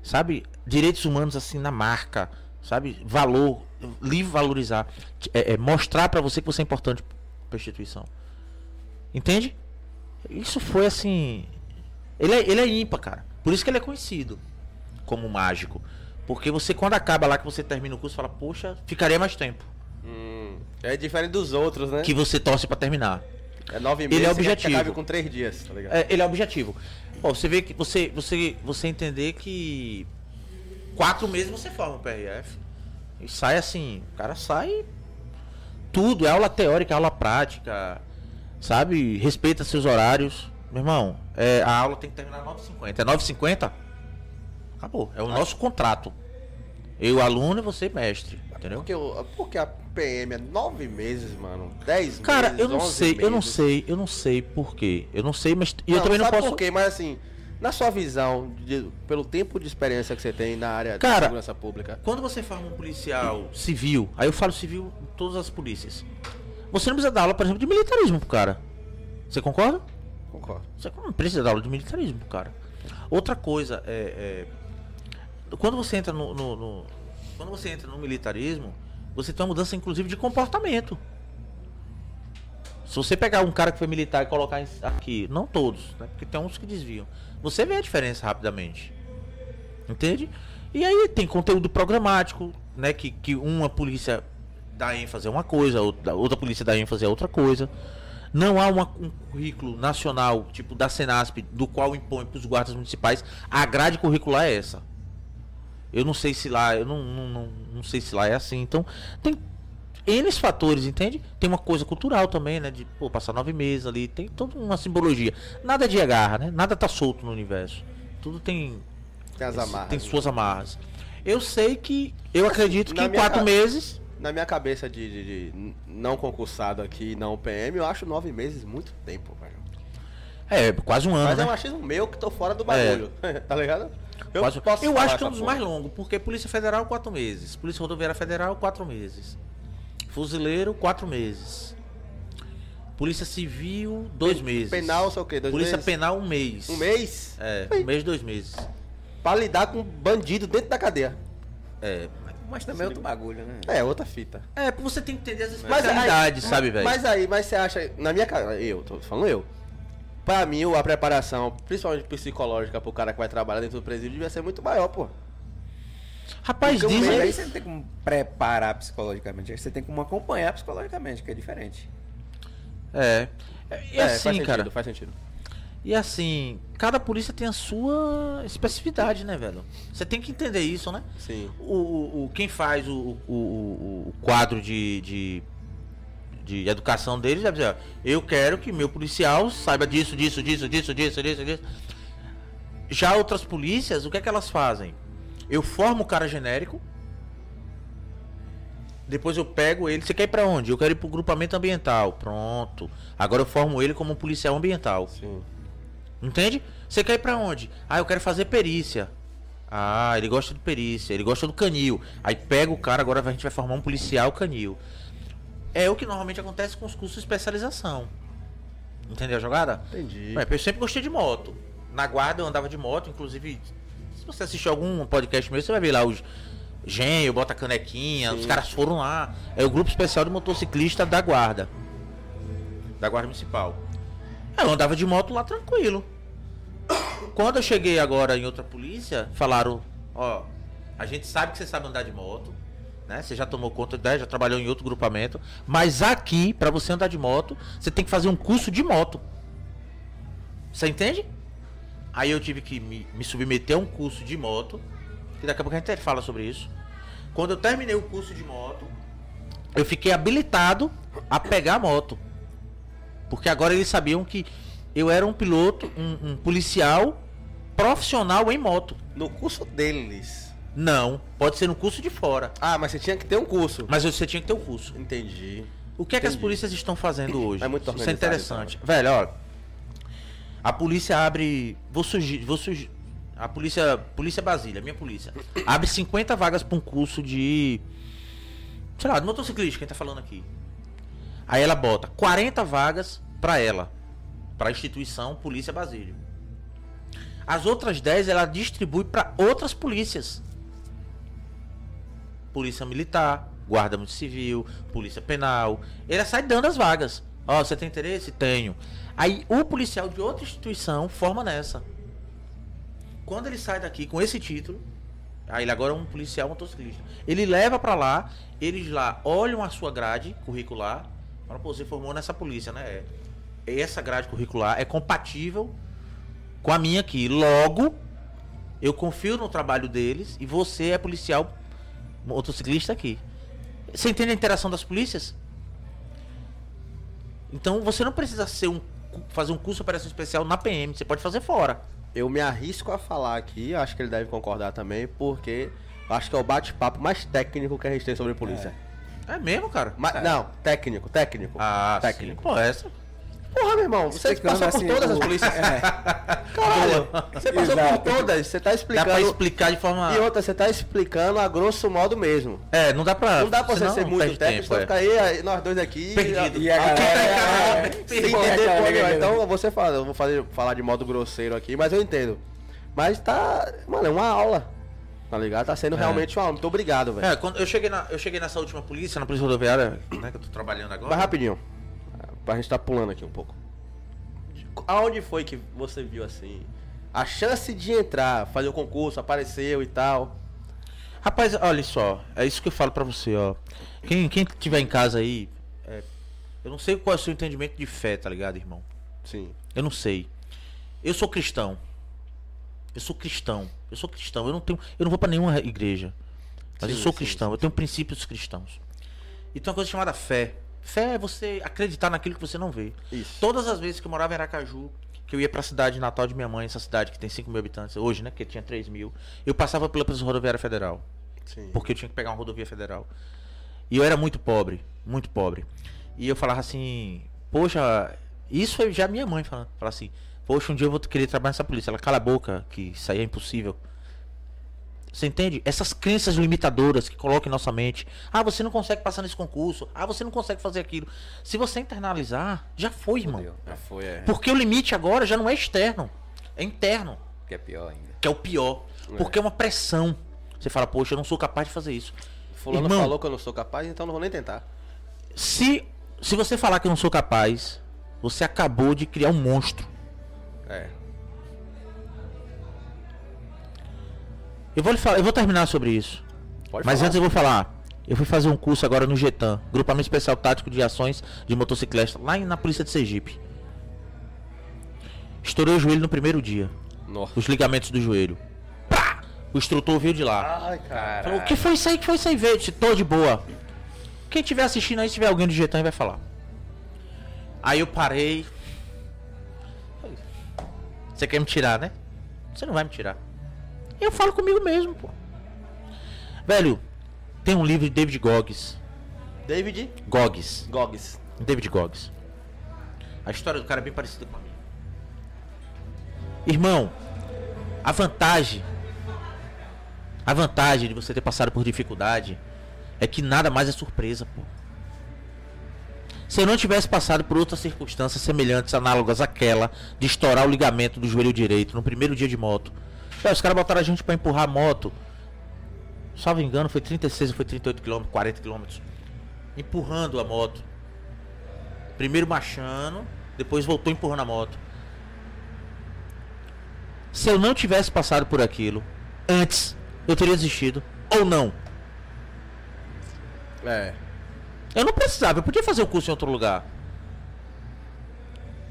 Sabe? Direitos humanos assim na marca, sabe? Valor, livre valorizar, é, é, mostrar pra você que você é importante pra instituição. Entende? Isso foi assim. Ele é, ele é ímpar, cara. Por isso que ele é conhecido como mágico. Porque você, quando acaba lá que você termina o curso, fala, poxa, ficaria mais tempo. É diferente dos outros, né? Que você torce pra terminar. É nove Ele meses é e que objetivo. com três dias, tá ligado? É, ele é objetivo. Pô, você vê que você, você, você entender que quatro meses você forma o PRF. E sai assim, o cara sai tudo, é aula teórica, aula prática, sabe? Respeita seus horários. Meu irmão, é, a aula tem que terminar 9h50. É 9h50? Acabou. É o nosso contrato. Eu, aluno, e você, mestre. Entendeu? Porque, porque a PM é nove meses, mano. Dez Cara, meses, eu não 11 sei, eu não meses. sei, eu não sei por quê. Eu não sei, mas e eu também não posso. por quê, mas assim, na sua visão, de- pelo tempo de experiência que você tem na área Cara, de segurança pública, Quando você forma um policial civil, aí eu falo civil em todas as polícias. Você não precisa dar aula, por exemplo, de militarismo pro cara. Você concorda? concordo. Você não precisa dar aula de militarismo pro cara. Outra coisa é. é, quando você entra no, no- no- Quando você entra no militarismo, você tem uma mudança, inclusive, de comportamento. Se você pegar um cara que foi militar e colocar aqui, não todos, né? Porque tem uns que desviam. Você vê a diferença rapidamente. Entende? E aí tem conteúdo programático, né? Que, que uma polícia dá ênfase a uma coisa, outra, outra polícia dá ênfase a outra coisa. Não há uma- um currículo nacional, tipo da Senasp, do qual impõe para os guardas municipais. A grade curricular é essa. Eu não sei se lá, eu não, não, não, não sei se lá é assim. Então, tem N fatores, entende? Tem uma coisa cultural também, né? De pô, passar nove meses ali, tem toda uma simbologia. Nada de agarra, né? Nada tá solto no universo. Tudo tem Tem as amarras. tem né? suas amarras. Eu sei que. Eu acredito que em quatro ca- meses. Na minha cabeça de, de- de não concursado aqui, não PM, eu acho nove meses muito tempo, velho. É, quase um ano. Mas é né? um achismo meu que tô fora do bagulho. tá ligado? Eu, eu acho que é um dos porra. mais longos, porque Polícia Federal, quatro meses. Polícia Rodoviária Federal, quatro meses. Fuzileiro, quatro meses. Polícia Civil, dois meses. Penal, sei o quê? Dois Polícia meses? Penal, um mês. Um mês? É, Ui. um mês, dois meses. Pra lidar com bandido dentro da cadeia. É, Mas também é outro bagulho, né? É, outra fita. é você tem que entender as Mas aí- especialidades, sabe, velho? Mas aí, mas você acha, na minha cara, eu, tô falando eu. Pra mim, a preparação, principalmente psicológica pro cara que vai trabalhar dentro do presídio, devia ser muito maior, pô. Rapaz, Porque dizem. aí você não tem como preparar psicologicamente, você tem como acompanhar psicologicamente, que é diferente. É. É, E É, assim, faz sentido, cara. faz sentido. E assim, cada polícia tem a sua especificidade, né, velho? Você tem que entender isso, né? Sim. O, o, o- quem faz o, o, o, o quadro de, de, de educação deles deve dizer, eu quero que meu policial saiba disso, disso, disso, disso, disso, disso, disso. Já outras polícias, o que é que elas fazem? Eu formo o cara genérico, depois eu pego ele, você quer ir pra onde? Eu quero ir pro grupamento ambiental. Pronto. Agora eu formo ele como um policial ambiental. Sim. Entende? Você quer ir pra onde? Ah, eu quero fazer perícia. Ah, ele gosta de perícia, ele gosta do canil. Aí pega o cara, agora a gente vai formar um policial canil. É o que normalmente acontece com os cursos de especialização. Entendeu a jogada? Entendi. Ué, eu sempre gostei de moto. Na guarda eu andava de moto, inclusive, se você assistir algum podcast meu, você vai ver lá os Genio, bota canequinha, os caras foram lá. É o grupo especial de motociclista da guarda. Da guarda municipal. Eu andava de moto lá tranquilo. Quando eu cheguei agora em outra polícia, falaram, ó, a gente sabe que você sabe andar de moto, né? Você já tomou conta, né? já trabalhou em outro grupamento, mas aqui, pra você andar de moto, você tem que fazer um curso de moto. Você entende? Aí eu tive que me, me submeter a um curso de moto, que daqui a pouco a gente fala sobre isso. Quando eu terminei o curso de moto, eu fiquei habilitado a pegar a moto. Porque agora eles sabiam que eu era um piloto, um, um policial profissional em moto. No curso deles. Não, pode ser no curso de fora. Ah, mas você tinha que ter um curso. Mas você tinha que ter o curso. Entendi. O que é que as polícias estão fazendo hoje? É muito Isso é interessante. Velho, ó. A polícia abre. Vou surgir. Vou surgir. A polícia. Polícia Basília, minha polícia. Abre 50 vagas para um curso de. Sei lá, de motociclista, quem tá falando aqui. Aí ela bota 40 vagas para ela. Para a instituição Polícia Basílio. As outras 10 ela distribui para outras polícias. Polícia Militar, Guarda Muito Civil, Polícia Penal. Ele sai dando as vagas. Ó, você tem interesse? Tenho. Aí o policial de outra instituição forma nessa. Quando ele sai daqui com esse título, aí ele agora é um policial motociclista. Ele leva pra lá, eles lá olham a sua grade curricular. Falam, pô, você formou nessa polícia, né? É. Essa grade curricular é compatível com a minha aqui. Logo, eu confio no trabalho deles e você é policial motociclista aqui. Você entende a interação das polícias? Então você não precisa ser um, fazer um curso de operação especial na PM, você pode fazer fora. Eu me arrisco a falar aqui, acho que ele deve concordar também, porque acho que é o bate-papo mais técnico que a gente tem sobre polícia. É mesmo, cara? Ma- Não, técnico, técnico. Ah, técnico. sim. Pô, essa. Porra, meu irmão, você Explicando passou assim, por todas o- as polícias. É. Caralho, você passou Exato. por todas, você tá Dá explicando. pra explicar de forma. E outra, você tá explicando a grosso modo mesmo. É, não dá pra. Não dá pra você ser muito técnico, senão é. aí, nós dois aqui. Perdido. E a galera- Ah, é, sem é, entender é, porra é, nenhuma. é, é. Então você fala, eu vou fazer, falar de modo grosseiro aqui, mas eu entendo. Mas tá. Mano, é uma aula. Tá ligado? Tá sendo É. realmente uma aula. Muito obrigado, velho. É, quando eu cheguei, na, eu cheguei nessa última polícia, na polícia rodoviária, né, que eu tô trabalhando agora. Mas rapidinho. Pra gente tá pulando aqui um pouco. Aonde foi que você viu assim? A chance de entrar, fazer o concurso, apareceu e tal. Rapaz, olha só, é isso que eu falo pra você, ó. Quem, quem tiver em casa aí, é, eu não sei qual é o seu entendimento de fé, tá ligado, irmão? Sim. Eu não sei. Eu sou cristão. Eu sou cristão. Eu sou cristão. Eu não tenho, eu não vou pra nenhuma igreja. Mas eu Sim, sou sim, cristão. Eu tenho princípios cristãos. E tem uma coisa chamada fé. Fé é você acreditar naquilo que você não vê. Isso. Todas as vezes que eu morava em Aracaju, que eu ia pra cidade natal de minha mãe, essa cidade que tem 5 mil habitantes hoje, né? Que tinha 3 mil, eu passava pela Rodoviária Federal. Sim. Porque eu tinha que pegar uma rodovia federal. E eu era muito pobre, muito pobre. E eu falava assim, poxa, isso foi já minha mãe falando, falava assim, poxa, um dia eu vou querer trabalhar nessa polícia. Ela cala a boca, que isso aí é impossível. Você entende? Essas crenças limitadoras que colocam em nossa mente. Ah, você não consegue passar nesse concurso. Ah, você não consegue fazer aquilo. Se você internalizar, já foi, irmão. Fudeu. Já foi, é. Porque o limite agora já não é externo, é interno Que é pior ainda. que é o pior. Porque é uma pressão. Você fala, poxa, eu não sou capaz de fazer isso. Fulano Irmão. falou que eu não sou capaz, então não vou nem tentar. Se, se você falar que eu não sou capaz, você acabou de criar um monstro. É. Eu vou lhe falar, eu vou terminar sobre isso. Pode Mas falar. antes eu vou falar. Eu fui fazer um curso agora no GETAM, Grupamento Especial Tático de Ações de Motociclista, lá na Polícia de Sergipe. Estourei o joelho no primeiro dia. Nossa. Os ligamentos do joelho. Pá! O instrutor veio de lá. Ai, cara. Falou, o que foi isso aí? O que foi isso aí? Veio, tô de boa. Quem estiver assistindo aí, se tiver alguém do Getan, vai falar. Aí eu parei. Você quer me tirar, né? Você não vai me tirar. Eu falo comigo mesmo, pô. Velho, tem um livro de David Goggins. David Goggins. Goggins. David Goggins. A história do cara é bem parecida com a minha. Irmão, a vantagem. A vantagem de você ter passado por dificuldade é que nada mais é surpresa, pô. Se eu não tivesse passado por outras circunstâncias semelhantes, análogas àquela de estourar o ligamento do joelho direito no primeiro dia de moto. Os caras botaram a gente pra empurrar a moto. Salvo engano, foi 36 ou foi 38 km, 40 km. Empurrando a moto. Primeiro marchando, depois voltou empurrando a moto. Se eu não tivesse passado por aquilo antes, eu teria desistido ou não. É. Eu não precisava, eu podia fazer o curso em outro lugar.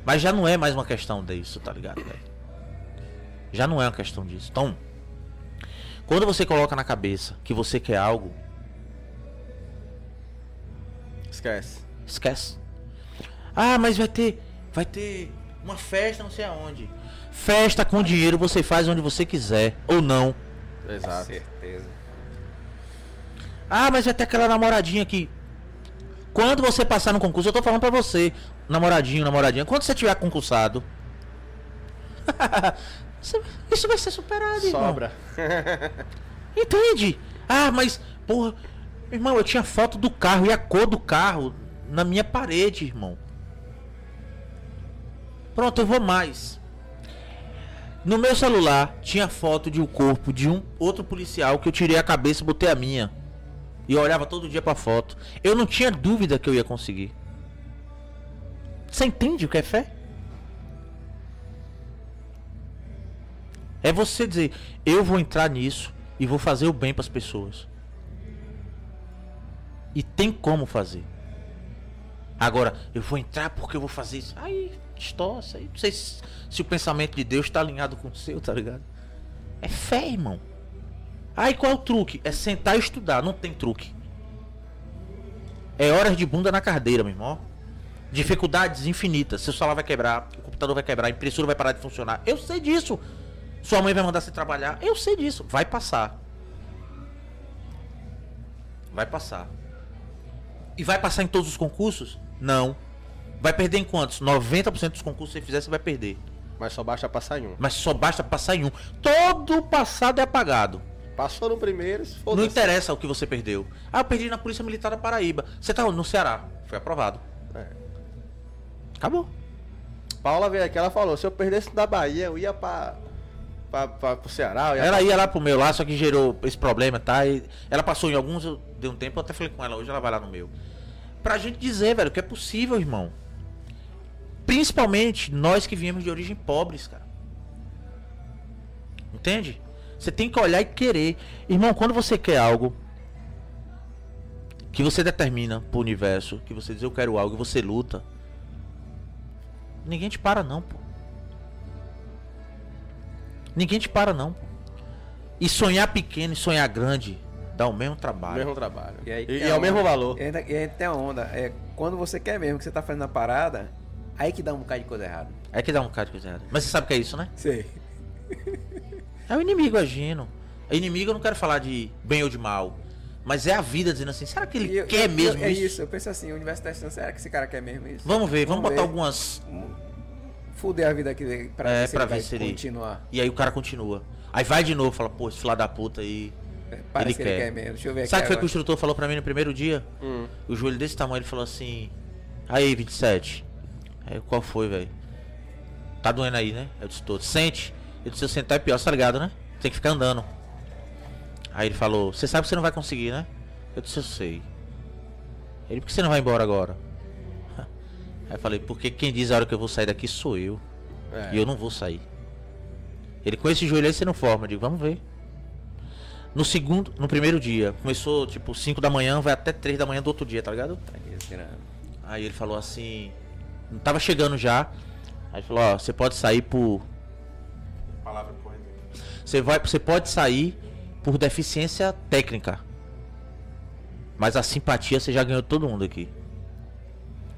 Mas já não é mais uma questão disso, tá ligado, velho? Já não é uma questão disso. Então, quando você coloca na cabeça que você quer algo, Esquece. Esquece. Ah, mas vai ter. Vai ter uma festa não sei aonde. Festa com dinheiro você faz onde você quiser. Ou não. Exato. Certeza. Ah, mas vai ter aquela namoradinha aqui. Quando você passar no concurso, eu tô falando pra você, namoradinho, namoradinha, quando você tiver concursado, isso vai ser superado, irmão. Sobra. Entende? Ah, mas, porra, irmão, eu tinha foto do carro e a cor do carro na minha parede, irmão. Pronto, eu vou mais. No meu celular tinha foto de um corpo de um outro policial que eu tirei a cabeça e botei a minha. E eu olhava todo dia pra foto. Eu não tinha dúvida que eu ia conseguir. Você entende o que é fé? É você dizer, eu vou entrar nisso e vou fazer o bem pras pessoas. E tem como fazer. Agora, eu vou entrar porque eu vou fazer isso. Aí, distorce. Aí, não sei se, se o pensamento de Deus tá alinhado com o seu, tá ligado? É fé, irmão. Aí qual é o truque? É sentar e estudar, não tem truque. É horas de bunda na cadeira, meu irmão. Dificuldades infinitas. Seu celular vai quebrar, o computador vai quebrar, a impressora vai parar de funcionar. Eu sei disso. Sua mãe vai mandar você trabalhar. Eu sei disso. Vai passar. Vai passar. E vai passar em todos os concursos? Não. Vai perder em quantos? 90% dos concursos que você fizer, você vai perder. Mas só basta passar em um. Mas só basta passar em um. Todo o passado é apagado. Passou no primeiro, se Não interessa o que você perdeu. Ah, eu perdi na Polícia Militar da Paraíba. Você tá no Ceará. Foi aprovado. É. Acabou. Paula veio aqui, ela falou, se eu perdesse da Bahia, eu ia pra, pra, pra, pro Ceará. Ia Ela pra- ia lá pro meu lá, só que gerou esse problema, tá? E ela passou em alguns, eu dei um tempo, eu até falei com ela, hoje ela vai lá no meu. Pra gente dizer, velho, que é possível, irmão. Principalmente nós que viemos de origem pobres, cara. Entende? Você tem que olhar e querer. Irmão, quando você quer algo que você determina pro universo, que você diz eu quero algo e você luta, ninguém te para não, pô. Ninguém te para, não. E sonhar pequeno e sonhar grande dá o mesmo trabalho. Mesmo trabalho. E, aí E, e é a o mesmo valor. E ainda, e ainda tem a onda. É, quando você quer mesmo que você tá fazendo a parada, aí que dá um bocado de coisa errada. É que dá um bocado de coisa errada. Mas você sabe o que é isso, né? Sei. É o inimigo agindo. É inimigo, eu não quero falar de bem ou de mal. Mas é a vida dizendo assim, será que ele eu- quer eu- mesmo é isso? isso, eu penso assim, o universo testando, será que esse cara quer mesmo isso? Vamos ver, vamos, Vamos botar ver. algumas. Fuder a vida aqui pra É, ver se pra ele ver vai se ele- continuar. E aí o cara continua. Aí vai de novo, fala, pô, esse filho da puta aí. É, Parece Ele que ele quer. quer mesmo. Deixa eu ver Sabe o que que o instrutor falou pra mim no primeiro dia? Hum. O joelho desse tamanho, ele falou assim. Aí, 27. Aí, qual foi, velho? Tá doendo aí, né? Eu disse, todo. Sente. Eu disse, se eu sentar é pior, você tá ligado, né? Tem que ficar andando. Aí ele falou, você sabe que você não vai conseguir, né? Eu disse, eu sei. Ele, por que você não vai embora agora? Aí eu falei, porque quem diz a hora que eu vou sair daqui sou eu. É. E eu não vou sair. Ele com esse joelho aí você não forma. Eu digo, vamos ver. No segundo, no primeiro dia, começou tipo 5 da manhã, vai até 3 da manhã do outro dia, tá ligado? Aí ele falou assim, não tava chegando já. Aí ele falou, ó, você pode sair por. Palavra correta. Você vai, você pode sair por deficiência técnica. Mas a simpatia você já ganhou todo mundo aqui.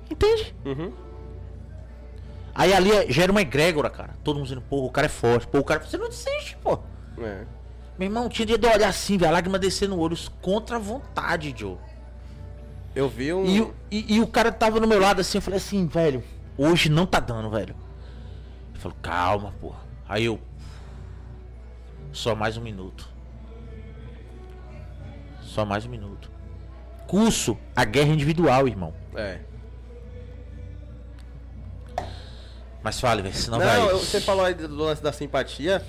Entende? Uhum. Aí ali é- gera uma egrégora, cara. Todo mundo dizendo, porra, o cara é forte. Pô, o cara. Você não desiste, pô. É. Meu irmão, tinha dia de olhar assim, velho, a lágrima descer no olho contra a vontade, Joe. Eu vi um. E, o- e, e o cara tava no meu lado assim, eu falei assim, velho, hoje não tá dando, velho. Ele falou, calma, porra. Aí eu. Só mais um minuto. Só mais um minuto. Curso, a guerra individual, irmão. É. Mas fale, velho, senão Não, vai. eu- você falou aí do lance da simpatia.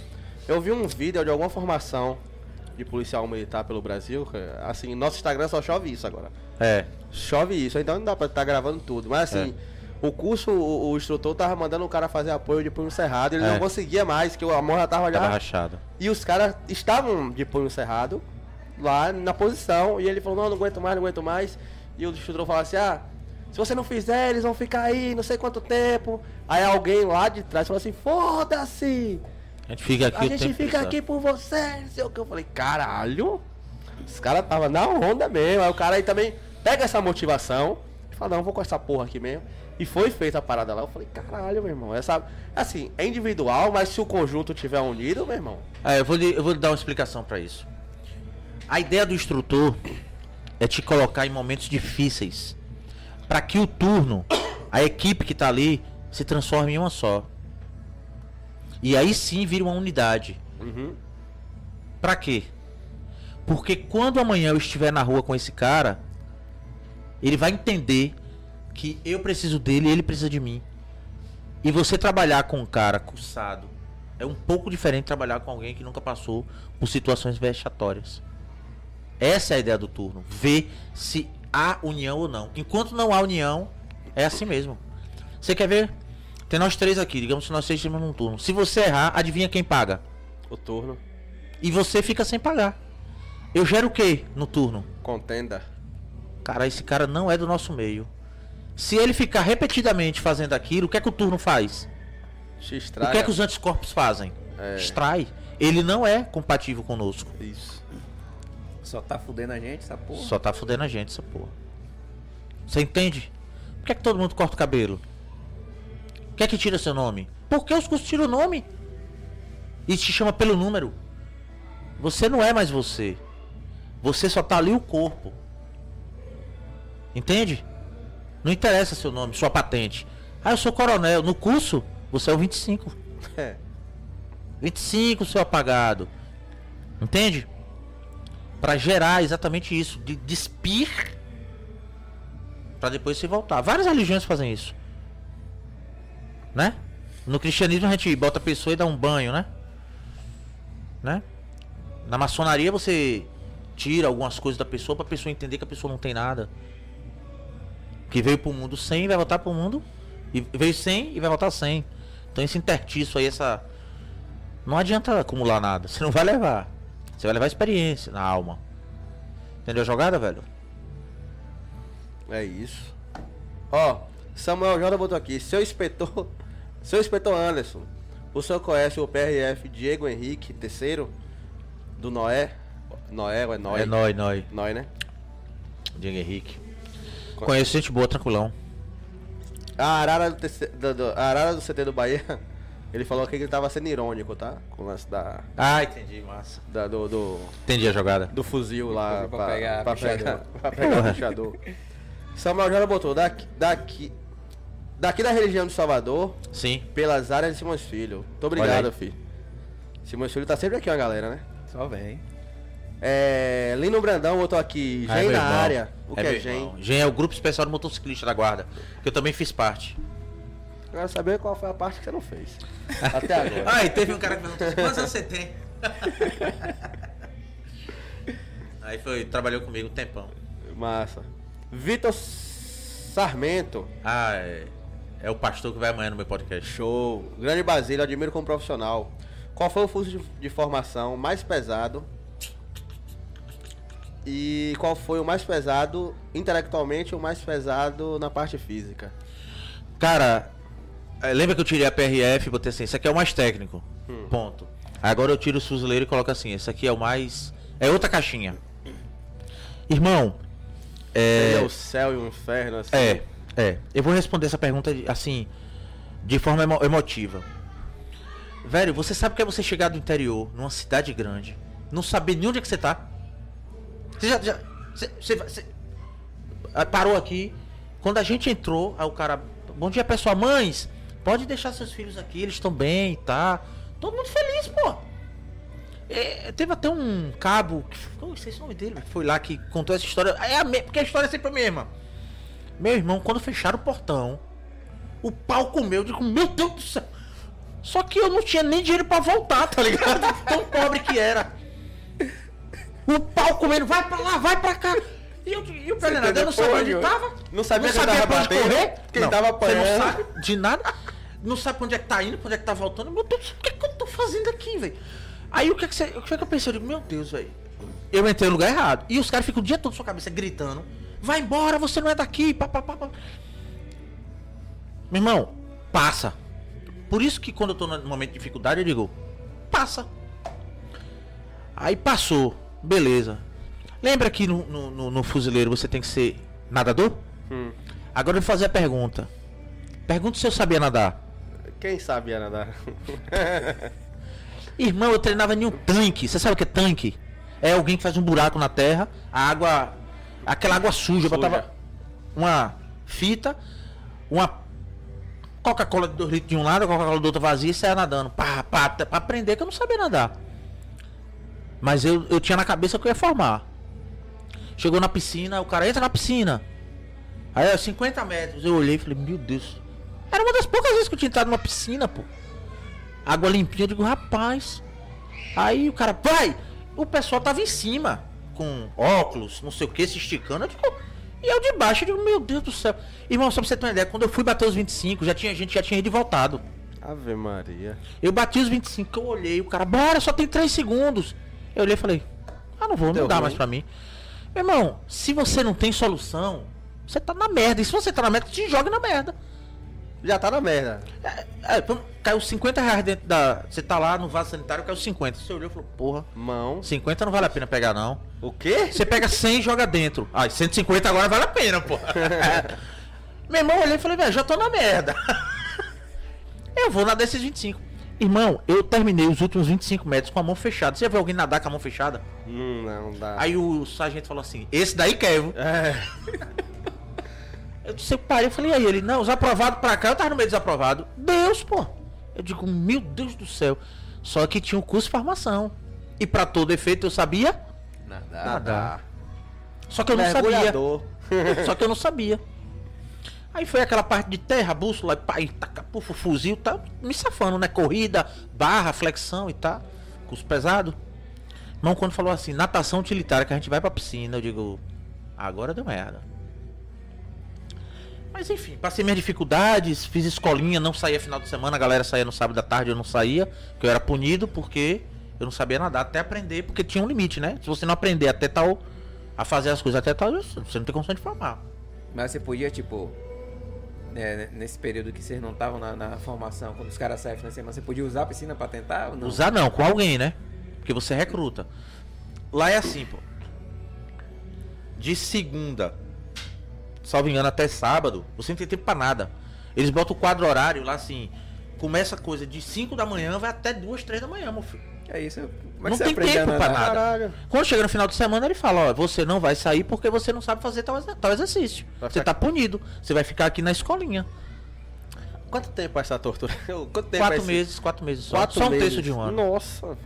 Eu vi um vídeo de alguma formação de policial militar pelo Brasil. é, Assim, nosso Instagram só chove isso agora. É. Chove isso, então não dá pra estar gravando tudo. Mas assim, o curso, o, o instrutor tava mandando o cara fazer apoio de punho cerrado. Ele É. não conseguia mais, que a mão já tava já. Tava rachado. E os caras estavam de punho cerrado lá na posição. E ele falou, não, não aguento mais, não aguento mais. E o instrutor falou assim, ah, se você não fizer, eles vão ficar aí não sei quanto tempo. Aí alguém lá de trás falou assim, foda-se! A gente fica aqui A gente fica aqui por você, não sei o que. Eu falei, caralho! Os caras tava na onda mesmo. Aí o cara aí também pega essa motivação e fala, não, vou com essa porra aqui mesmo. E foi feita a parada lá. Eu falei, caralho, meu irmão. Essa, assim, é individual, mas se o conjunto tiver unido, meu irmão. É, eu vou, lhe, eu vou lhe dar uma explicação pra isso. A ideia do instrutor é te colocar em momentos difíceis Pra que o turno, a equipe que tá ali, se transforme em uma só. E aí sim vira uma unidade. Uhum. Pra quê? Porque quando amanhã eu estiver na rua com esse cara, ele vai entender que eu preciso dele e ele precisa de mim. E você trabalhar com um cara cursado é um pouco diferente de trabalhar com alguém que nunca passou por situações vexatórias. Essa é a ideia do turno. Ver se há união ou não. Enquanto não há união, é assim mesmo. Você quer ver? Tem nós três aqui, digamos que nós três estamos num turno. Se você errar, adivinha quem paga? O turno. E você fica sem pagar. Eu gero o que no turno? Contenda. Cara, esse cara não é do nosso meio. Se ele ficar repetidamente fazendo aquilo, o que é que o turno faz? Te O que é que os anticorpos fazem? É. Extrai. Ele não é compatível conosco. Isso. Só tá fudendo a gente, essa porra. Só tá fudendo a gente, essa porra. Você entende? Por que é que todo mundo corta o cabelo? Por que é que tira seu nome? Por que os cursos tiram o nome? E te chama pelo número. Você não é mais você. Você só tá ali o corpo. Entende? Não interessa seu nome, sua patente. Ah, eu sou coronel. No curso, você é o 25. É. 25, seu apagado. Entende? Pra gerar exatamente isso, de despir Pra depois se voltar. Várias religiões fazem isso. Né? No cristianismo a gente bota a pessoa e dá um banho, né? Né? Na maçonaria você tira algumas coisas da pessoa pra pessoa entender que a pessoa não tem nada. Que veio pro mundo sem vai voltar pro mundo. E veio sem e vai voltar sem. Então esse intertício aí, essa. Não adianta acumular nada. Você não vai levar. Você vai levar experiência na alma. Entendeu a jogada, velho? É isso. Ó, Samuel Jordan botou aqui. Seu inspetor. Seu inspetor Anderson. O senhor conhece o PRF Diego Henrique III? Do Noé? Noé ou é Noé? É Noi, Noi. Noé, né? Diego Henrique. Conheço gente boa, tranquilão. A Arara do, do, do- a Arara do CT do Bahia, ele falou que ele tava sendo irônico, tá? Com o lance da, Ah, entendi, massa. da- do, do, Entendi a jogada. do fuzil lá Fuzil pra pegar pra pegar, pra pegar o pichador. Samuel Jara botou, daqui, daqui, daqui da região de Salvador, Sim. pelas áreas de Simões Filho. Muito obrigado, filho. Simões Filho tá sempre aqui, ó, galera, né? Só vem. É, Lino Brandão botou aqui, Ah, é na irmão. área. O que meu é irmão. Gen? Gen é o grupo especial do motociclista da guarda. Que eu também fiz parte. Eu quero saber qual foi a parte que você não fez. Até agora. Ah, e teve um cara que perguntou assim, quantos anos você tem? Aí foi, trabalhou comigo um tempão. Massa. Vitor Sarmento. Ah, é, é o pastor que vai amanhã no meu podcast. Show. Grande Basílio, admiro como profissional. Qual foi o curso de, de formação mais pesado? E qual foi o mais pesado intelectualmente e o mais pesado na parte física? Cara, lembra que eu tirei a PRF e botei assim, esse aqui é o mais técnico. Ponto. Agora eu tiro o fuzileiro e coloco assim, esse aqui é o mais. É outra caixinha. Irmão, É, é. o céu e o inferno, assim. É, é. Eu vou responder essa pergunta assim, de forma emo- emotiva. Velho, você sabe o que é você chegar do interior, numa cidade grande, não saber nem onde é que você tá? Você já. já você, você- você- ah, parou aqui. Quando a gente entrou, aí o cara. Bom dia, pessoal. Mães, pode deixar seus filhos aqui, eles estão bem, tá? Todo mundo feliz, pô. É, teve até um cabo, não sei se é o nome dele, foi lá que contou essa história. É a me- porque a história é sempre a mesma. Meu irmão, quando fecharam o portão, o pau comeu, eu digo, meu Deus do céu. Só que eu não tinha nem dinheiro pra voltar, tá ligado? Tão pobre que era. O pau comendo, vai pra lá, vai pra cá. E eu, e o Fernando, eu não sabia onde tava. não sabia não sabia tava pra onde batendo, correr. que não, tava Você não apanhando. sabe de nada. Não sabe pra onde é que tá indo, pra onde é que tá voltando. Meu Deus, o que, é que eu tô fazendo aqui, velho? Aí o que é que, você, o que é que eu pensei? Eu digo, meu Deus, velho. Eu entrei no lugar errado. E os caras ficam o dia todo na sua cabeça gritando. Vai embora, você não é daqui. Pá, pá, pá, pá. Meu irmão, passa. Por isso que quando eu tô num momento de dificuldade, eu digo, passa. Aí passou, beleza. Lembra que no, no, no- fuzileiro você tem que ser nadador? Hum. Agora eu vou fazer a pergunta. Pergunta se eu sabia nadar. Quem sabia nadar? Irmão, eu treinava em um tanque. Você sabe o que é tanque? É alguém que faz um buraco na terra, a água. Aquela água suja, Suja. botava uma fita, uma Coca-Cola de 2 litros de um lado, a Coca-Cola do outro vazia e saia nadando. Pá, pá, pra aprender que eu não sabia nadar. Mas eu, eu tinha na cabeça que eu ia formar. Chegou na piscina, o cara entra na piscina. Aí, ó, 50 metros. Eu olhei e falei, meu Deus. Era uma das poucas vezes que eu tinha entrado numa piscina, pô. Água limpinha, eu digo, rapaz. Aí o cara, vai! O pessoal tava em cima, com óculos, não sei o que, se esticando. Eu digo, e eu de baixo, eu digo, meu Deus do céu. Irmão, só pra você ter uma ideia, quando eu fui bater os 25, já tinha gente, já tinha ido e voltado. Ave Maria. Eu bati os 25, eu olhei, o cara, bora, só tem 3 segundos. Eu olhei e falei, ah, não vou, não Deu dá ruim. mais pra mim. Meu irmão, se você não tem solução, você tá na merda. E se você tá na merda, te joga na merda. Já tá na merda. É, é, vamos- caiu 50 reais dentro da. Você tá lá no vaso sanitário, caiu 50. Você olhou e falou, porra, Mão. 50 não vale a pena pegar, não. O quê? Você pega 100 e joga dentro. Ah, 150 agora vale a pena, pô. Meu irmão, olhei e falei, velho, já tô na merda. eu vou nadar esses 25. Irmão, eu terminei os últimos 25 metros com a mão fechada. Você já viu alguém nadar com a mão fechada? Hum, não dá. Aí o sargento falou assim, esse daí quer, viu? É. Eu disse, eu parei, eu falei, e aí ele, não, os aprovados pra cá, eu tava no meio dos aprovados. Deus, pô. Eu digo, meu Deus do céu. Só que tinha um curso de formação. E pra todo efeito eu sabia, Nadar. Nadar. só que eu não sabia. Só que eu não sabia. Aí foi aquela parte de terra, bússola, e taca, puf, fuzil, tá me safando, né? Corrida, barra, flexão e tá. Curso pesado. Irmão, quando falou assim, natação utilitária, que a gente vai pra piscina, eu digo, agora deu merda. Mas enfim, passei minhas dificuldades, fiz escolinha, não saía final de semana, a galera saía no sábado da tarde, eu não saía, que eu era punido porque eu não sabia nadar até aprender, porque tinha um limite, né? Se você não aprender até tal, a fazer as coisas até tal, você não tem condição de formar. Mas você podia, tipo, é, nesse período que vocês não estavam na, na formação, quando os caras saem na semana, você podia usar a piscina pra tentar não? Usar não, com alguém, né? Porque você recruta. Lá é assim, pô. De segunda, salvo engano, até sábado, você não tem tempo pra nada. Eles botam o quadro horário lá assim. Começa a coisa de 5 da manhã, vai até 2, 3 da manhã, meu filho. É isso. Como é Não tem a tempo pra nadar? nada. Caralho. Quando chega no final de semana, ele fala, ó, você não vai sair porque você não sabe fazer tal, tal exercício. Vai Você ficar- tá punido. Você vai ficar aqui na escolinha. Quanto tempo é essa tortura? Quanto tempo é quatro esse- meses, quatro meses só. Quatro só um meses. terço de um ano. Nossa.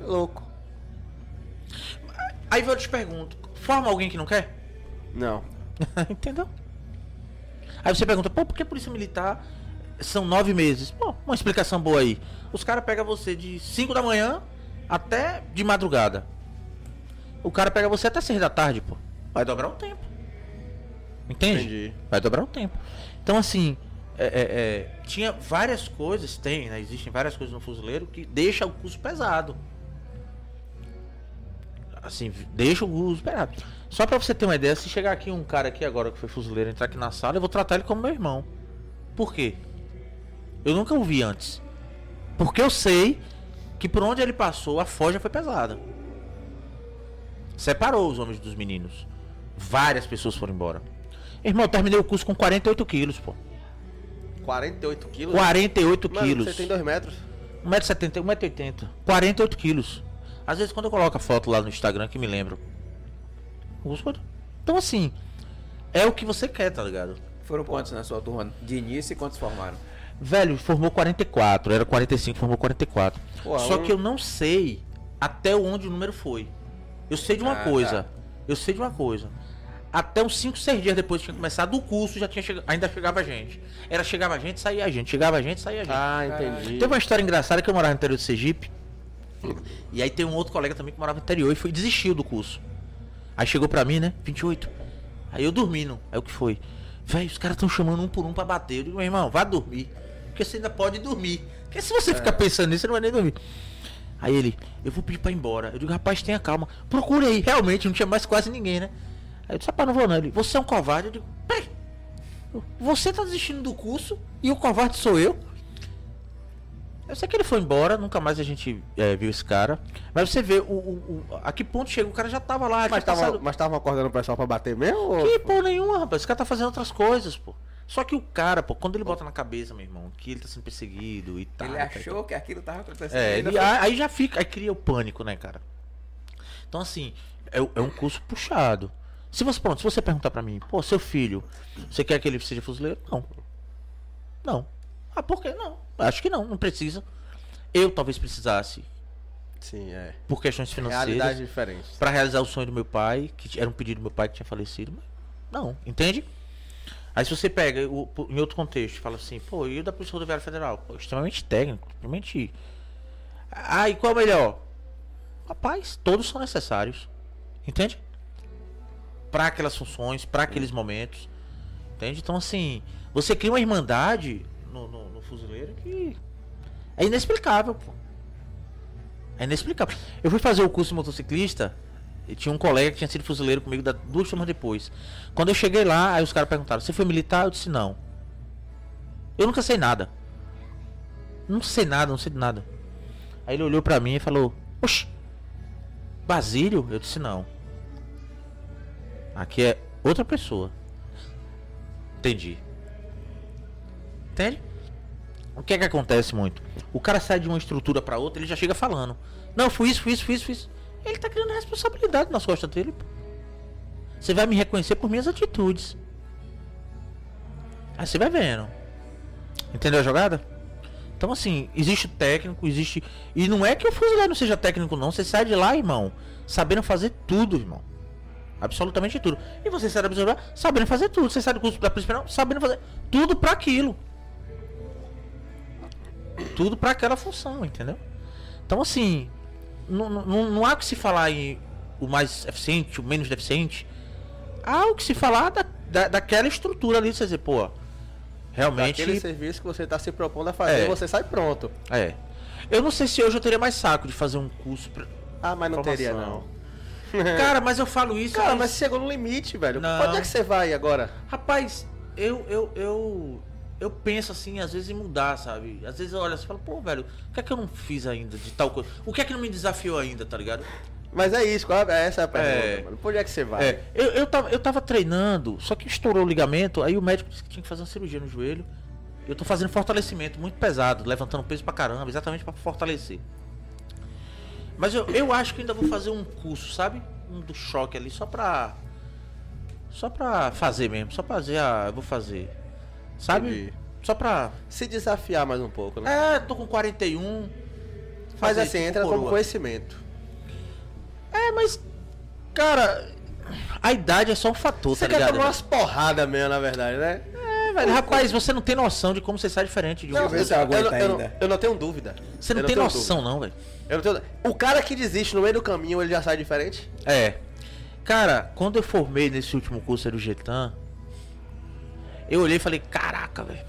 Louco. Aí eu te pergunto, forma alguém que não quer? Não. Entendeu? Aí você pergunta, pô, por que polícia militar são nove meses? Pô, uma explicação boa aí. Os caras pegam você de 5 da manhã até de madrugada. O cara pega você até 6 da tarde, pô. Vai dobrar o tempo. Entende? Entendi. Vai dobrar o tempo. Então, assim, é, é, é, tinha várias coisas, tem, né? Existem várias coisas no fuzileiro que deixa o curso pesado. Assim, deixa o curso pesado. Só pra você ter uma ideia, se chegar aqui um cara aqui agora que foi fuzileiro entrar aqui na sala, eu vou tratar ele como meu irmão. Por quê? Eu nunca o vi antes. Porque eu sei que por onde ele passou, a forja foi pesada. Separou os homens dos meninos. Várias pessoas foram embora. Irmão, eu terminei o curso com 48 quilos, pô. 48 quilos? 48 Mano, quilos. Você tem 2 metros? 1,70m, 1,80m. 48 quilos. Às vezes quando eu coloco a foto lá no Instagram que me lembro. Então assim, é o que você quer, tá ligado? Foram quantos na sua turma de início e quantos formaram? Velho, formou 44, era 45, formou 44. Pô, Só que eu não sei até onde o número foi. Eu sei de uma Ah, coisa. tá. Eu sei de uma coisa. Até uns 5, 6 dias depois que tinha começado o curso, já tinha ainda chegava gente. Era chegava a gente, saía a gente. Chegava a gente, saía a gente. Ah, entendi. Teve uma história engraçada que eu morava no interior de Sergipe. E aí tem um outro colega também que morava no interior e foi desistiu do curso. Aí chegou pra mim, né? 28. Aí eu dormindo. Aí o que foi? Véi, os caras estão chamando um por um pra bater. Eu digo, meu irmão, vá dormir. Porque você ainda pode dormir. Porque se você ficar pensando nisso, você não vai nem dormir. Aí ele, eu vou pedir pra ir embora. Eu digo, rapaz, tenha calma. Procure aí. Realmente, não tinha mais quase ninguém, né? Aí eu disse, rapaz, não vou não. Ele, você é um covarde. Eu digo, peraí. Você tá desistindo do curso e o covarde sou eu? Eu sei que ele foi embora, nunca mais a gente é, viu esse cara. Mas você vê o, o- o- a que ponto chega, o cara já tava lá, Mas tava, passado- mas tava acordando o pessoal pra bater mesmo? ou- Que porra nenhuma, rapaz. Esse cara tá fazendo outras coisas, pô. Só que o cara, pô, quando ele bota na cabeça, meu irmão, que ele tá sendo perseguido e tal. Ele tá, achou que aquilo tava acontecendo. é, ele- foi- aí já fica, aí cria o pânico, né, cara? Então, assim, é, é um curso puxado. Se você, pronto, se você perguntar pra mim, pô, seu filho, você quer que ele seja fuzileiro? Não. Não. Ah, por quê? Não. Acho que não, não precisa. Eu talvez precisasse, Sim, é. por questões financeiras, Realidade diferente. pra realizar o sonho do meu pai, que era um pedido do meu pai que tinha falecido. Mas não, entende? Aí se você pega o- em outro contexto, fala assim, pô, e o da Polícia Rodoviária Federal? Pô, extremamente técnico, extremamente. Ah, e qual é o melhor? Rapaz, todos são necessários. Entende? Para aquelas funções, para aqueles momentos. Entende? Então, assim, você cria uma irmandade no, no, no fuzileiro que é inexplicável, pô. É inexplicável. Eu fui fazer o curso de motociclista e tinha um colega que tinha sido fuzileiro comigo da- duas turmas depois. Quando eu cheguei lá, aí os caras perguntaram: Você foi militar? Eu disse: Não. Eu nunca sei nada. Não sei nada, não sei de nada. Aí ele olhou pra mim e falou: Oxi, Basílio? Eu disse: Não. Aqui é outra pessoa. Entendi. Entende? O que é que acontece muito? O cara sai de uma estrutura pra outra, ele já chega falando. Não, fui isso, fui isso, fui isso, fui isso. Ele tá criando responsabilidade nas costas dele. Você vai me reconhecer por minhas atitudes. Aí você vai vendo. Entendeu a jogada? Então assim, existe técnico, existe. E não é que o fuzileiro não seja técnico, não. Você sai de lá, irmão, sabendo fazer tudo, irmão. Absolutamente tudo. E você sai da Federal sabendo fazer tudo. Você sai do curso da Federal sabendo fazer tudo pra aquilo. Tudo pra aquela função, entendeu? Então assim, não, não, não há o que se falar em o mais eficiente, o menos deficiente. Há o que se falar da, da, daquela estrutura ali, você dizer, pô, realmente. Aquele serviço que você tá se propondo a fazer, É. você sai pronto. É. Eu não sei se hoje eu teria mais saco de fazer um curso. Pra... Ah, mas não teria não. Cara, mas eu falo isso. Cara, mas chegou no limite, velho. Não. Onde é que você vai agora? Rapaz, eu, eu, eu, eu penso assim, às vezes, em mudar, sabe? Às vezes eu olho assim e falo, pô, velho, o que é que eu não fiz ainda de tal coisa? O que é que não me desafiou ainda, tá ligado? Mas é isso, qual é, essa é a pergunta, É. mano. Por onde é que você vai? É, eu, eu, tava, eu tava treinando, só que estourou o ligamento, aí o médico disse que tinha que fazer uma cirurgia no joelho. Eu tô fazendo fortalecimento muito pesado, levantando peso pra caramba, exatamente pra fortalecer. Mas eu, eu acho que ainda vou fazer um curso, sabe? Um do choque ali, só pra. Só pra fazer mesmo, só pra fazer a. Eu vou fazer. Sabe? Entendi. Só pra. Se desafiar mais um pouco, né? É, tô com 41. Mas fazer assim, tipo entra como coroa. conhecimento. É, mas. Cara. A idade é só um fator, Você tá quer ligado? tomar umas porradas mesmo, na verdade, né? É, velho, rapaz, você não tem noção de como você sai diferente de um. se eu não- eu não- ainda. eu não tenho dúvida. Você não Eu tem noção, não, velho. dúvida. Eu não tenho... O cara que desiste no meio do caminho, ele já sai diferente? É. Cara, quando eu formei nesse último curso do Getan, eu olhei e falei, caraca, velho.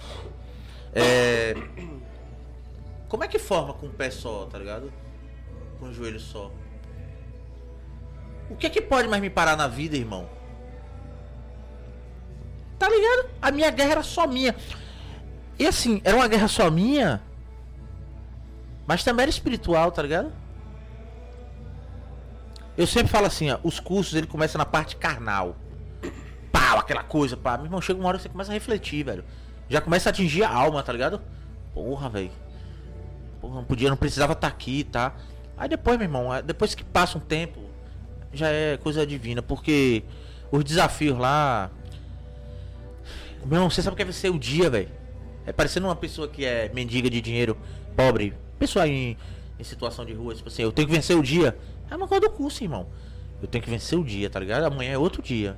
É. Como é que forma com o pé só, tá ligado? Com o joelho só. O que é que pode mais me parar na vida, irmão? Tá ligado? A minha guerra era só minha. E assim, era uma guerra só minha. Mas também era espiritual, tá ligado? Eu sempre falo assim, ó, os cursos ele começa na parte carnal. Pau, aquela coisa, pá. Meu irmão, chega uma hora que você começa a refletir, velho. Já começa a atingir a alma, tá ligado? Porra, velho. Porra, não podia, não precisava estar aqui, tá? Aí depois, meu irmão, é- depois que passa um tempo, já é coisa divina, porque os desafios lá. Meu irmão, você sabe o que é vencer o dia, velho? É parecendo uma pessoa que é mendiga de dinheiro, pobre, pessoa em, em situação de rua, tipo assim, eu tenho que vencer o dia. É uma coisa do curso, irmão. Eu tenho que vencer o dia, tá ligado? Amanhã é outro dia.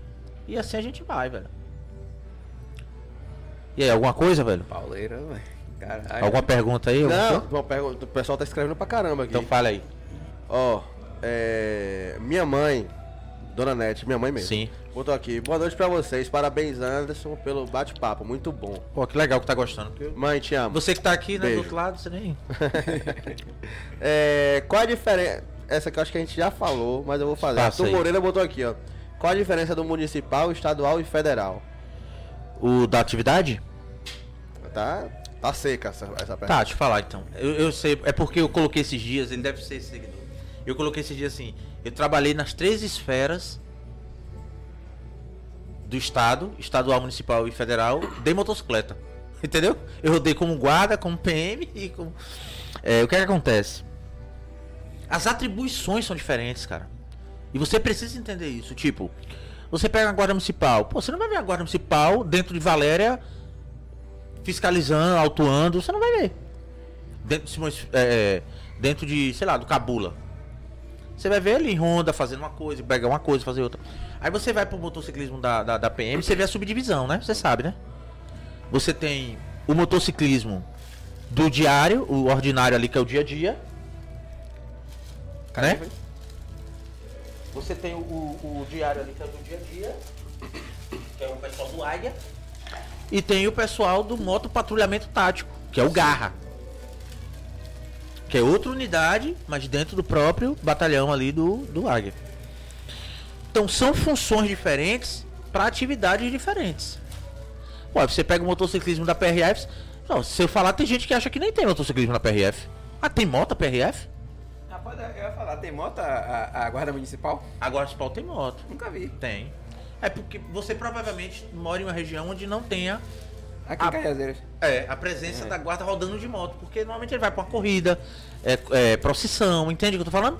E assim a gente vai, velho. E aí, alguma coisa, velho? Pauleira, velho. Caralho. Alguma pergunta aí? Não, uma pergunta- o pessoal tá escrevendo pra caramba aqui. Então fala aí. Ó, é, minha mãe, Dona Nete, minha mãe mesmo. Sim. Botou aqui. Boa noite pra vocês. Parabéns, Anderson, pelo bate-papo. Muito bom. Pô, que legal que tá gostando. Mãe, te amo. Você que tá aqui, né, Beijo. do outro lado, você nem. É, qual a diferença? Essa que eu acho que a gente já falou, mas eu vou fazer. Passa Arthur aí. Moreira botou aqui, ó. Qual a diferença do municipal, estadual e federal? O da atividade? Tá, tá seca essa, essa pergunta. Tá, deixa eu falar então. Eu, eu sei, é porque eu coloquei esses dias, ele deve ser seguidor. Eu coloquei esses dias assim. Eu trabalhei nas três esferas do estado, estadual, municipal e federal, de motocicleta. Entendeu? Eu rodei como guarda, como PM e como. É, o que, é que acontece? As atribuições são diferentes, cara. E você precisa entender isso. Tipo, você pega a guarda municipal. Pô, você não vai ver a guarda municipal dentro de Valéria fiscalizando, autuando. Você não vai ver. Dentro de, Simões- é, dentro de sei lá, do Cabula. Você vai ver ele em Honda fazendo uma coisa, pegar uma coisa, fazer outra. Aí você vai pro motociclismo da, da, da PM, você vê a subdivisão, né? Você sabe, né? Você tem o motociclismo do diário, o ordinário ali que é o dia a dia. Né? Você tem o, o, diário ali que é do dia a dia, que é o pessoal do Águia. E tem o pessoal do moto patrulhamento tático, que é o Garra. Que é outra unidade, mas dentro do próprio batalhão ali do, do Águia. Então são funções diferentes para atividades diferentes. Pô, você pega o motociclismo da PRF. Não, se eu falar, tem gente que acha que nem tem motociclismo na PRF. Ah, tem moto PRF? Rapaz, eu ia falar, tem moto a, a, a guarda municipal? Agora o Spal tem moto. Nunca vi. Tem. É porque você provavelmente mora em uma região onde não tenha Aqui Ah. em Cajazeiras. é, a presença da guarda rodando de moto. Porque normalmente ele vai pra uma corrida, é, é, procissão, entende o que eu tô falando?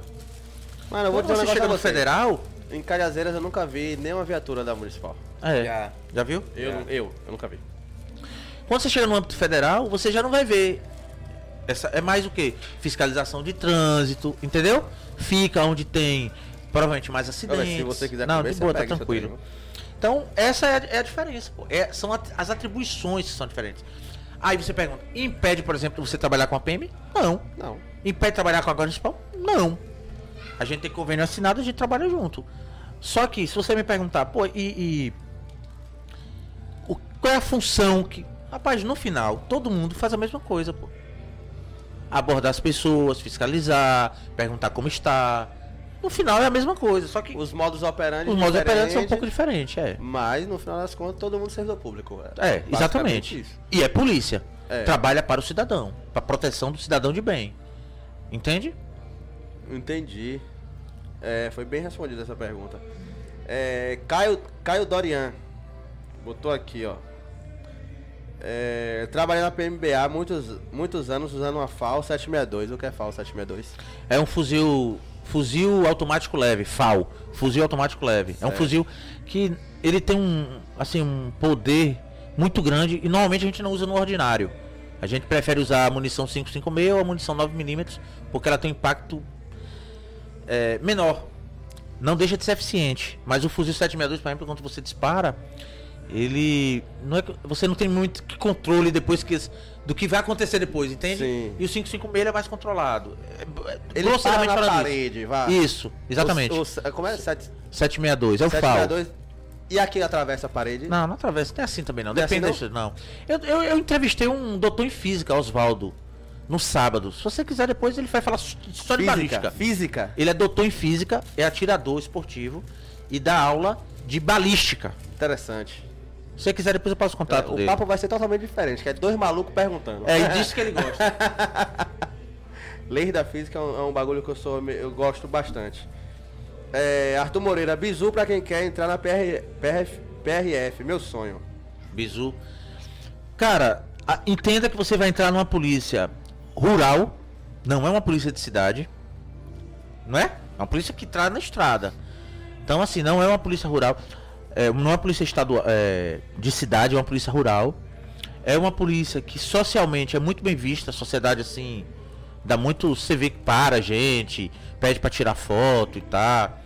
Mano, eu vou Quando dizer um você chega a no você. federal. Em Calhazeiras eu nunca vi nenhuma viatura da municipal. É, Já. já viu? Eu, Já. eu, eu nunca vi. Quando você chega no âmbito federal, você já não vai ver. Essa, é mais o que? Fiscalização de trânsito, entendeu? Fica onde tem provavelmente mais acidentes. Se você quiser não, comer, de boa, tá tranquilo. Então, essa é a, é a diferença, pô. É- são as atribuições que são diferentes. Aí você pergunta, impede, por exemplo, você trabalhar com a PM? Não. Não. Impede trabalhar com a Guarda Municipal? Não. A gente tem convênio assinado, a gente trabalha junto. Só que, se você me perguntar, pô, e. e o, qual é a função que. Rapaz, no final, todo mundo faz a mesma coisa, pô. Abordar as pessoas, fiscalizar, perguntar como está. No final é a mesma coisa, só que Os modos operantes os modos operantes são um pouco diferentes, é. Mas no final das contas, todo mundo servidor público. É, basicamente exatamente. Isso. E é polícia. É. Trabalha para o cidadão, para proteção do cidadão de bem. Entende? Entendi. É, foi bem respondida essa pergunta. É, Caio, Caio Dorian botou aqui, ó. É, trabalhei na PMBA muitos, muitos anos usando uma FAL 762. O que é FAL 762? É um fuzil fuzil automático leve, FAL, fuzil automático leve. É um Certo. fuzil que ele tem um assim um poder muito grande e normalmente a gente não usa no ordinário. A gente prefere usar a munição 556 ou a munição 9mm porque ela tem um impacto é, menor. Não deixa de ser eficiente, mas o fuzil 762, por exemplo, quando você dispara, ele não é você não tem muito que controle depois que do que vai acontecer depois, entende? Sim. E o 556 ele é mais controlado. É, é, Ele para na falando isso. parede, vai. Isso, exatamente. O, o- como é? 7, 762, é o FAL. 762. E aqui atravessa a parede? Não, não atravessa, não é assim também não. Não é Depende assim, disso, não. Eu, eu, eu entrevistei um doutor em física, Oswaldo, no sábado. Se você quiser depois ele vai falar só de balística. Física. Ele é doutor em física, é atirador esportivo e dá aula de balística. Interessante. Se você quiser depois eu passo o contato o dele. papo vai ser totalmente diferente, que é dois malucos perguntando. É, e disse que ele gosta. Leis da física é um, é um bagulho que eu sou eu gosto bastante. É, Arthur Moreira, bizu pra quem quer entrar na PR, PRF, PRF, meu sonho. Bizu. Cara, a- entenda que você vai entrar numa polícia rural, não é uma polícia de cidade, não é? É uma polícia que traz na estrada. Então, assim, não é uma polícia rural, é, não é uma polícia estadual, é, de cidade, é uma polícia rural. É uma polícia que socialmente é muito bem vista, a sociedade, assim, dá muito. Você vê que para a gente, pede pra tirar foto e tal.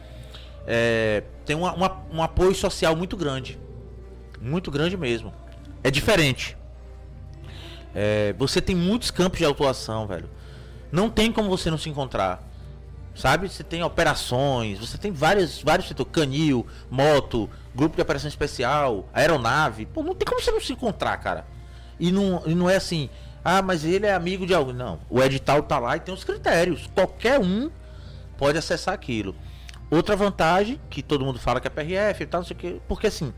É, tem uma- uma- um apoio social muito grande. Muito grande mesmo. É diferente. É, você tem muitos campos de atuação, velho. Não tem como você não se encontrar. Sabe? Você tem operações, você tem vários, vários setores. Canil, moto, grupo de operação especial, aeronave. Pô, não tem como você não se encontrar, cara. E não, e não é assim, ah, mas ele é amigo de alguém. Não. O edital tá lá e tem os critérios. Qualquer um pode acessar aquilo. Outra vantagem, que todo mundo fala que é PRF e tal, não sei o quê. Porque assim,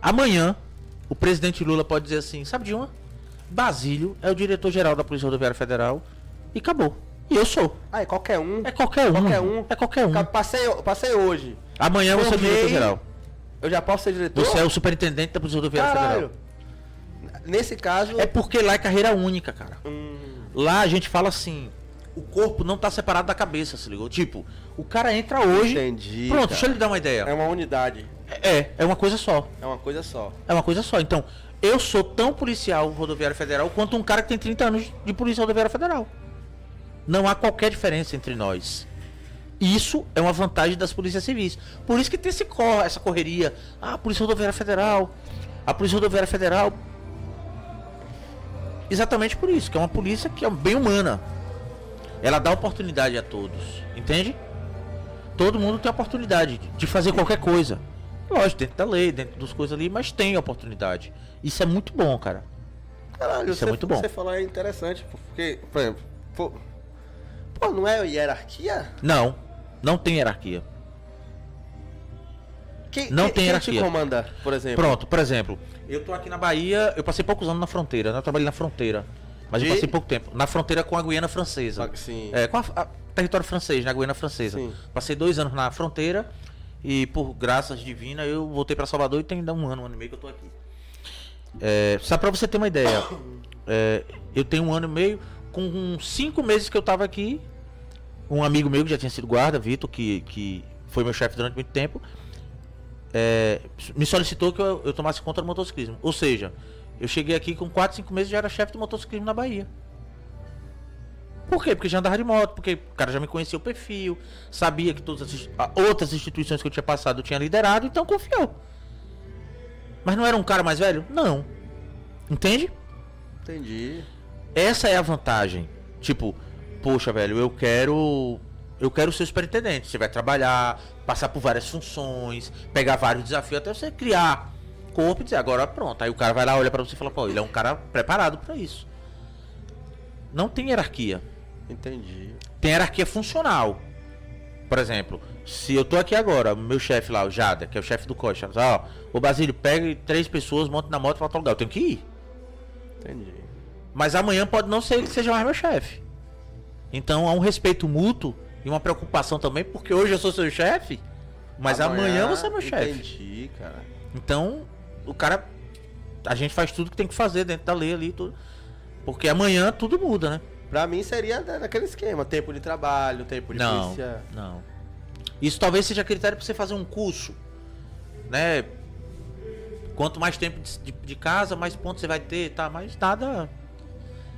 amanhã o presidente Lula pode dizer assim, sabe de uma? Basílio é o diretor-geral da Polícia Rodoviária Federal e acabou. E eu sou. Ah, é qualquer um. É qualquer um. Qualquer um. É qualquer um. Passei, passei hoje. Amanhã você é diretor-geral. Eu já posso ser diretor? Você é o superintendente da Polícia Rodoviária Caralho. Federal. Nesse caso. É porque lá é carreira única, cara. Hum, Lá a gente fala assim, o corpo não tá separado da cabeça, se ligou? Tipo, o cara entra hoje. entendi. Pronto, cara. deixa eu lhe dar uma ideia. É uma unidade. É, é uma coisa só. É uma coisa só. É uma coisa só. Então, eu sou tão policial rodoviário federal quanto um cara que tem 30 anos de polícia rodoviária federal. Não há qualquer diferença entre nós. Isso é uma vantagem das polícias civis. Por isso que tem esse cor, essa correria. Ah, a Polícia Rodoviária Federal. A Polícia Rodoviária Federal. Exatamente por isso, que é uma polícia que é bem humana. Ela dá oportunidade a todos. Entende? Todo mundo tem oportunidade de- fazer qualquer coisa. Lógico, dentro da lei, dentro das coisas ali, mas tem oportunidade. Isso é muito bom, cara. Caralho, Isso é você, muito bom. Você falou é interessante, porque, por exemplo, pô, pô, não é hierarquia? Não, não tem hierarquia. Quem, Não quem- tem quem hierarquia. te comanda, por exemplo? Pronto, por exemplo, eu tô aqui na Bahia, eu passei poucos anos na fronteira, né? Eu trabalhei na fronteira. Mas De- eu passei pouco tempo. Na fronteira com a Guiana Francesa. Ah, sim. É, com a, a- território francês, na Guiana Francesa. Sim. Passei dois anos na fronteira e por graças divinas eu voltei pra Salvador e tem ainda um ano, um ano e meio que eu tô aqui. É, só pra você ter uma ideia, é, eu tenho um ano e meio, com cinco meses que eu tava aqui, um amigo meu que já tinha sido guarda, Vitor, que, que foi meu chefe durante muito tempo, é, me solicitou que eu, eu tomasse conta do motociclismo. Ou seja, eu cheguei aqui com 4, 5 meses e já era chefe de motociclismo na Bahia. Por quê? Porque já andava de moto, porque o cara já me conhecia o perfil, sabia que todas as outras instituições que eu tinha passado eu tinha liderado, então confiou. Mas não era um cara mais velho? Não. Entende? Entendi. Essa é a vantagem. Tipo, poxa, velho, eu quero. Eu quero ser superintendente. Você vai trabalhar, passar por várias funções, pegar vários desafios, até você criar corpo e dizer, agora pronto. Aí o cara vai lá, olha pra você e fala, pô, ele é um cara preparado pra isso. Não tem hierarquia. Entendi. Tem hierarquia funcional. Por exemplo, se eu tô aqui agora, meu chefe lá, o Jada, que é o chefe do Coxa, ó, o Basílio pega três pessoas, monta na moto e vai pra outro lugar. Eu tenho que ir. Entendi. Mas amanhã pode não ser ele que seja mais meu chefe. Então há um respeito mútuo e uma preocupação também, porque hoje eu sou seu chefe, mas amanhã, você é meu chefe. Entendi, cara. Então, o cara. A gente faz tudo que tem que fazer dentro da lei ali, tudo. Porque amanhã tudo muda, né? Pra mim seria daquele esquema, tempo de trabalho, tempo de Não, polícia. não. Isso talvez seja critério pra você fazer um curso, né? Quanto mais tempo de, de- de casa, mais pontos você vai ter, tá? Mas nada.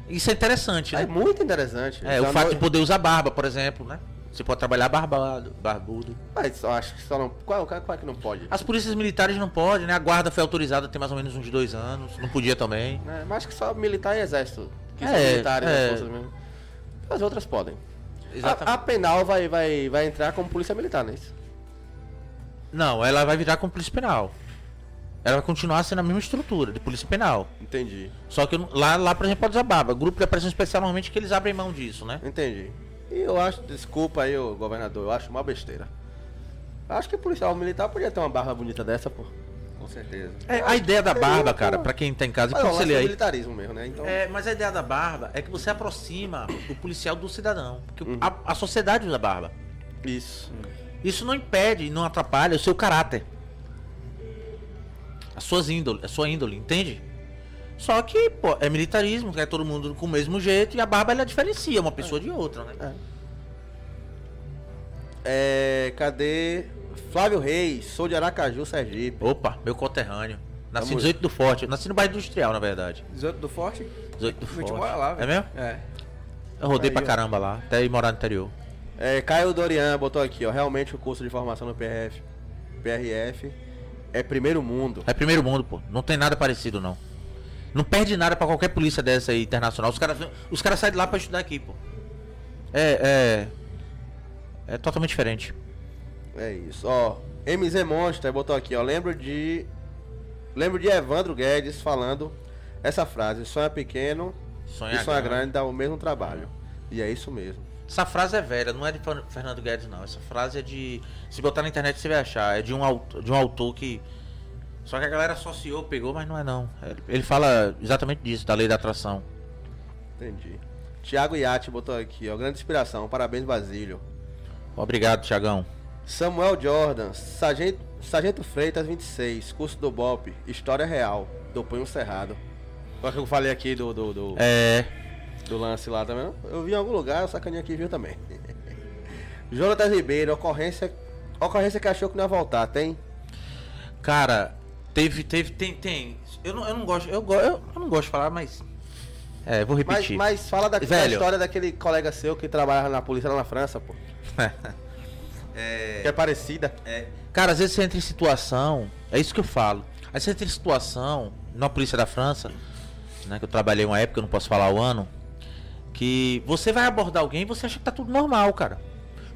Isso é interessante, É né? muito interessante. É, o Já fato não- de poder usar barba, por exemplo, né? Você pode trabalhar barbado, barbudo. Mas eu acho que só não. Qual, qual, qual é que não pode? As polícias militares não podem, né? A guarda foi autorizada tem mais ou menos uns dois anos. Não podia também. É, mas acho que só militar e exército. Que são É, militares é. as forças mesmo. As outras podem. A, Exatamente. a penal vai, vai, vai entrar como polícia militar, não é isso? Não, ela vai virar como polícia penal. Ela vai continuar sendo a mesma estrutura de polícia penal. Entendi. Só que lá, lá por exemplo, pode usar barba. Grupo de operação especial normalmente que eles abrem mão disso, né? Entendi. E eu acho, desculpa aí, ô governador, eu acho uma besteira. Acho que o policial militar podia ter uma barra bonita dessa, pô. Com certeza. É, a ideia da barba, cara, pra quem tá em casa, e Mas o é aí. militarismo mesmo, né? Então, É, mas a ideia da barba é que você aproxima o policial do cidadão. Porque a, a sociedade usa barba. isso. Isso não impede, não atrapalha o seu caráter. A suas índole, a sua índole, entende? Só que, pô, é militarismo, é todo mundo com o mesmo jeito, e a barba ela diferencia uma pessoa de outra, né? É, cadê? Flávio Reis, sou de Aracaju, Sergipe. Opa, meu conterrâneo. Nasci Vamos- 18 do Forte. Nasci no bairro industrial, na verdade. 18 do Forte? 18 do Forte. mora lá, É velho. mesmo? É. Eu rodei Aí, pra caramba lá, até ir morar no interior. É, Caio Dorian botou aqui, ó. Realmente o curso de formação no PRF, PRF é primeiro mundo. É primeiro mundo, pô. Não tem nada parecido, não. Não perde nada pra qualquer polícia dessa aí internacional. Os caras os caras saem de lá pra estudar aqui, pô. É, é. É totalmente diferente. É isso, ó. MZ Monster botou aqui, ó. Lembro de. Lembro de Evandro Guedes falando essa frase: sonha pequeno Sonha e sonha grande. grande dá o mesmo trabalho. E é isso mesmo. Essa frase é velha, não é de Fer- Fernando Guedes, não. Essa frase é de. Se botar na internet você vai achar. É de um de um autor que. Só que a galera associou, pegou, mas não é não. Ele- Ele fala exatamente disso, da lei da atração. Entendi. Tiago Iate botou aqui, ó. Grande inspiração. Parabéns, Basílio. Obrigado, Tiagão. Samuel Jordan, Sargento, Sargento Freitas 26, curso do BOP, História Real, do Punho Cerrado. Olha que eu falei aqui do, do, do, É. do lance lá também? Eu vi em algum lugar, o sacaninha aqui viu também. Jonatas Ribeiro, ocorrência, ocorrência que achou que não ia voltar, tem? Cara, teve, teve, tem, tem. Eu não, eu não gosto, eu, go- eu, eu não gosto de falar, mas. É, vou Mas, repetir. mas fala da, da história daquele colega seu que trabalha na polícia lá na França, pô. Que é parecida. Cara, às vezes você entra em situação, é isso que eu falo. Às vezes você entra em situação, na polícia da França, né, que eu trabalhei uma época, eu não posso falar o ano, que você vai abordar alguém e você acha que tá tudo normal, cara.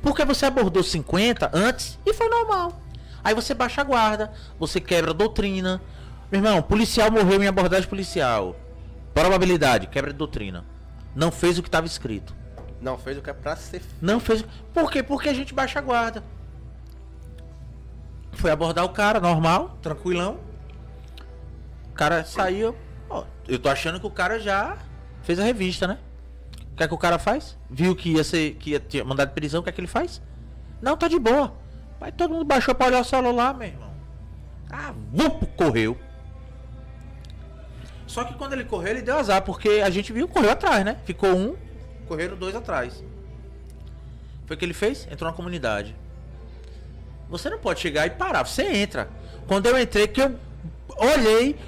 Porque você abordou 50 antes e foi normal. Aí você baixa a guarda, você quebra a doutrina. Meu irmão, policial morreu em abordagem policial. Probabilidade, quebra de doutrina. Não fez o que estava escrito. Não, fez o que é pra ser. Não fez. Por quê? Porque a gente baixa a guarda. Foi abordar o cara, normal, tranquilão. O cara saiu. ó, eu tô achando que o cara já fez a revista, né? O que é que o cara faz? Viu que ia ser. que ia ter mandado de prisão, o que é que ele faz? Não, tá de boa. Mas todo mundo baixou pra olhar o celular, meu irmão. Ah, vup, correu. Só que quando ele correu, ele deu azar, porque a gente viu, correu atrás, né? Ficou um, correram dois atrás. Foi o que ele fez? Entrou na comunidade. Você não pode chegar e parar, você entra. Quando eu entrei, que eu olhei.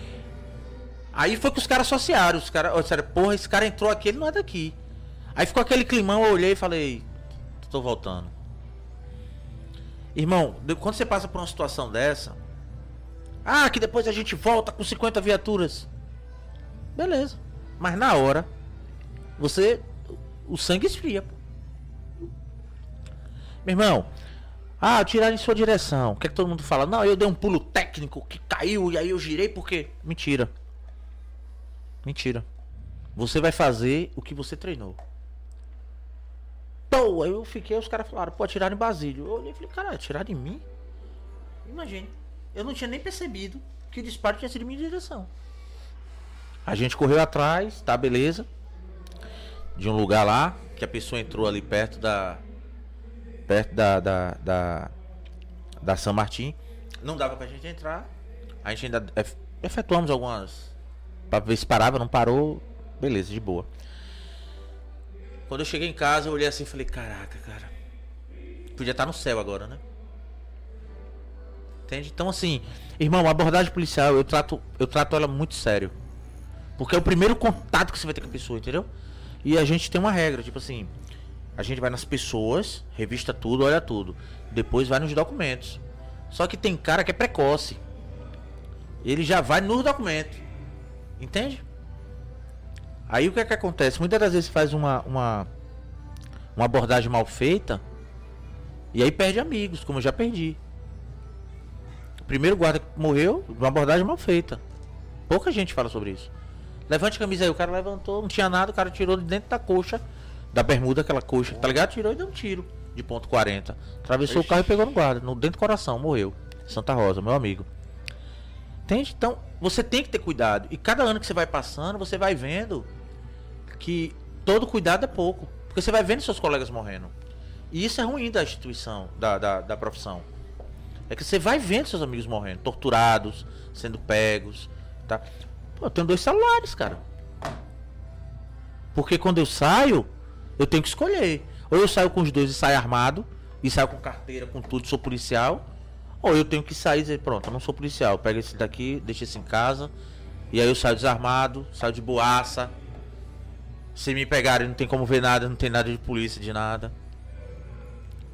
Aí foi que os caras associaram. Os caras disseram, porra, esse cara entrou aqui, ele não é daqui. Aí ficou aquele climão, eu olhei e falei, tô voltando. Irmão, quando você passa por uma situação dessa. Ah, que depois a gente volta com 50 viaturas. Beleza. Mas na hora, você. O sangue esfria. Meu irmão, ah, tiraram em sua direção. O que é que todo mundo fala? Não, eu dei um pulo técnico que caiu e aí eu girei porque. Mentira. Mentira. Você vai fazer o que você treinou. Pô, eu fiquei, os caras falaram, pô, atiraram em Basílio. Eu olhei e falei, cara, atiraram em mim? Imagine. Eu não tinha nem percebido que o disparo tinha sido em minha direção. A gente correu atrás, tá, beleza. De um lugar lá, que a pessoa entrou ali perto da. Perto da. Da, da, da São Martim. Não dava pra gente entrar. A gente ainda ef- efetuamos algumas. Pra ver se parava, não parou. Beleza, de boa. Quando eu cheguei em casa, eu olhei assim e falei, caraca, cara. Podia estar no céu agora, né? Entende? Então assim, irmão, a abordagem policial, eu trato, eu trato ela muito sério. Porque é o primeiro contato que você vai ter com a pessoa, entendeu? E a gente tem uma regra, tipo assim, a gente vai nas pessoas, revista tudo, olha tudo. Depois vai nos documentos. Só que tem cara que é precoce. Ele já vai nos documentos. Entende? Aí o que é que acontece? Muitas das vezes faz uma, uma, uma abordagem mal feita e aí perde amigos, como eu já perdi. O primeiro guarda que morreu, uma abordagem mal feita. Pouca gente fala sobre isso. Levante a camisa aí, o cara levantou, não tinha nada, o cara tirou de dentro da coxa, da bermuda, aquela coxa, tá ligado? Tirou e deu um tiro de ponto 40. Atravessou o carro e pegou no guarda, no dentro do coração, morreu. Santa Rosa, meu amigo. Entende? Então, você tem que ter cuidado. E cada ano que você vai passando, você vai vendo que todo cuidado é pouco. Porque você vai vendo seus colegas morrendo. E isso é ruim da instituição, da, da, da profissão. É que você vai vendo seus amigos morrendo, torturados, sendo pegos, tá? Pô, eu tenho dois celulares, cara. Porque quando eu saio, eu tenho que escolher. Ou eu saio com os dois e saio armado, e saio com carteira, com tudo, sou policial. Ou eu tenho que sair e dizer, pronto, eu não sou policial. Pega esse daqui, deixa esse em casa. E aí eu saio desarmado, saio de boaça. Se me pegarem, não tem como ver nada, não tem nada de polícia, de nada.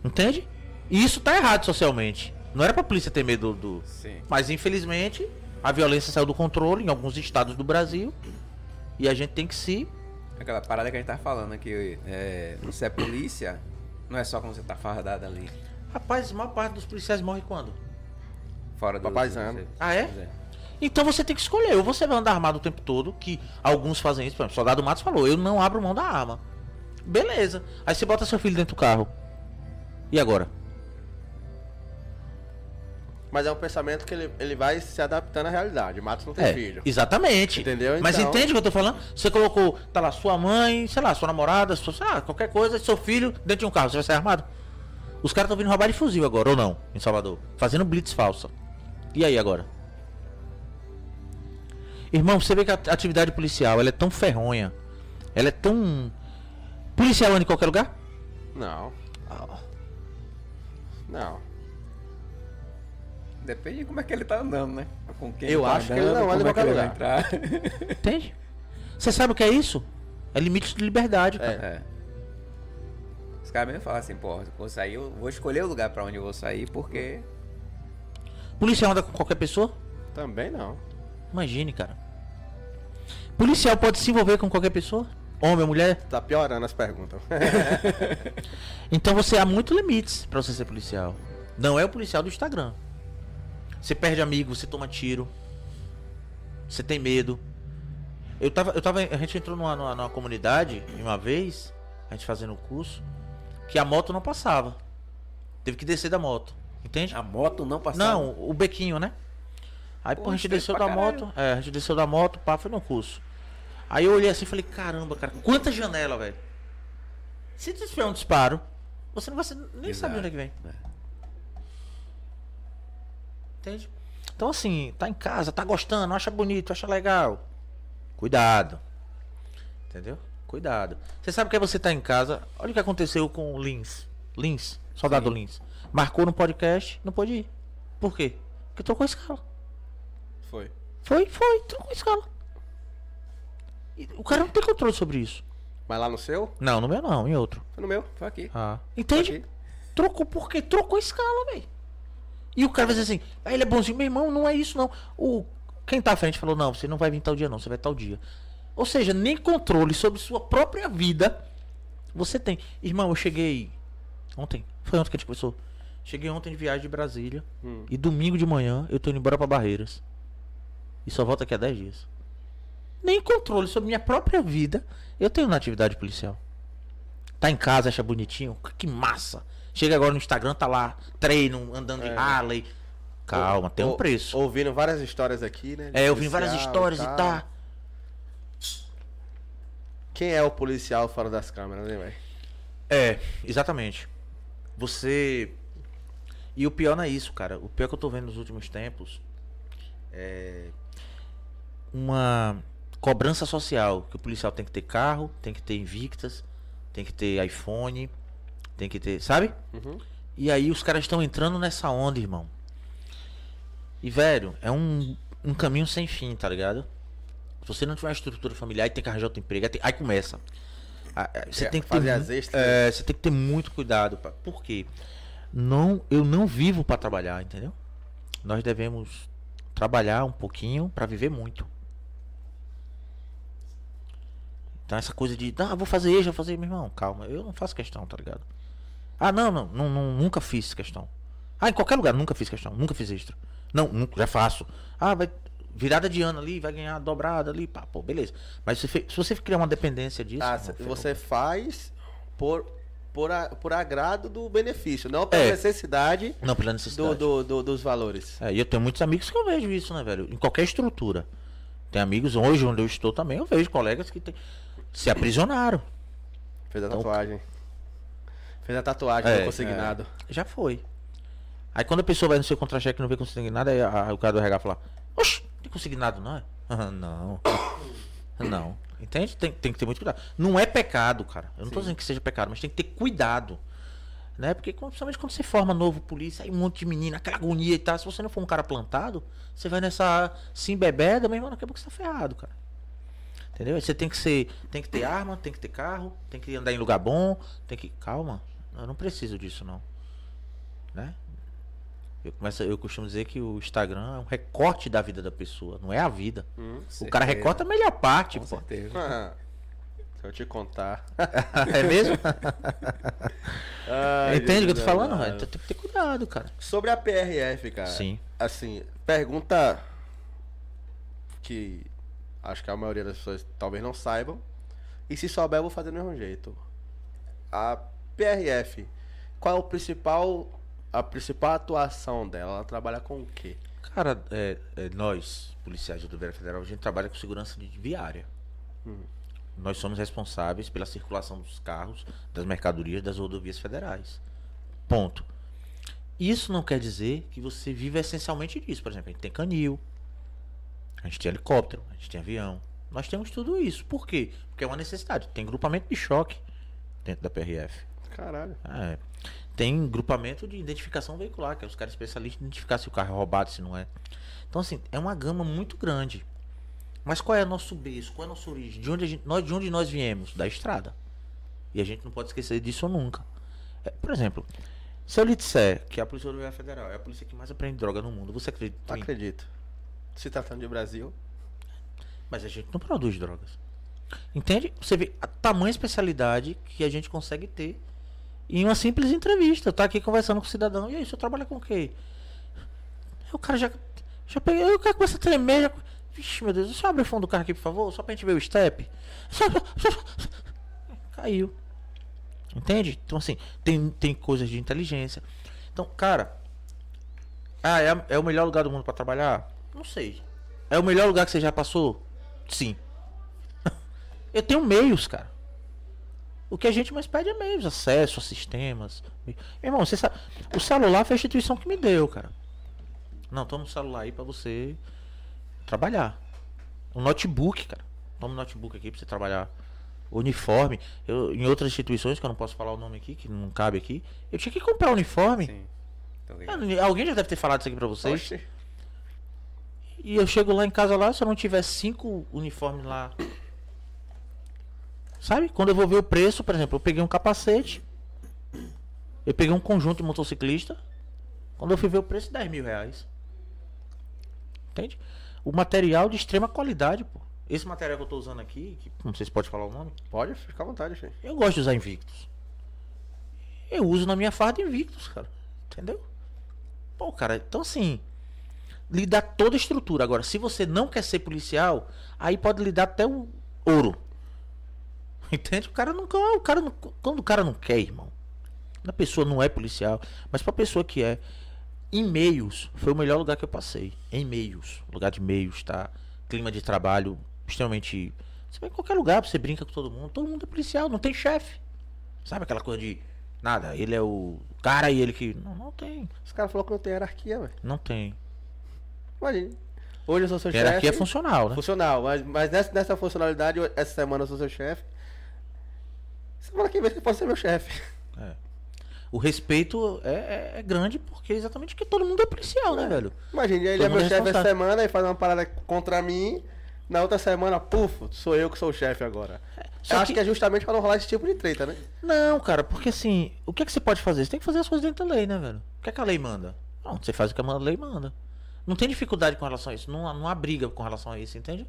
Entende? E isso tá errado socialmente. Não era pra polícia ter medo do. Sim. Mas infelizmente, a violência saiu do controle em alguns estados do Brasil. E a gente tem que se. Aquela parada que a gente tá falando que é, você é polícia, não é só quando você tá fardado ali. Rapaz, a maior parte dos policiais morre quando? Fora do. Papaizano. você- Ah, é? É. Então você tem que escolher. Ou você vai andar armado o tempo todo, que alguns fazem isso. Por exemplo, o soldado Matos falou: eu não abro mão da arma. Beleza. Aí você bota seu filho dentro do carro. E agora? Mas é um pensamento que ele, ele vai se adaptando à realidade. Matos não tem É, filho. exatamente. Entendeu? Mas Então- entende o que eu tô falando? Você colocou, tá lá, sua mãe, sei lá, sua namorada, sua, sei lá, qualquer coisa, seu filho dentro de um carro, você vai sair armado? Os caras estão vindo roubar de fuzil agora, ou não, em Salvador. Fazendo blitz falsa. E aí agora? Irmão, você vê que a atividade policial, ela é tão ferronha. Ela é tão... Policial anda em qualquer lugar? Não. Não. Depende de como é que ele tá andando, né? Com quem Eu ele tá acho que ele não anda em é qualquer vai lugar. entrar. Entende? Você sabe o que é isso? É limite de liberdade, cara. É. Os caras mesmo falam assim, pô, vou sair, eu vou escolher o lugar pra onde eu vou sair, porque. Policial anda com qualquer pessoa? Também não. Imagine, cara. Policial pode se envolver com qualquer pessoa? Homem ou mulher? Tá piorando as perguntas. Então você há muitos limites pra você ser policial. Não é o policial do Instagram. Você perde amigo, você toma tiro. Você tem medo. Eu tava, eu tava, a gente entrou numa, numa, numa comunidade uma vez, a gente fazendo o curso, que a moto não passava. Teve que descer da moto. Entende? A moto não passava. Não, o bequinho, né? Aí, pô, a gente desceu da caralho. moto. É, a gente desceu da moto, pá, foi no curso. Aí eu olhei assim e falei, caramba, cara, quanta janela, velho. Se tu tiver um disparo, você não vai ser, nem Exato. saber onde é que vem. É. Entende? Então assim, tá em casa, tá gostando, acha bonito, acha legal. Cuidado. Entendeu? Cuidado. Você sabe que você tá em casa. Olha o que aconteceu com o Lins. Lins, soldado Lins. Marcou no podcast, não pôde ir. Por quê? Porque trocou a escala. Foi. Foi, foi, trocou a escala. O cara não tem controle sobre isso. Mas lá no seu? Não, no meu não, em outro. Foi no meu. Foi aqui. Ah. Entende? Aqui. Trocou por quê? Trocou a escala, velho. E o cara vai dizer assim, ah, ele é bonzinho, meu irmão, não é isso não. O, quem tá à frente falou, não, você não vai vir tal dia não, você vai tal dia. Ou seja, nem controle sobre sua própria vida você tem. Irmão, eu cheguei ontem, foi ontem que a gente começou. Cheguei ontem de viagem de Brasília Hum. e domingo de manhã eu tô indo embora pra Barreiras. E só volto daqui a 10 dias. Nem controle sobre minha própria vida eu tenho na atividade policial. Tá em casa, acha bonitinho. Que massa. Chega agora no Instagram, tá lá, treino, andando de É. Harley. Calma, tem um Ou- preço. Ouvindo várias histórias aqui, né? de É, eu vi várias histórias e tal. tá. Quem é o policial fora das câmeras, né, velho? É, exatamente. Você. E o pior não é isso, cara. O pior que eu tô vendo nos últimos tempos é uma cobrança social. Que o policial tem que ter carro, tem que ter Invictas, tem que ter iPhone, tem que ter. Sabe? Uhum. E aí os caras estão entrando nessa onda, irmão. E, velho, é um, um caminho sem fim, tá ligado? Se você não tiver uma estrutura familiar e tem que arranjar outro emprego, aí, começa. Você É, tem que fazer ter é, você tem que ter muito cuidado. pá. Por quê? Não, eu não vivo pra trabalhar, entendeu? Nós devemos trabalhar um pouquinho pra viver muito. Então essa coisa de, ah, vou fazer isso, vou fazer, meu irmão, calma, eu não faço questão, tá ligado? Ah, não, não, não, não, nunca fiz questão. Ah, em qualquer lugar, nunca fiz questão, nunca fiz extra. Não, nunca, já faço. Ah, vai virada de ano ali, vai ganhar dobrada ali, pá, pô, beleza. Mas se, se você criar uma dependência disso, Ah, ferrou. você faz por, por, a- por agrado do benefício, não pela É. necessidade não pela do, necessidade. do, do- dos valores. É, e eu tenho muitos amigos que eu vejo isso, né, velho? Em qualquer estrutura. Tem amigos, hoje onde eu estou também, eu vejo colegas que tem, se aprisionaram. Fez a Então- tatuagem. Fez a tatuagem É, do consignado. Já foi. Aí quando a pessoa vai no seu contra-cheque e não vê consignado, aí a- o cara do RH fala, oxe, não tem consignado não é? Ah, não. Não. Entende? Tem, tem que ter muito cuidado. Não é pecado, cara. Eu não tô dizendo que seja pecado, mas tem que ter cuidado. Né? Porque principalmente quando você forma novo polícia, aí um monte de menina, aquela agonia e tal. Se você não for um cara plantado, você vai nessa sim bebeda, meu irmão, daqui a pouco você tá ferrado, cara. Entendeu? Você tem que ser. Tem que ter arma, tem que ter carro, tem que andar em lugar bom, tem que. Calma. Eu não preciso disso, não. Né? Eu, começo, eu costumo dizer que o Instagram é um recorte da vida da pessoa, não é a vida. Hum, o cara recorta a melhor parte, Com pô. certeza. Ah, se eu te contar. é mesmo? Ai, Entende o que eu tô falando, velho? Então tem que ter cuidado, cara. Sobre a PRF, cara. Sim. Assim, pergunta que acho que a maioria das pessoas talvez não saibam. E se souber, eu vou fazer do mesmo jeito. A PRF, qual é o principal a principal atuação dela? Ela trabalha com o quê? Cara, é, é, nós, policiais de Rodoviária Federal, a gente trabalha com segurança viária. Nós somos responsáveis pela circulação dos carros, das mercadorias das rodovias federais. Ponto. Isso não quer dizer que você vive essencialmente disso. Por exemplo, a gente tem canil, a gente tem helicóptero, a gente tem avião. Nós temos tudo isso. Por quê? Porque é uma necessidade. Tem grupamento de choque dentro da PRF. Caralho. É. Tem grupamento de identificação veicular, que é os caras especialistas em identificar se o carro é roubado, se não é. Então, assim, é uma gama muito grande. Mas qual é o nosso berço? Qual é a nossa origem? De onde, gente, nós, de onde nós viemos? Da estrada. E a gente não pode esquecer disso nunca. É, por exemplo, se eu lhe disser que a Polícia Rodoviária Federal é a polícia que mais aprende droga no mundo, você acredita? Acredito. Se tratando de Brasil. Mas a gente não produz drogas. Entende? Você vê a tamanha especialidade que a gente consegue ter em uma simples entrevista. Tá aqui conversando com o cidadão. E aí, senhor trabalha com o quê? O cara já. Já peguei. O cara começa a tremer. Já... Vixe, meu Deus, só abre o fundo do carro aqui, por favor, só pra gente ver o step. Caiu. Entende? Então, assim, tem, tem coisas de inteligência. Então, cara. Ah, é, é o melhor lugar do mundo pra trabalhar? Não sei. É o melhor lugar que você já passou? Sim. Eu tenho meios, cara. O que a gente mais pede é meios, acesso a sistemas. Meu irmão, você sabe. O celular foi a instituição que me deu, cara. Não, toma um celular aí pra você trabalhar. Um notebook, cara. Toma um notebook aqui pra você trabalhar. Uniforme. Eu, em outras instituições, que eu não posso falar o nome aqui, que não cabe aqui, eu tinha que comprar uniforme. Sim. Ah, Alguém já deve ter falado isso aqui pra vocês. Oxe. E eu chego lá em casa lá, se eu não tiver cinco uniformes lá. Sabe? Quando eu vou ver o preço, por exemplo, eu peguei um capacete. Eu peguei um conjunto de motociclista. Quando eu fui ver o preço, 10 mil reais. Entende? O material de extrema qualidade, pô. Esse material que eu tô usando aqui, que não sei se pode falar o nome, Pode ficar à vontade, filho. eu gosto de usar Invictus. Eu uso na minha farda Invictus, cara. Entendeu? Pô, cara, então assim. Lhe dá toda a estrutura. Agora, se você não quer ser policial, aí pode lhe dar até o ouro. Entende? O cara não, o cara não, quando o cara não quer, irmão. A pessoa não é policial, mas pra pessoa que é, e-mails foi o melhor lugar que eu passei. E-mails, lugar de e-mails, tá? Clima de trabalho extremamente. Você vai em qualquer lugar, você brinca com todo mundo. Todo mundo é policial, não tem chefe. Sabe aquela coisa de. Nada, ele é o cara e ele que. Não, não tem. Os caras falaram que não tem hierarquia, velho. Não tem. Imagine. Hoje eu sou seu chefe. Hierarquia é funcional, né? Funcional, mas, mas nessa, nessa funcionalidade, essa semana eu sou seu chefe. Semana que vem você pode ser meu chefe. É. O respeito é, é- é grande porque é exatamente porque todo mundo é policial, né, velho? Imagine, ele Todo é meu é chefe essa semana e faz uma parada contra mim. Na outra semana, puf, sou eu que sou o chefe agora. só Eu acho que- que é justamente pra não rolar esse tipo de treta, né? Não, cara, porque assim, o que é que você pode fazer? Você tem que fazer as coisas dentro da lei, né, velho? O que é que a lei manda? Não, você faz o que a lei manda. Não tem dificuldade com relação a isso, não, há- não há briga com relação a isso, entende?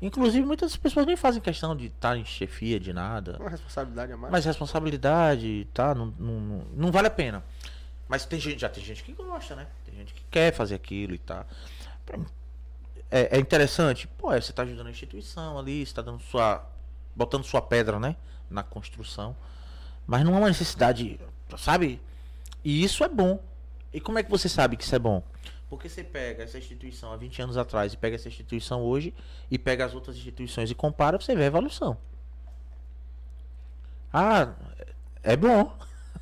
Inclusive, muitas pessoas nem fazem questão de estar em chefia de nada. Uma responsabilidade a mais. Mas responsabilidade, tá? Não, não, não, vale a pena. Mas tem gente, já tem gente que gosta, né? Tem gente que quer fazer aquilo e tá. É, é interessante, pô, é, você tá ajudando a instituição ali, você tá dando sua. botando sua pedra, né? Na construção. Mas não é uma necessidade, sabe? E isso é bom. E como é que você sabe que isso é bom? Porque você pega essa instituição há 20 anos atrás e pega essa instituição hoje e pega as outras instituições e compara, você vê a evolução. Ah, é bom.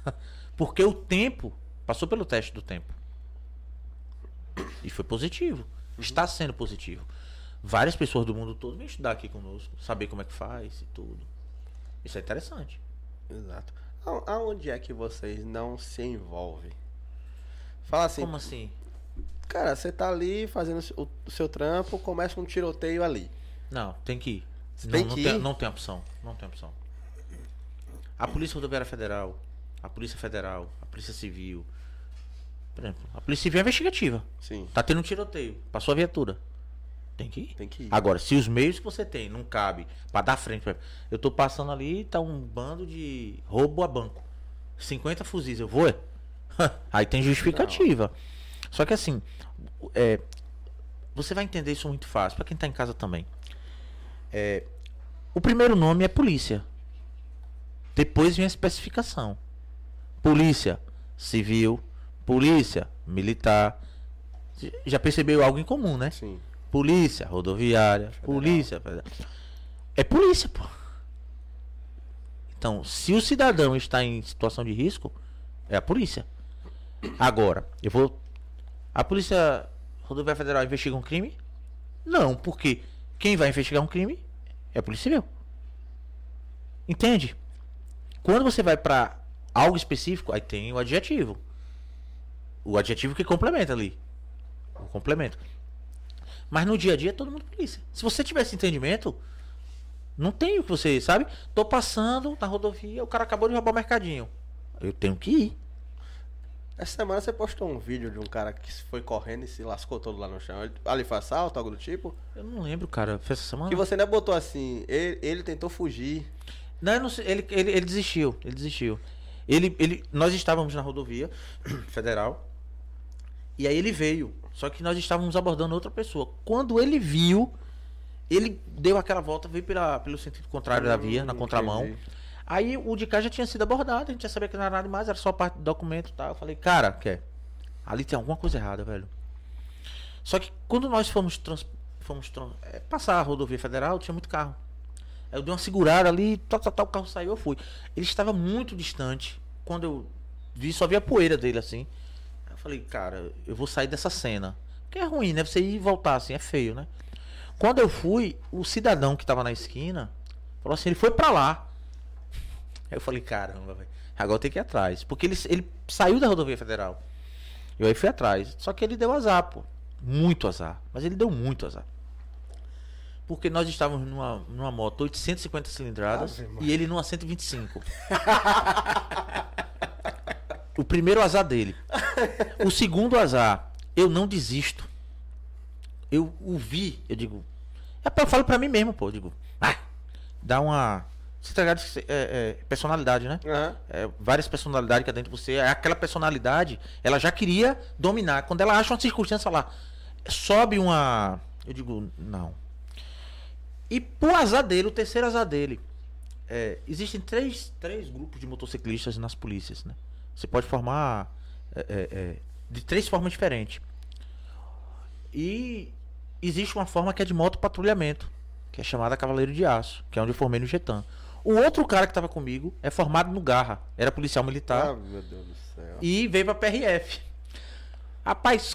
Porque o tempo passou pelo teste do tempo. E foi positivo. Está sendo positivo. Várias pessoas do mundo todo vêm estudar aqui conosco, saber como é que faz e tudo. Isso é interessante. Exato. Aonde é que vocês não se envolvem? Fala assim, Como assim? Cara, você tá ali fazendo o seu trampo, começa um tiroteio ali. Não, tem que ir. Não, tem não que tem, ir? não tem opção. Não tem opção. A Polícia Rodoviária Federal, a Polícia Federal, a Polícia Civil. Por exemplo, a Polícia Civil é investigativa. Sim, Tá tendo um tiroteio. Passou a viatura. Tem que ir. tem que ir. Agora, se os meios que você tem não cabe pra dar frente, eu tô passando ali, tá um bando de roubo a banco. 50 fuzis, eu vou? é? Aí tem justificativa. Só que assim, é, você vai entender isso muito fácil, pra quem tá em casa também. É, o primeiro nome é polícia. Depois vem a especificação. Polícia civil, polícia militar. Já percebeu algo em comum, né? Sim. Polícia rodoviária, polícia. federal. É polícia, pô. Então, se o cidadão está em situação de risco, é a polícia. Agora, eu vou. A polícia rodoviária federal investiga um crime? Não, porque quem vai investigar um crime é a polícia civil. Entende? Quando você vai pra algo específico, aí tem o adjetivo. O adjetivo que complementa ali. O complemento. Mas no dia a dia é todo mundo polícia. Se você tivesse entendimento, não tem o que você, sabe? Tô passando na rodovia, o cara acabou de roubar o mercadinho. Eu tenho que ir. Essa semana você postou um vídeo de um cara que foi correndo e se lascou todo lá no chão. Ele, ali foi assalto, algo do tipo. Eu não lembro, cara. Foi essa semana? Que você ainda botou assim, ele, ele tentou fugir. Não, eu não sei, ele, ele, ele desistiu. Ele desistiu. Ele, ele, nós estávamos na rodovia federal. E aí ele veio. Só que nós estávamos abordando outra pessoa. Quando ele viu, ele deu aquela volta, veio pela, pelo sentido contrário da via, na Hum, contramão. entendi. Aí o de cá já tinha sido abordado, a gente já sabia que não era nada mais, era só parte do documento e tal. Eu falei, cara, quer? Ali tem alguma coisa errada, velho. Só que quando nós fomos, trans, fomos trans, é, passar a rodovia federal, tinha muito carro. Eu dei uma segurada ali, tal, tal, tal, o carro saiu, eu fui. Ele estava muito distante. Quando eu vi, só vi a poeira dele assim. Eu falei, cara, eu vou sair dessa cena. Porque é ruim, né? Você ir e voltar assim, é feio, né? Quando eu fui, o cidadão que tava na esquina falou assim: ele foi pra lá. Aí eu falei: caramba, velho, agora eu tenho que ir atrás. Porque ele, ele saiu da rodovia federal. Eu aí fui atrás. Só que ele deu azar, pô. Muito azar. Mas ele deu muito azar. Porque nós estávamos numa, numa moto 850 cilindradas e ele numa 125. o primeiro azar dele. O segundo azar, eu não desisto. Eu o vi, eu digo. É, eu falo pra mim mesmo, pô. Eu digo, ah, dá uma. Você tá ligado? É, é, personalidade, né? Aham. É, várias personalidades que há dentro de você. Aquela personalidade, ela já queria dominar. Quando ela acha uma circunstância lá, sobe uma. Eu digo, não. E pro azar dele, o terceiro azar dele. é, existem três, três grupos de motociclistas nas polícias, né? Você pode formar é, é, é, de três formas diferentes. E existe uma forma que é de moto patrulhamento, que é chamada Cavaleiro de Aço, que é onde eu formei no Getan. O outro cara que estava comigo é formado no Garra, era policial militar Ah, meu Deus do céu. e veio pra PRF. Rapaz,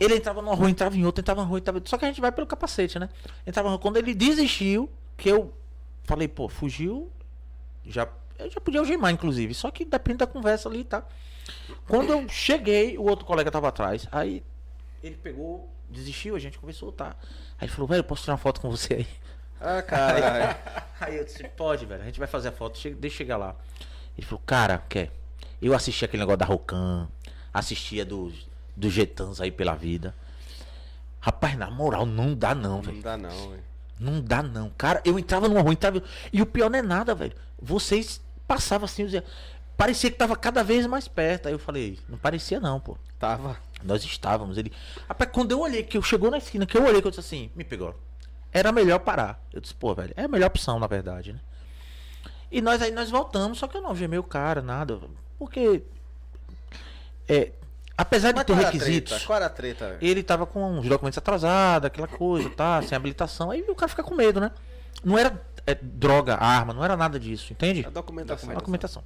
ele entrava numa rua, entrava em outra, entrava na rua, entrava... Só que a gente vai pelo capacete, né? Entrava rua. Quando ele desistiu, que eu falei, pô, fugiu, já, eu já podia algemar, inclusive. Só que depende da conversa ali, tá? Quando eu cheguei, o outro colega tava atrás. Aí ele pegou, desistiu, a gente conversou, tá? Aí ele falou, velho, posso tirar uma foto com você aí? Ah, caralho. Aí eu disse, pode, velho, a gente vai fazer a foto, chega- deixa eu chegar lá. Ele falou, cara, quer? Eu assisti aquele negócio da Rocan, assistia dos, dos Getans aí pela vida. Rapaz, na moral, não dá não, velho. Não dá não, velho. Não dá não. Cara, eu entrava numa rua, entrava... E o pior não é nada, velho. Vocês passavam assim, dizia... parecia que tava cada vez mais perto. Aí eu falei, não parecia não, pô. Tava. Nós estávamos. Ele. Rapaz, quando eu olhei, que eu chegou na esquina, que eu olhei, que eu disse assim, me pegou. Era melhor parar. Eu disse, pô, velho, é a melhor opção, na verdade, né? E nós aí nós voltamos, só que eu não vi meu cara, nada. Porque. É, apesar de Mas ter era a requisitos. Qual era a treta, velho? Ele tava com os documentos atrasados, aquela coisa, tá? Sem habilitação. Aí o cara fica com medo, né? Não era é, droga, arma, não era nada disso, entende? A documentação. Documentação.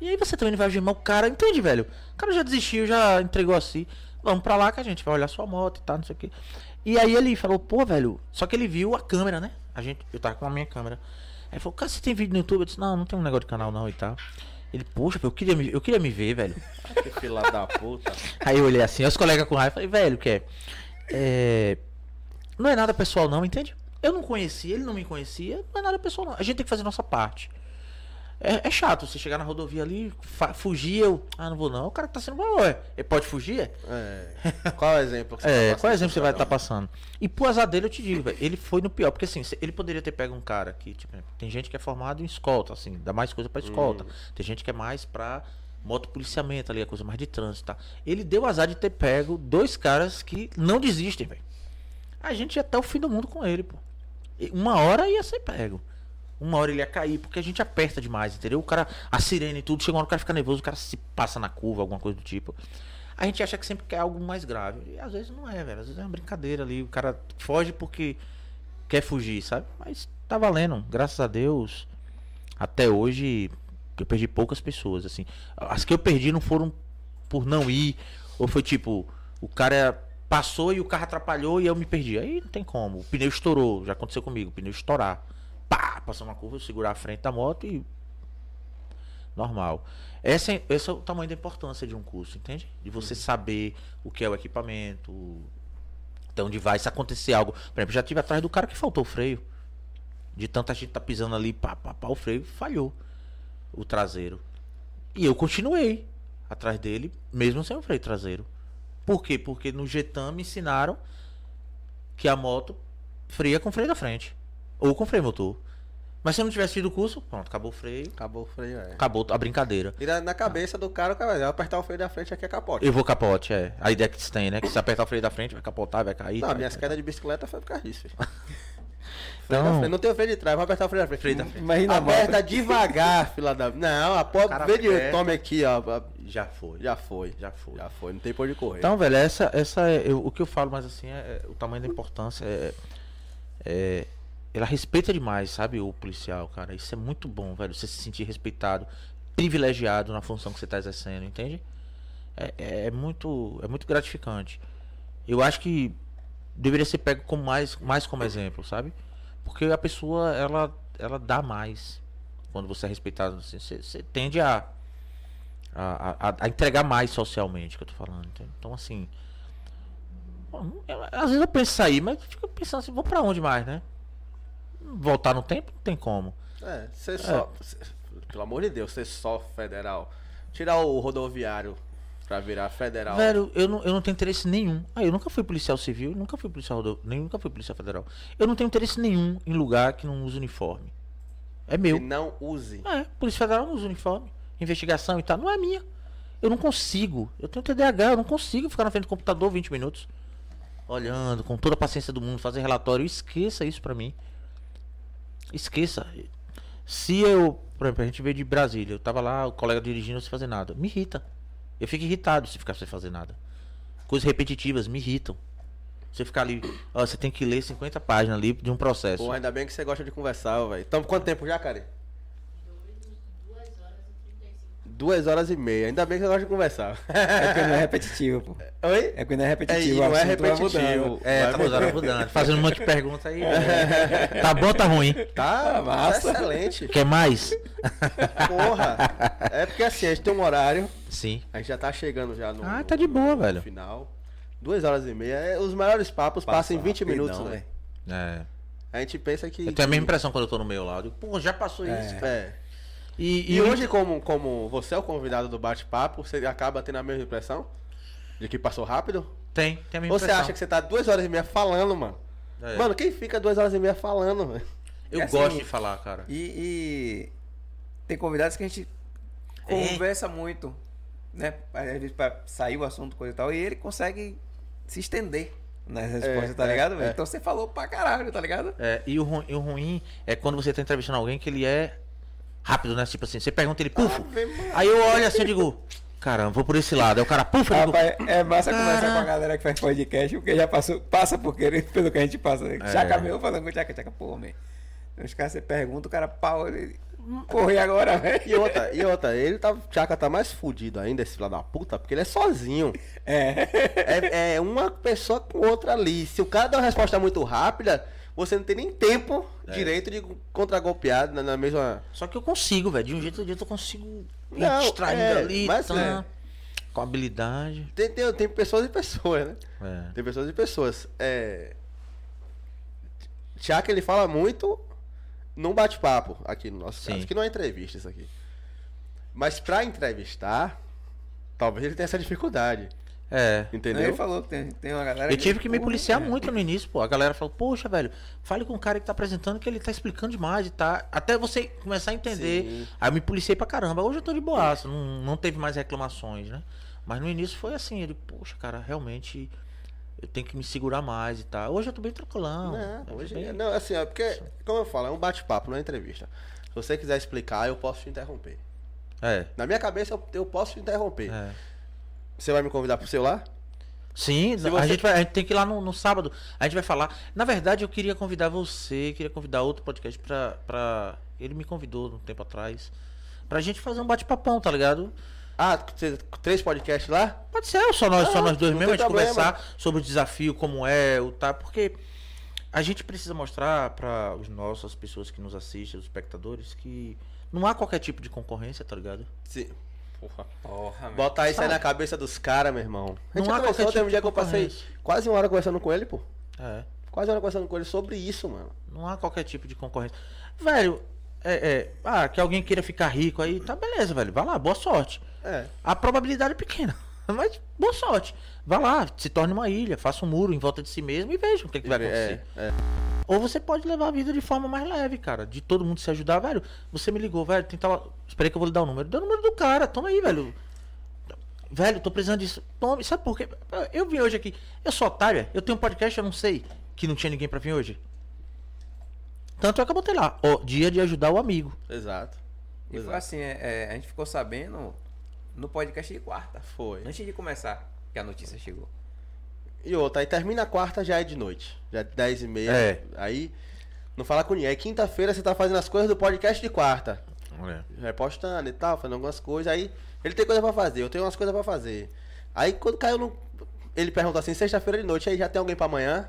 E aí você também vai algemar o cara, entende, velho? O cara já desistiu, já entregou assim. Vamos pra lá que a gente vai olhar sua moto e tal, não sei o quê. E aí ele falou, pô, velho. Só que ele viu a câmera, né? A gente, eu tava com a minha câmera. Aí ele falou, cara, você tem vídeo no YouTube? Eu disse, não, não tem um negócio de canal não e tal. Ele, poxa, eu queria me, eu queria me ver, velho. Que fila da puta. Aí eu olhei assim, os colegas com raiva, falei, velho, que é, é. Não é nada pessoal, não, entende? Eu não conhecia, ele não me conhecia, não é nada pessoal, não. A gente tem que fazer nossa parte. É, é chato você chegar na rodovia ali, fugir, eu. Ah, não vou não. O cara que tá sendo. Ué, ele pode fugir? é? É. Qual é o exemplo que É, tá qual passando exemplo você vai estar passando? E pro azar dele, eu te digo, velho, ele foi no pior, porque assim, ele poderia ter pego um cara que, tipo, tem gente que é formado em escolta, assim, dá mais coisa pra escolta. Tem gente que é mais pra motopoliciamento ali, a coisa mais de trânsito, tá? Ele deu azar de ter pego dois caras que não desistem, velho. A gente ia até o fim do mundo com ele, pô. Uma hora ia ser pego. Uma hora ele ia cair, porque a gente aperta demais, entendeu? O cara, a sirene e tudo, chega uma hora o cara fica nervoso, o cara se passa na curva, alguma coisa do tipo. A gente acha que sempre quer algo mais grave. E às vezes não é, velho. Às vezes é uma brincadeira ali. O cara foge porque quer fugir, sabe? Mas tá valendo. Graças a Deus, até hoje, eu perdi poucas pessoas, assim. As que eu perdi não foram por não ir, ou foi tipo, o cara passou e o carro atrapalhou e eu me perdi. Aí não tem como. O pneu estourou, já aconteceu comigo, o pneu estourar. Pá, passou uma curva, segurar a frente da moto e normal. Esse é, esse é o tamanho da importância de um curso, entende? De você saber o que é o equipamento, até onde vai, se acontecer algo. Por exemplo, já tive atrás do cara que faltou o freio. De tanta gente tá pisando ali, pá, pá, pá, o freio falhou. O traseiro. E eu continuei atrás dele, mesmo sem o freio traseiro. Por quê? Porque no Getam me ensinaram que a moto freia com freio da frente. Ou com freio motor. Mas se eu não tivesse tido o curso, pronto, acabou o freio, Acabou o freio, é. acabou a brincadeira. E na, na cabeça do cara, o cara vai apertar o freio da frente aqui é capote. Eu vou capote, é. A ideia que se tem, né? Que se apertar o freio da frente, vai capotar, vai cair. Não, vai- minhas quedas de bicicleta foi por causa disso, Então-. Não tem o freio de trás, vai apertar o freio da frente. Freio da frente. Imagina a Aperta devagar, fila da. Não, a Cara vem de. aperta. Tome aqui, ó. Já foi. Já foi. Já foi. Já foi, não tem por onde correr. Então, velho, essa, essa é, eu- o que eu falo mais assim é, é o tamanho da importância. É, é- ela respeita demais, sabe, o policial, cara. Isso é muito bom, velho. Você se sentir respeitado, privilegiado na função que você tá exercendo, entende? É, é- é muito, é muito gratificante. Eu acho que deveria ser pego como mais, mais como exemplo, sabe? Porque a pessoa, ela, ela dá mais quando você é respeitado. assim. Você, você tende a, a, a, a entregar mais socialmente, que eu tô falando. entende? Então, assim. eu- às vezes eu penso sair, mas eu fico pensando assim, vou pra onde mais, né? Voltar no tempo? Não tem como. É, você só. cê- pelo amor de Deus, você só federal. Tirar o rodoviário pra virar federal. Velho, eu não, eu não tenho interesse nenhum. Ah, eu nunca fui policial civil, nunca fui policial rodo... nem nunca fui policial federal. Eu não tenho interesse nenhum em lugar que não use uniforme. É meu. E não use. É, Polícia Federal não usa uniforme. Investigação e tal. Não é minha. Eu não consigo. Eu tenho TDAH, eu não consigo ficar na frente do computador 20 minutos. Olhando, com toda a paciência do mundo, fazer relatório. Esqueça isso pra mim. Esqueça. Se eu, por exemplo, a gente veio de Brasília, eu tava lá, o colega dirigindo sem fazer nada. Me irrita. Eu fico irritado se ficar sem fazer nada. Coisas repetitivas me irritam. Você ficar ali, ó, você tem que ler 50 páginas ali de um processo. Pô, ainda bem que você gosta de conversar, velho. Então, quanto tempo já, Karen? Duas horas e meia. Ainda bem que você gosta de conversar. É não é repetitivo, pô. Oi? É não é É, repetitivo. o não é repetitivo. mudando. É, Vai tá mudando, tá mudando. Fazendo um monte de perguntas aí. tá bom ou tá ruim? Tá, Ah, massa. excelente. Quer mais? Porra. É porque assim, a gente tem um horário. Sim. A gente já tá chegando já no. Ah, tá de boa, no velho. Final. Duas horas e meia. É, Os maiores papos Passa passam em 20 rapidão, minutos, né? velho. É. A gente pensa que. Eu tenho a mesma impressão quando eu tô no meu lado. Pô, já passou É. isso. É. E, E hoje, como, como você é o convidado do bate-papo, você acaba tendo a mesma impressão? De que passou rápido? tem, tem a mesma Ou você impressão. acha que você tá duas horas e meia falando, mano? É. Mano, quem fica duas horas e meia falando, velho? Eu É assim, gosto de falar, cara. E, e tem convidados que a gente conversa muito, né? Às vezes pra sair o assunto, coisa e tal, e ele consegue se estender nas respostas, tá é, ligado, velho? é. Então você falou pra caralho, tá ligado? É, e, o, ru- e o ruim é quando você tá entrevistando alguém que ele é rápido, né? Tipo assim, você pergunta ele, pufo. Aí eu olho assim e digo, caramba, vou por esse lado. Aí o cara, pufo, eu digo, Rapaz, é massa conversar Cara. com a galera que faz podcast, porque já passou, passa por querer, pelo que a gente passa. Né? É. Chaca meu falando com chaca, chaca, pô, man. Os caras, você pergunta, o cara pau, ele. Porra, e agora, velho? E outra, e outra, ele tá. Tchaka tá mais fudido ainda, esse filho da puta, porque ele é sozinho. É. É, é uma pessoa com outra ali. Se o cara dá uma resposta muito rápida, você não tem nem tempo É. direito de contragolpear na, na mesma. Só que eu consigo, velho. De um jeito ou de outro eu consigo ir Não, distraindo é, ali, mas tá, com habilidade. Tem, tem, tem pessoas e pessoas, né? É. Tem pessoas e pessoas. É. Tchaka, ele fala muito num bate-papo aqui no nosso Sim. caso, que não é entrevista isso aqui. Mas pra entrevistar, talvez ele tenha essa dificuldade. É. Entendeu? Ele falou que tem, tem uma galera Eu tive que me Porra, policiar é. muito no início, pô. A galera falou, poxa, velho, fale com o cara que tá apresentando que ele tá explicando demais e tá. Até você começar a entender. Sim. Aí eu me policiei pra caramba. Hoje eu tô de boaça, não, não teve mais reclamações, né? Mas no início foi assim, ele, poxa, cara, realmente eu tenho que me segurar mais e tal. Hoje eu tô bem tranquilão. Não, hoje, bem- não, assim, é porque, como eu falo, é um bate-papo, não é entrevista. Se você quiser explicar, eu posso te interromper. É. Na minha cabeça, eu, eu posso te interromper. é. Você vai me convidar pro seu lá? Sim, Se a, você- gente vai, a gente tem que ir lá no, no sábado. A gente vai falar. Na verdade, eu queria convidar você, queria convidar outro podcast pra. pra... Ele me convidou um tempo atrás. Pra gente fazer um bate-papão, tá ligado? Ah, três podcasts lá? Pode ser, só nós, só Ah, nós dois mesmo, a gente problema. conversar sobre o desafio, como é, o tá, porque a gente precisa mostrar para os nossos, as pessoas que nos assistem, os espectadores, que não há qualquer tipo de concorrência, tá ligado? Sim. Porra. Botar isso aí na cabeça dos caras, meu irmão. A gente Não há já conversou, teve um tipo dia de que eu passei quase uma hora conversando com ele, pô. É. Quase uma hora conversando com ele sobre isso, mano. Não há qualquer tipo de concorrência. Velho, é, é, ah, que alguém queira ficar rico aí, tá beleza, velho. Vai lá, boa sorte. É. A probabilidade é pequena, mas boa sorte. Vai lá, se torne uma ilha, faça um muro em volta de si mesmo e veja o que, que vai acontecer. É, é. Ou você pode levar a vida de forma mais leve, cara. De todo mundo se ajudar, velho. Você me ligou, velho. Tentava. Esperei que eu vou lhe dar o número. Dê o número do cara. Toma aí, velho. Velho, tô precisando disso. Tome. Sabe por quê? Eu vim hoje aqui. Eu sou otário. Eu tenho um podcast, eu não sei. Que não tinha ninguém pra vir hoje. Tanto é que eu botei lá. Ó, dia de ajudar o amigo. Exato. E foi Exato. assim, é, é, a gente ficou sabendo no podcast de quarta. Foi. Antes de começar, que a notícia chegou. E outra, aí termina a quarta, já é de noite. Já é 10 e meia. É. Aí, não fala com ninguém. Aí quinta-feira você tá fazendo as coisas do podcast de quarta. repostando e tal, fazendo algumas coisas. Aí ele tem coisa pra fazer, eu tenho umas coisas pra fazer. Aí quando caiu no. Ele perguntou assim, sexta-feira de noite, aí já tem alguém pra amanhã?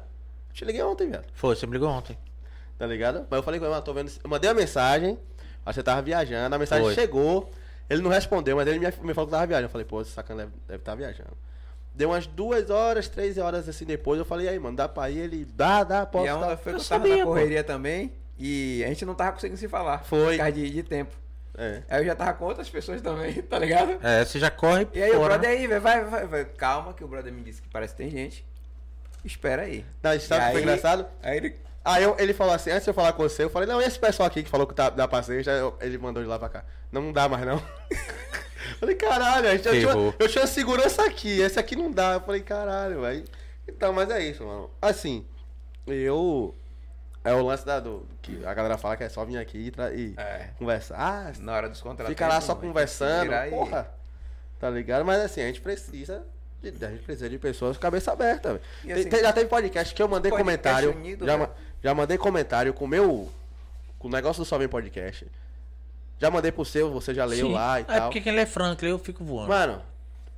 Eu te liguei ontem, velho. Foi, você me ligou ontem. Tá ligado? Mas eu falei com ele, mano, tô vendo. Eu mandei uma mensagem, aí você tava viajando, a mensagem Foi. chegou, ele não respondeu, mas ele me, me falou que tava viajando. Eu falei, pô, esse sacana deve estar viajando. Deu umas duas horas, três horas assim depois, eu falei, aí, mano, dá pra ir? Ele, dá, dá, posso. e a onda tá. foi Eu tava sabia, na pô. correria também. E a gente não tava conseguindo se falar. Foi. Por causa de, de tempo. É. Aí eu já tava com outras pessoas também, tá ligado? É, você já corre E aí o fora, brother né? aí, velho, vai, vai, vai. Calma que o brother me disse que parece que tem gente. Espera aí. Não, sabe o que foi aí- engraçado? Aí ele. Aí eu- ele falou assim, antes de eu falar com você, eu falei, não, e esse pessoal aqui que falou que tá, dá pra sexta, eu- ele mandou de lá pra cá. Não, não dá mais não. falei, caralho, eu tinha, eu tinha segurança aqui, esse aqui não dá. Eu falei, caralho, velho. Então, mas é isso, mano. Assim, eu É o lance da, do, que a galera fala que é só vir aqui e, e É. conversar. Ah, Na hora dos contratos. fica lá só conversando, virar e- porra. Tá ligado? Mas assim, a gente precisa. De, a gente precisa de pessoas com cabeça aberta, velho. Tem- assim, tem- já teve podcast que eu mandei comentário. unido, já, né? já mandei comentário com o meu. Com o negócio do Só Vem Podcast. Já mandei pro seu, você já leu Sim. lá e É tal. porque quem lê Franklin, eu fico voando. Mano,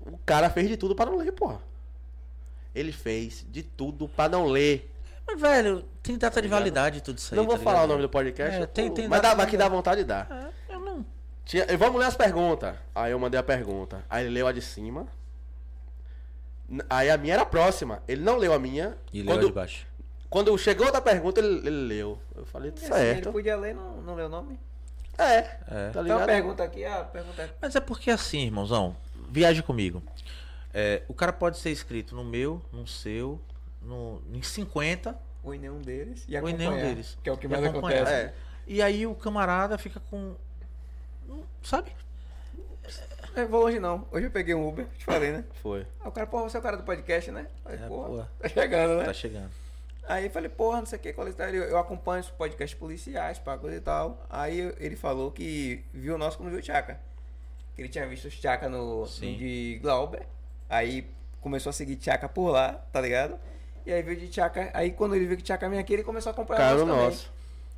o cara fez de tudo pra não ler, porra. Ele fez de tudo pra não ler. Mas, velho, tem data de validade tudo isso aí. não vou tá falar o nome do podcast. É, tem- tem mas dá, de aqui dá vontade de dar. É, eu não. Tinha, e vamos ler as perguntas. Aí eu mandei a pergunta. Aí ele leu a de cima. Aí a minha era a próxima. Ele não leu a minha. E leu a quando, de baixo. quando chegou da pergunta, ele, ele leu. Eu falei, assim, certo. ele podia ler, não, não leu o nome. É, É. tá Então pergunta aqui, a pergunta é. Mas é porque assim, irmãozão, viaje comigo. É, o cara pode ser inscrito no meu, no seu, no, em 50, Ou em nenhum deles. E ou em nenhum deles. Que é o que mais acontece. É. E aí o camarada fica com. Sabe? Não vou longe não. Hoje eu peguei um Uber, te falei, né? Foi. Aí o cara, porra, você é o cara do podcast, né? Falei, É, porra, porra. tá chegando, né? Tá chegando. Aí eu falei, porra, não sei o que, qual é? Eu, eu acompanho os podcasts policiais, pá, coisa e tal. Aí ele falou que viu o nosso como viu o Tchaka. Que ele tinha visto o Tchaka no, no de Glauber. Aí começou a seguir Tchaka por lá, tá ligado? E aí veio de Tchaka. Aí quando ele viu que Tchaka vinha aqui, ele começou a acompanhar Cara, o nosso também. nosso.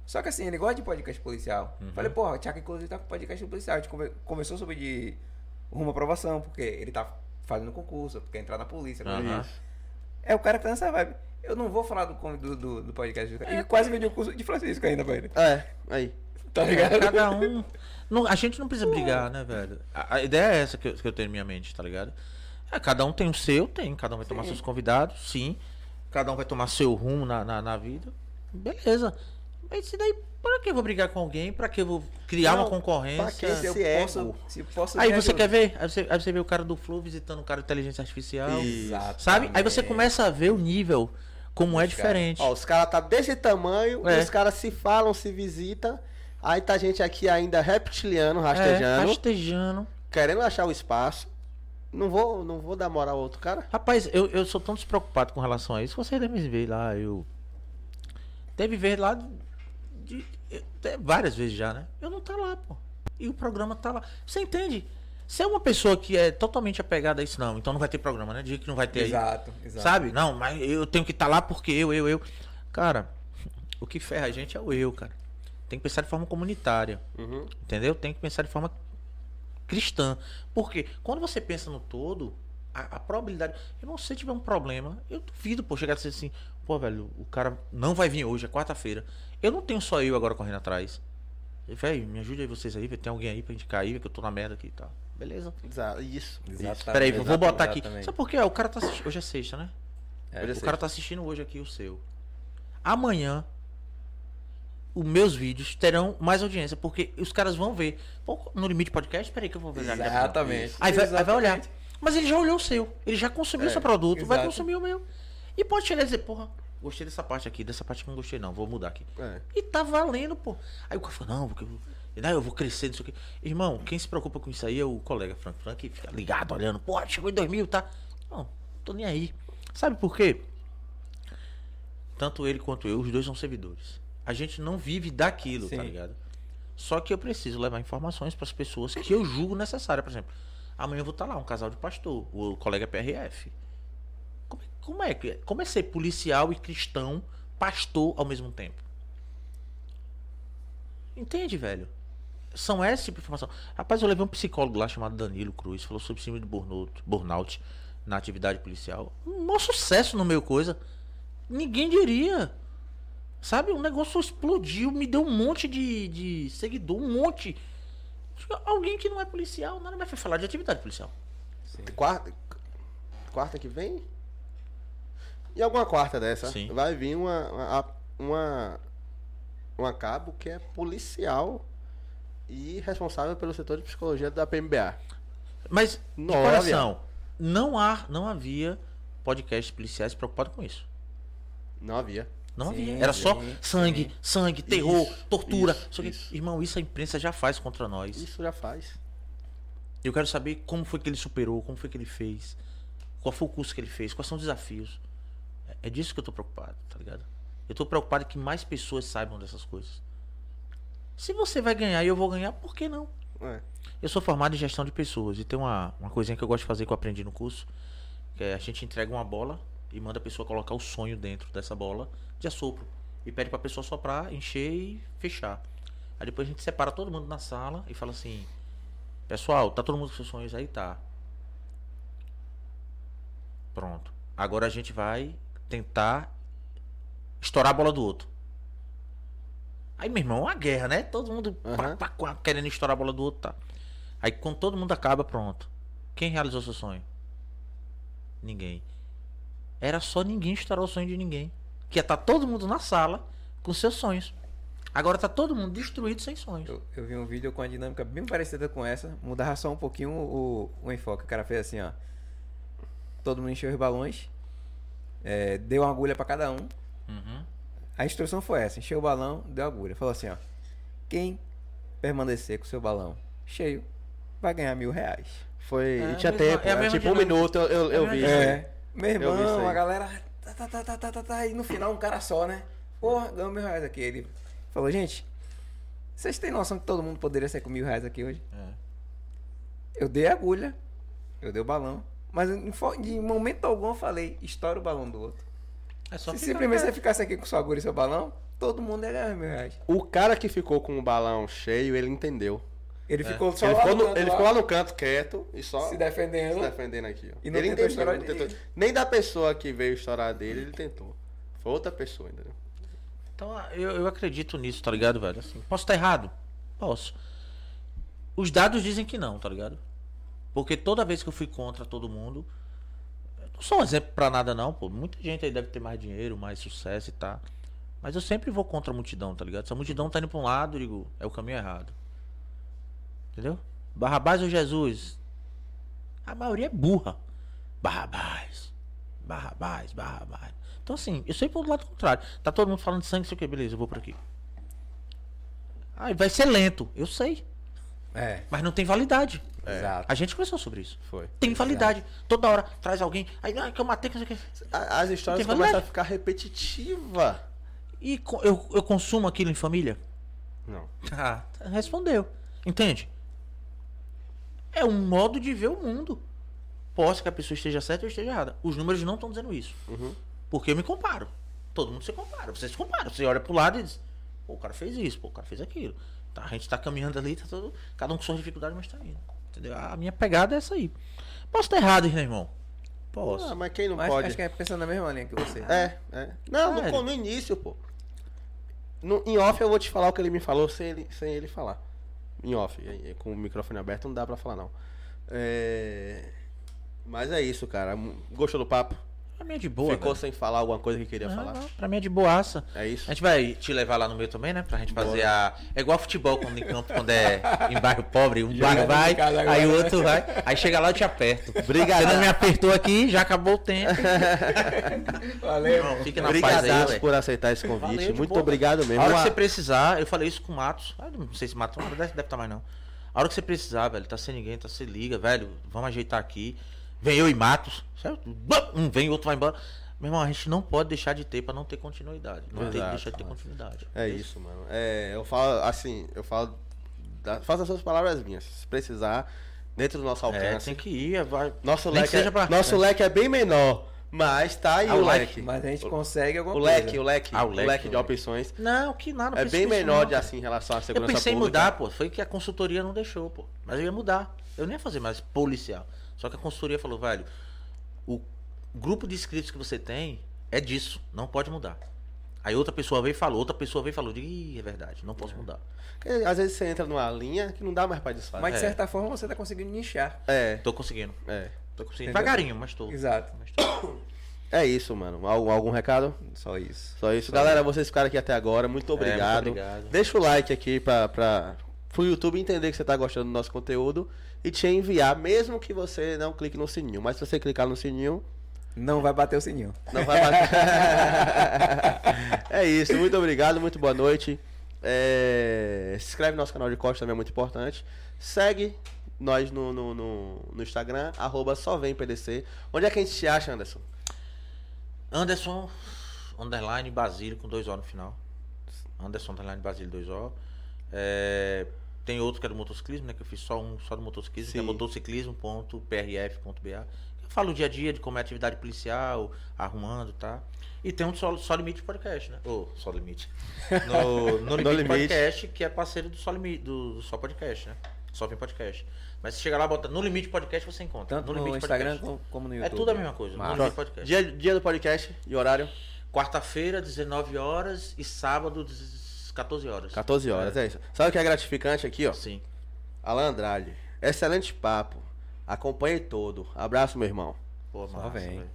Só que assim, ele gosta de podcast policial. Uhum. Falei, porra, o Tchaka inclusive tá com podcast policial. A gente come- começou sobre de rumo à aprovação, porque ele tá fazendo concurso, porque entrar na polícia. disso. É o cara que tá nessa vibe. Eu não vou falar do, do, do, do podcast. Ele quase vendi o curso de Francisco ainda pra ele. É, aí. Tá ligado? Cada um. não- a gente não precisa brigar, né, velho? A, a ideia é essa que eu, que eu tenho em minha mente, tá ligado? É, cada um tem o seu, tem. Cada um vai tomar seus convidados, sim. Cada um vai tomar seu rumo na, na, na vida. Beleza. Mas isso daí, pra que eu vou brigar com alguém? Pra que eu vou criar Não, uma concorrência? pra quê? Se eu Esse posso, se posso Aí você quer ver? Aí você, aí você vê o cara do Flow visitando o cara de inteligência artificial. Exatamente. Sabe? Aí você começa a ver o nível, como é diferente. Ó, os caras tá desse tamanho, É. os caras se falam, se visitam. Aí tá gente aqui ainda reptiliano, É, rastejando, rastejando. querendo achar o espaço. Não vou, não vou dar moral ao outro cara. Rapaz, eu, eu sou tão despreocupado com relação a isso. Você deve me ver lá, eu. Deve ver lá de, de- várias vezes já, né? Eu não tá lá, pô. E o programa tá lá. Você entende? Se é uma pessoa que é totalmente apegada a isso, não, então não vai ter programa, né? Diga que não vai ter aí. Exato, exato. Sabe? Não, mas eu tenho que estar lá porque eu, eu, eu. Cara, o que ferra a gente é o eu, cara. Tem que pensar de forma comunitária. Uhum. Entendeu? Tem que pensar de forma cristã. Porque quando você pensa no todo, a, a probabilidade. Irmão, se você tiver um problema, eu duvido, pô, chegar a dizer assim, pô, velho, o cara não vai vir hoje, é quarta-feira. Eu não tenho só eu agora correndo atrás. Velho, me ajude aí vocês aí. Tem alguém aí pra indicar aí, que eu tô na merda aqui e tal. Beleza. Exa- Isso. Exatamente. isso. Peraí, eu vou botar aqui. exatamente. Sabe por quê? Ó, O cara tá assistindo. Hoje é sexta, né? É, Hoje é o sexta. cara tá assistindo hoje aqui o seu. Amanhã, os meus vídeos terão mais audiência, porque os caras vão ver. Pô, no limite podcast, peraí que eu vou ver. Exatamente. Aí vai, aí vai olhar. Exatamente. Mas ele já olhou o seu. Ele já consumiu o É, seu produto, vai exato. consumir o meu. E pode chegar e dizer, porra, gostei dessa parte aqui, dessa parte que não gostei, não, vou mudar aqui. É. E tá valendo, pô. Aí o cara fala, não, porque eu, não, eu vou crescer, não sei o quê. Irmão, quem se preocupa com isso aí é o colega Frank. Frank fica ligado, olhando, pô, chegou em 2000, tá? Não, tô nem aí. Sabe por quê? Tanto ele quanto eu, os dois são servidores. A gente não vive daquilo, tá Sim. ligado? Só que eu preciso levar informações para as pessoas que eu julgo necessária. Por exemplo, amanhã eu vou estar lá, um casal de pastor, o colega PRF. Como é, como é, como é ser policial e cristão, pastor ao mesmo tempo? Entende, velho? São esse tipo de informação. Rapaz, eu levei um psicólogo lá chamado Danilo Cruz, falou sobre síndrome de burnout, burnout na atividade policial. Um maior sucesso no meu coisa. Ninguém diria. Sabe? O negócio explodiu, me deu um monte de, de seguidor, um monte. Alguém que não é policial, nada mais foi falar de atividade policial. Quarta, quarta que vem? E alguma quarta dessa? Sim. Vai vir uma, uma, uma, uma cabo que é policial e responsável pelo setor de psicologia da PMBA. Mas, de Nossa, coração, não, há, não havia podcasts policiais preocupados com isso. Não havia. Não Sim, havia. Era só sim, sangue, sim. sangue, terror, Isso, tortura. isso, Só que, isso. Irmão, isso a imprensa já faz contra nós. Isso já faz. Eu quero saber como foi que ele superou, como foi que ele fez, qual foi o curso que ele fez, quais são os desafios. É- É disso que eu tô preocupado, tá ligado? Eu tô preocupado que mais pessoas saibam dessas coisas. Se você vai ganhar e eu vou ganhar, por que não? É. Eu sou formado em gestão de pessoas e tem uma, uma coisinha que eu gosto de fazer que eu aprendi no curso, que é a gente entrega uma bola e manda a pessoa colocar o sonho dentro dessa bola de assopro e pede pra pessoa soprar, encher e fechar. Aí depois a gente separa todo mundo na sala e fala assim: "Pessoal, tá todo mundo com seus sonhos aí, tá? Pronto. Agora a gente vai tentar estourar a bola do outro. Aí, meu irmão, é uma guerra, né? Todo mundo pá, Aham. pá, pá, querendo estourar a bola do outro, tá? Aí quando todo mundo acaba, pronto. Quem realizou seu sonho? Ninguém. Era só ninguém estourar o sonho de ninguém. Que ia estar todo mundo na sala com seus sonhos. Agora tá todo mundo destruído sem sonhos. Eu, eu vi um vídeo com a dinâmica bem parecida com essa. Mudava só um pouquinho o, o enfoque. O cara fez assim, ó. Todo mundo encheu os balões. é, deu uma agulha pra cada um. Uhum. A instrução foi essa: encheu o balão, deu agulha. Falou assim, ó. Quem permanecer com o seu balão cheio vai ganhar mil reais. Foi. É, e tinha mesma- tempo, é mesma tipo um minuto, eu, eu, eu É vi. É. Meu Eu vi isso irmão, a galera. Tá, tá, tá, tá, tá, tá, tá, e no final um cara só, né? Porra, ganhou mil reais aqui. Ele falou, gente, vocês têm noção que todo mundo poderia ser com mil reais aqui hoje? É. Eu dei a agulha, eu dei o balão, mas em, em momento algum eu falei, estoura o balão do outro. É só Se simplesmente você ficasse aqui com sua agulha e seu balão, todo mundo ia ganhar mil reais. O cara que ficou com o balão cheio, ele entendeu. Ele ficou só Ele lá ficou, no no, canto ele lá, ficou lá no canto quieto e só se defendendo. se defendendo aqui. Ó. E não ele tentou entendeu, estourar ninguém. tentou- Nem da pessoa que veio estourar dele, ele tentou. Foi outra pessoa, entendeu? Então eu, eu acredito nisso, tá ligado, velho? Assim, posso estar errado? Posso. Os dados dizem que não, tá ligado? Porque toda vez que eu fui contra todo mundo. Não sou um exemplo pra nada, não, pô. Muita gente aí deve ter mais dinheiro, mais sucesso e tá. Mas eu sempre vou contra a multidão, tá ligado? Se a multidão tá indo pra um lado, eu digo, é o caminho errado. Entendeu? Barrabás ou Jesus? A maioria é burra. Barrabás. Barrabás, Barrabás. Então assim, eu sempre vou do lado contrário. Tá todo mundo falando de sangue, sei o que, beleza, eu vou por aqui. Aí vai ser lento, eu sei. É, Mas não tem validade. exato. A gente conversou sobre isso. Foi. Tem validade. Toda hora traz alguém. Aí, ah, que eu matei, que não sei o que. As histórias começam a ficar repetitivas. E eu, eu consumo aquilo em família? Não. Ah, respondeu. Entende? É um modo de ver o mundo. Posso que a pessoa esteja certa ou esteja errada. Os números não estão dizendo isso. Uhum. Porque eu me comparo. Todo mundo se compara. Você se compara. Você olha pro lado e diz: pô, o cara fez isso, pô, o cara fez aquilo. Tá, a gente tá caminhando ali, tá todo. Cada um com suas dificuldades, mas tá indo. Entendeu? A minha pegada é essa aí. Posso estar errado, né, irmão? Posso. Ah, mas quem não Mas pode? acho que é pensando na mesma linha que você. É, é. Não, no, no início, pô. No, em off eu vou te falar o que ele me falou sem ele, sem ele falar. Em off, com o microfone aberto não dá pra falar não. É... Mas é isso, cara. Gostou do papo? Pra mim é de boa. Ficou velho. sem falar alguma coisa que queria Não, falar? não, pra mim é de boaça. É isso? A gente vai te levar lá no meu também, né? Pra gente fazer a. É igual futebol quando em campo, quando é em bairro pobre. Um bairro vai, casa agora, aí o né? outro vai. Aí chega lá eu te aperto. Obrigado. Você não me apertou aqui, já acabou o tempo. Valeu. Irmão, fica na paz aí, por aceitar esse convite. Valeu, Muito boa, obrigado A mesmo. hora que você precisar, eu falei isso com o Matos. Ah, não sei se Matos não deve, deve estar mais não. A hora que você precisar, velho, tá sem ninguém, tá sem liga, velho, vamos ajeitar aqui. Vem eu e Matos, certo? Um vem, outro vai embora. Meu irmão, a gente não pode deixar de ter pra não ter continuidade. Não tem que Exato. deixar de ter continuidade. É isso, mano. É, eu falo assim, eu falo. Da, faça as suas palavras minhas. Se precisar, dentro do nosso É, alcance. tem que ir, vai. Nosso, Nem leque, é, pra- nosso leque é bem menor. Mas tá aí Ah, o o leque. leque. Mas a gente consegue alguma O coisa. leque, o leque, Ah, o o leque, de o leque. opções Não, que nada. é bem menor não, de assim em relação à Eu segurança pensei em pública. mudar, pô. Foi que a consultoria não deixou, pô. Mas eu ia mudar. Eu nem ia fazer mais policial. Só que a consultoria falou, velho, o grupo de inscritos que você tem é disso. Não pode mudar. Aí outra pessoa veio e falou, outra pessoa veio e falou, Ih, é verdade, não posso mudar. Porque, às vezes você entra numa linha que não dá mais pra desfazer. Mas de É. certa forma você tá conseguindo nichar. É, Tô conseguindo. é. Tô conseguindo. Entendeu? Devagarinho, mas tô. Exato. Mas tô. É isso, mano. Algum, algum recado? Só isso. Só isso. Galera, vocês ficaram aqui até agora. Muito obrigado. muito obrigado. Deixa o like aqui pra, pra pro YouTube entender que você tá gostando do nosso conteúdo e te enviar, mesmo que você não clique no sininho. Mas se você clicar no sininho, Não vai bater o sininho. não vai bater. é isso. Muito obrigado, muito boa noite. É, Se inscreve no nosso canal de corte também é muito importante. Segue nós no, no, no, no Instagram, arroba só vem PDC. Onde é que a gente te acha, Anderson? Anderson underline Basílio com dois O no final. Anderson underline Basílio, dois O. É, tem outro que é do motociclismo, né? Que eu fiz só um só do motociclismo, que é Sim. motociclismo.prf.ba. Eu falo o dia a dia de como é a atividade policial, arrumando, tá? E tem um Só, Só Limite Podcast, né? Ô, Só Limite. No, no Limite Limite. Podcast, que é parceiro do Só Limite, do, do Só Podcast, né? Só Vem Podcast. Mas se chegar lá, bota no Limite Podcast, você encontra. Tanto no no, Instagram Podcast. como, no É YouTube. tudo a mesma coisa. Massa. No Limite Podcast. Dia, dia do podcast e horário? Quarta-feira, 19 horas e sábado, 14 horas. 14 horas, é isso. Sabe o que é gratificante aqui, ó? Sim. Alan Andrade. Excelente papo. Acompanhe todo. Abraço, meu irmão. Pô, Só massa, vem. velho. Tá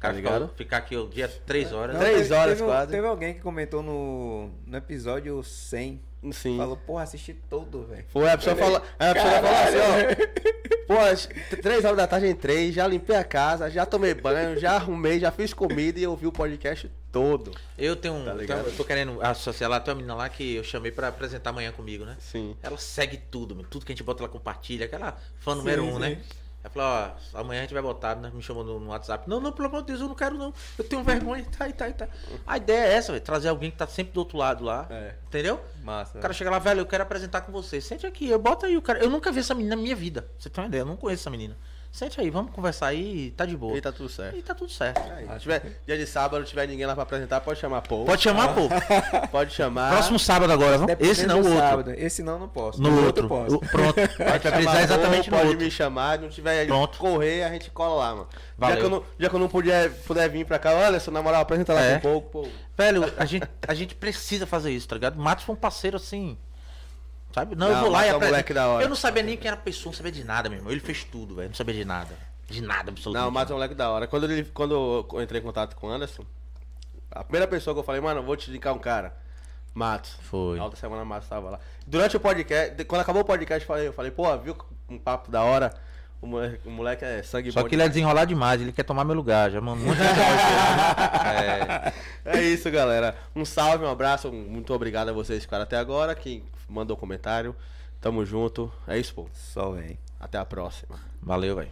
Cara, ligado? ficar, aqui o dia 3 horas. Não, Três teve- horas teve, quase. Teve alguém que comentou no, no episódio 100. Sim. Falou, porra, assisti todo, velho. Foi, a pessoa falou. A pessoa falou assim, ó. Pô, três horas da tarde entrei, já limpei a casa, já tomei banho, já arrumei, já fiz comida e ouvi o podcast todo. Eu tenho um. Tá ligado? eu tô querendo associar lá, tem uma menina lá que eu chamei pra apresentar amanhã comigo, né? Sim. Ela segue tudo, tudo que a gente bota ela compartilha, aquela fã número um, né? Ela falou, ó, amanhã a gente vai botar, né? Me chamou no, no WhatsApp. Não, não, pelo amor de Deus, eu não quero não. Eu tenho vergonha, tá, e tá, tá. A ideia é essa, velho, trazer alguém que tá sempre do outro lado lá. É. Entendeu? Massa. O cara chega lá, velho, eu quero apresentar com você. Sente aqui, eu boto aí o cara. Eu nunca vi essa menina na minha vida. Você tem uma ideia? Eu não conheço essa menina. Sente aí, vamos conversar aí, tá de boa. E tá tudo certo. E tá tudo certo. Aí, se tiver dia de sábado, tiver ninguém lá pra apresentar, pode chamar Paul. Pode chamar, pô. Pode chamar. Próximo sábado agora, vamos? Dependendo Esse não, o outro. sábado. Esse não, não posso. No outro. posso. O- Pronto. A gente vai chamar precisar exatamente Paul, no pode outro. me chamar, não tiver Pronto. correr, a gente cola lá, mano. Já Valeu. que, eu não, já que eu não puder, puder vir pra cá, olha, seu na moral, apresenta lá É. um pouco, pô. Velho, a gente, a gente precisa fazer isso, tá ligado? Matos foi um parceiro assim. Sabe? Não, eu Não, vou lá e é da hora. Eu não sabia nem quem era a pessoa, não sabia de nada, meu irmão. Ele fez tudo, velho. Não sabia de nada. De nada, absolutamente. Não, mas é um moleque da hora. Quando, ele, quando eu entrei em contato com o Anderson, a primeira pessoa que eu falei, mano, eu vou te indicar um cara. Matos. Foi. Na outra semana Matos tava lá. Durante o podcast, quando acabou o podcast, eu falei, eu falei, pô, viu um papo da hora? O moleque, o moleque é sangue Só que ele é desenrolar demais, ele quer tomar meu lugar. Já mandou é, É isso, galera. Um salve, um abraço, um- muito obrigado a vocês que ficaram até agora. Quem mandou comentário. Tamo junto. É isso, pô. Só vem. Até a próxima. Valeu, velho.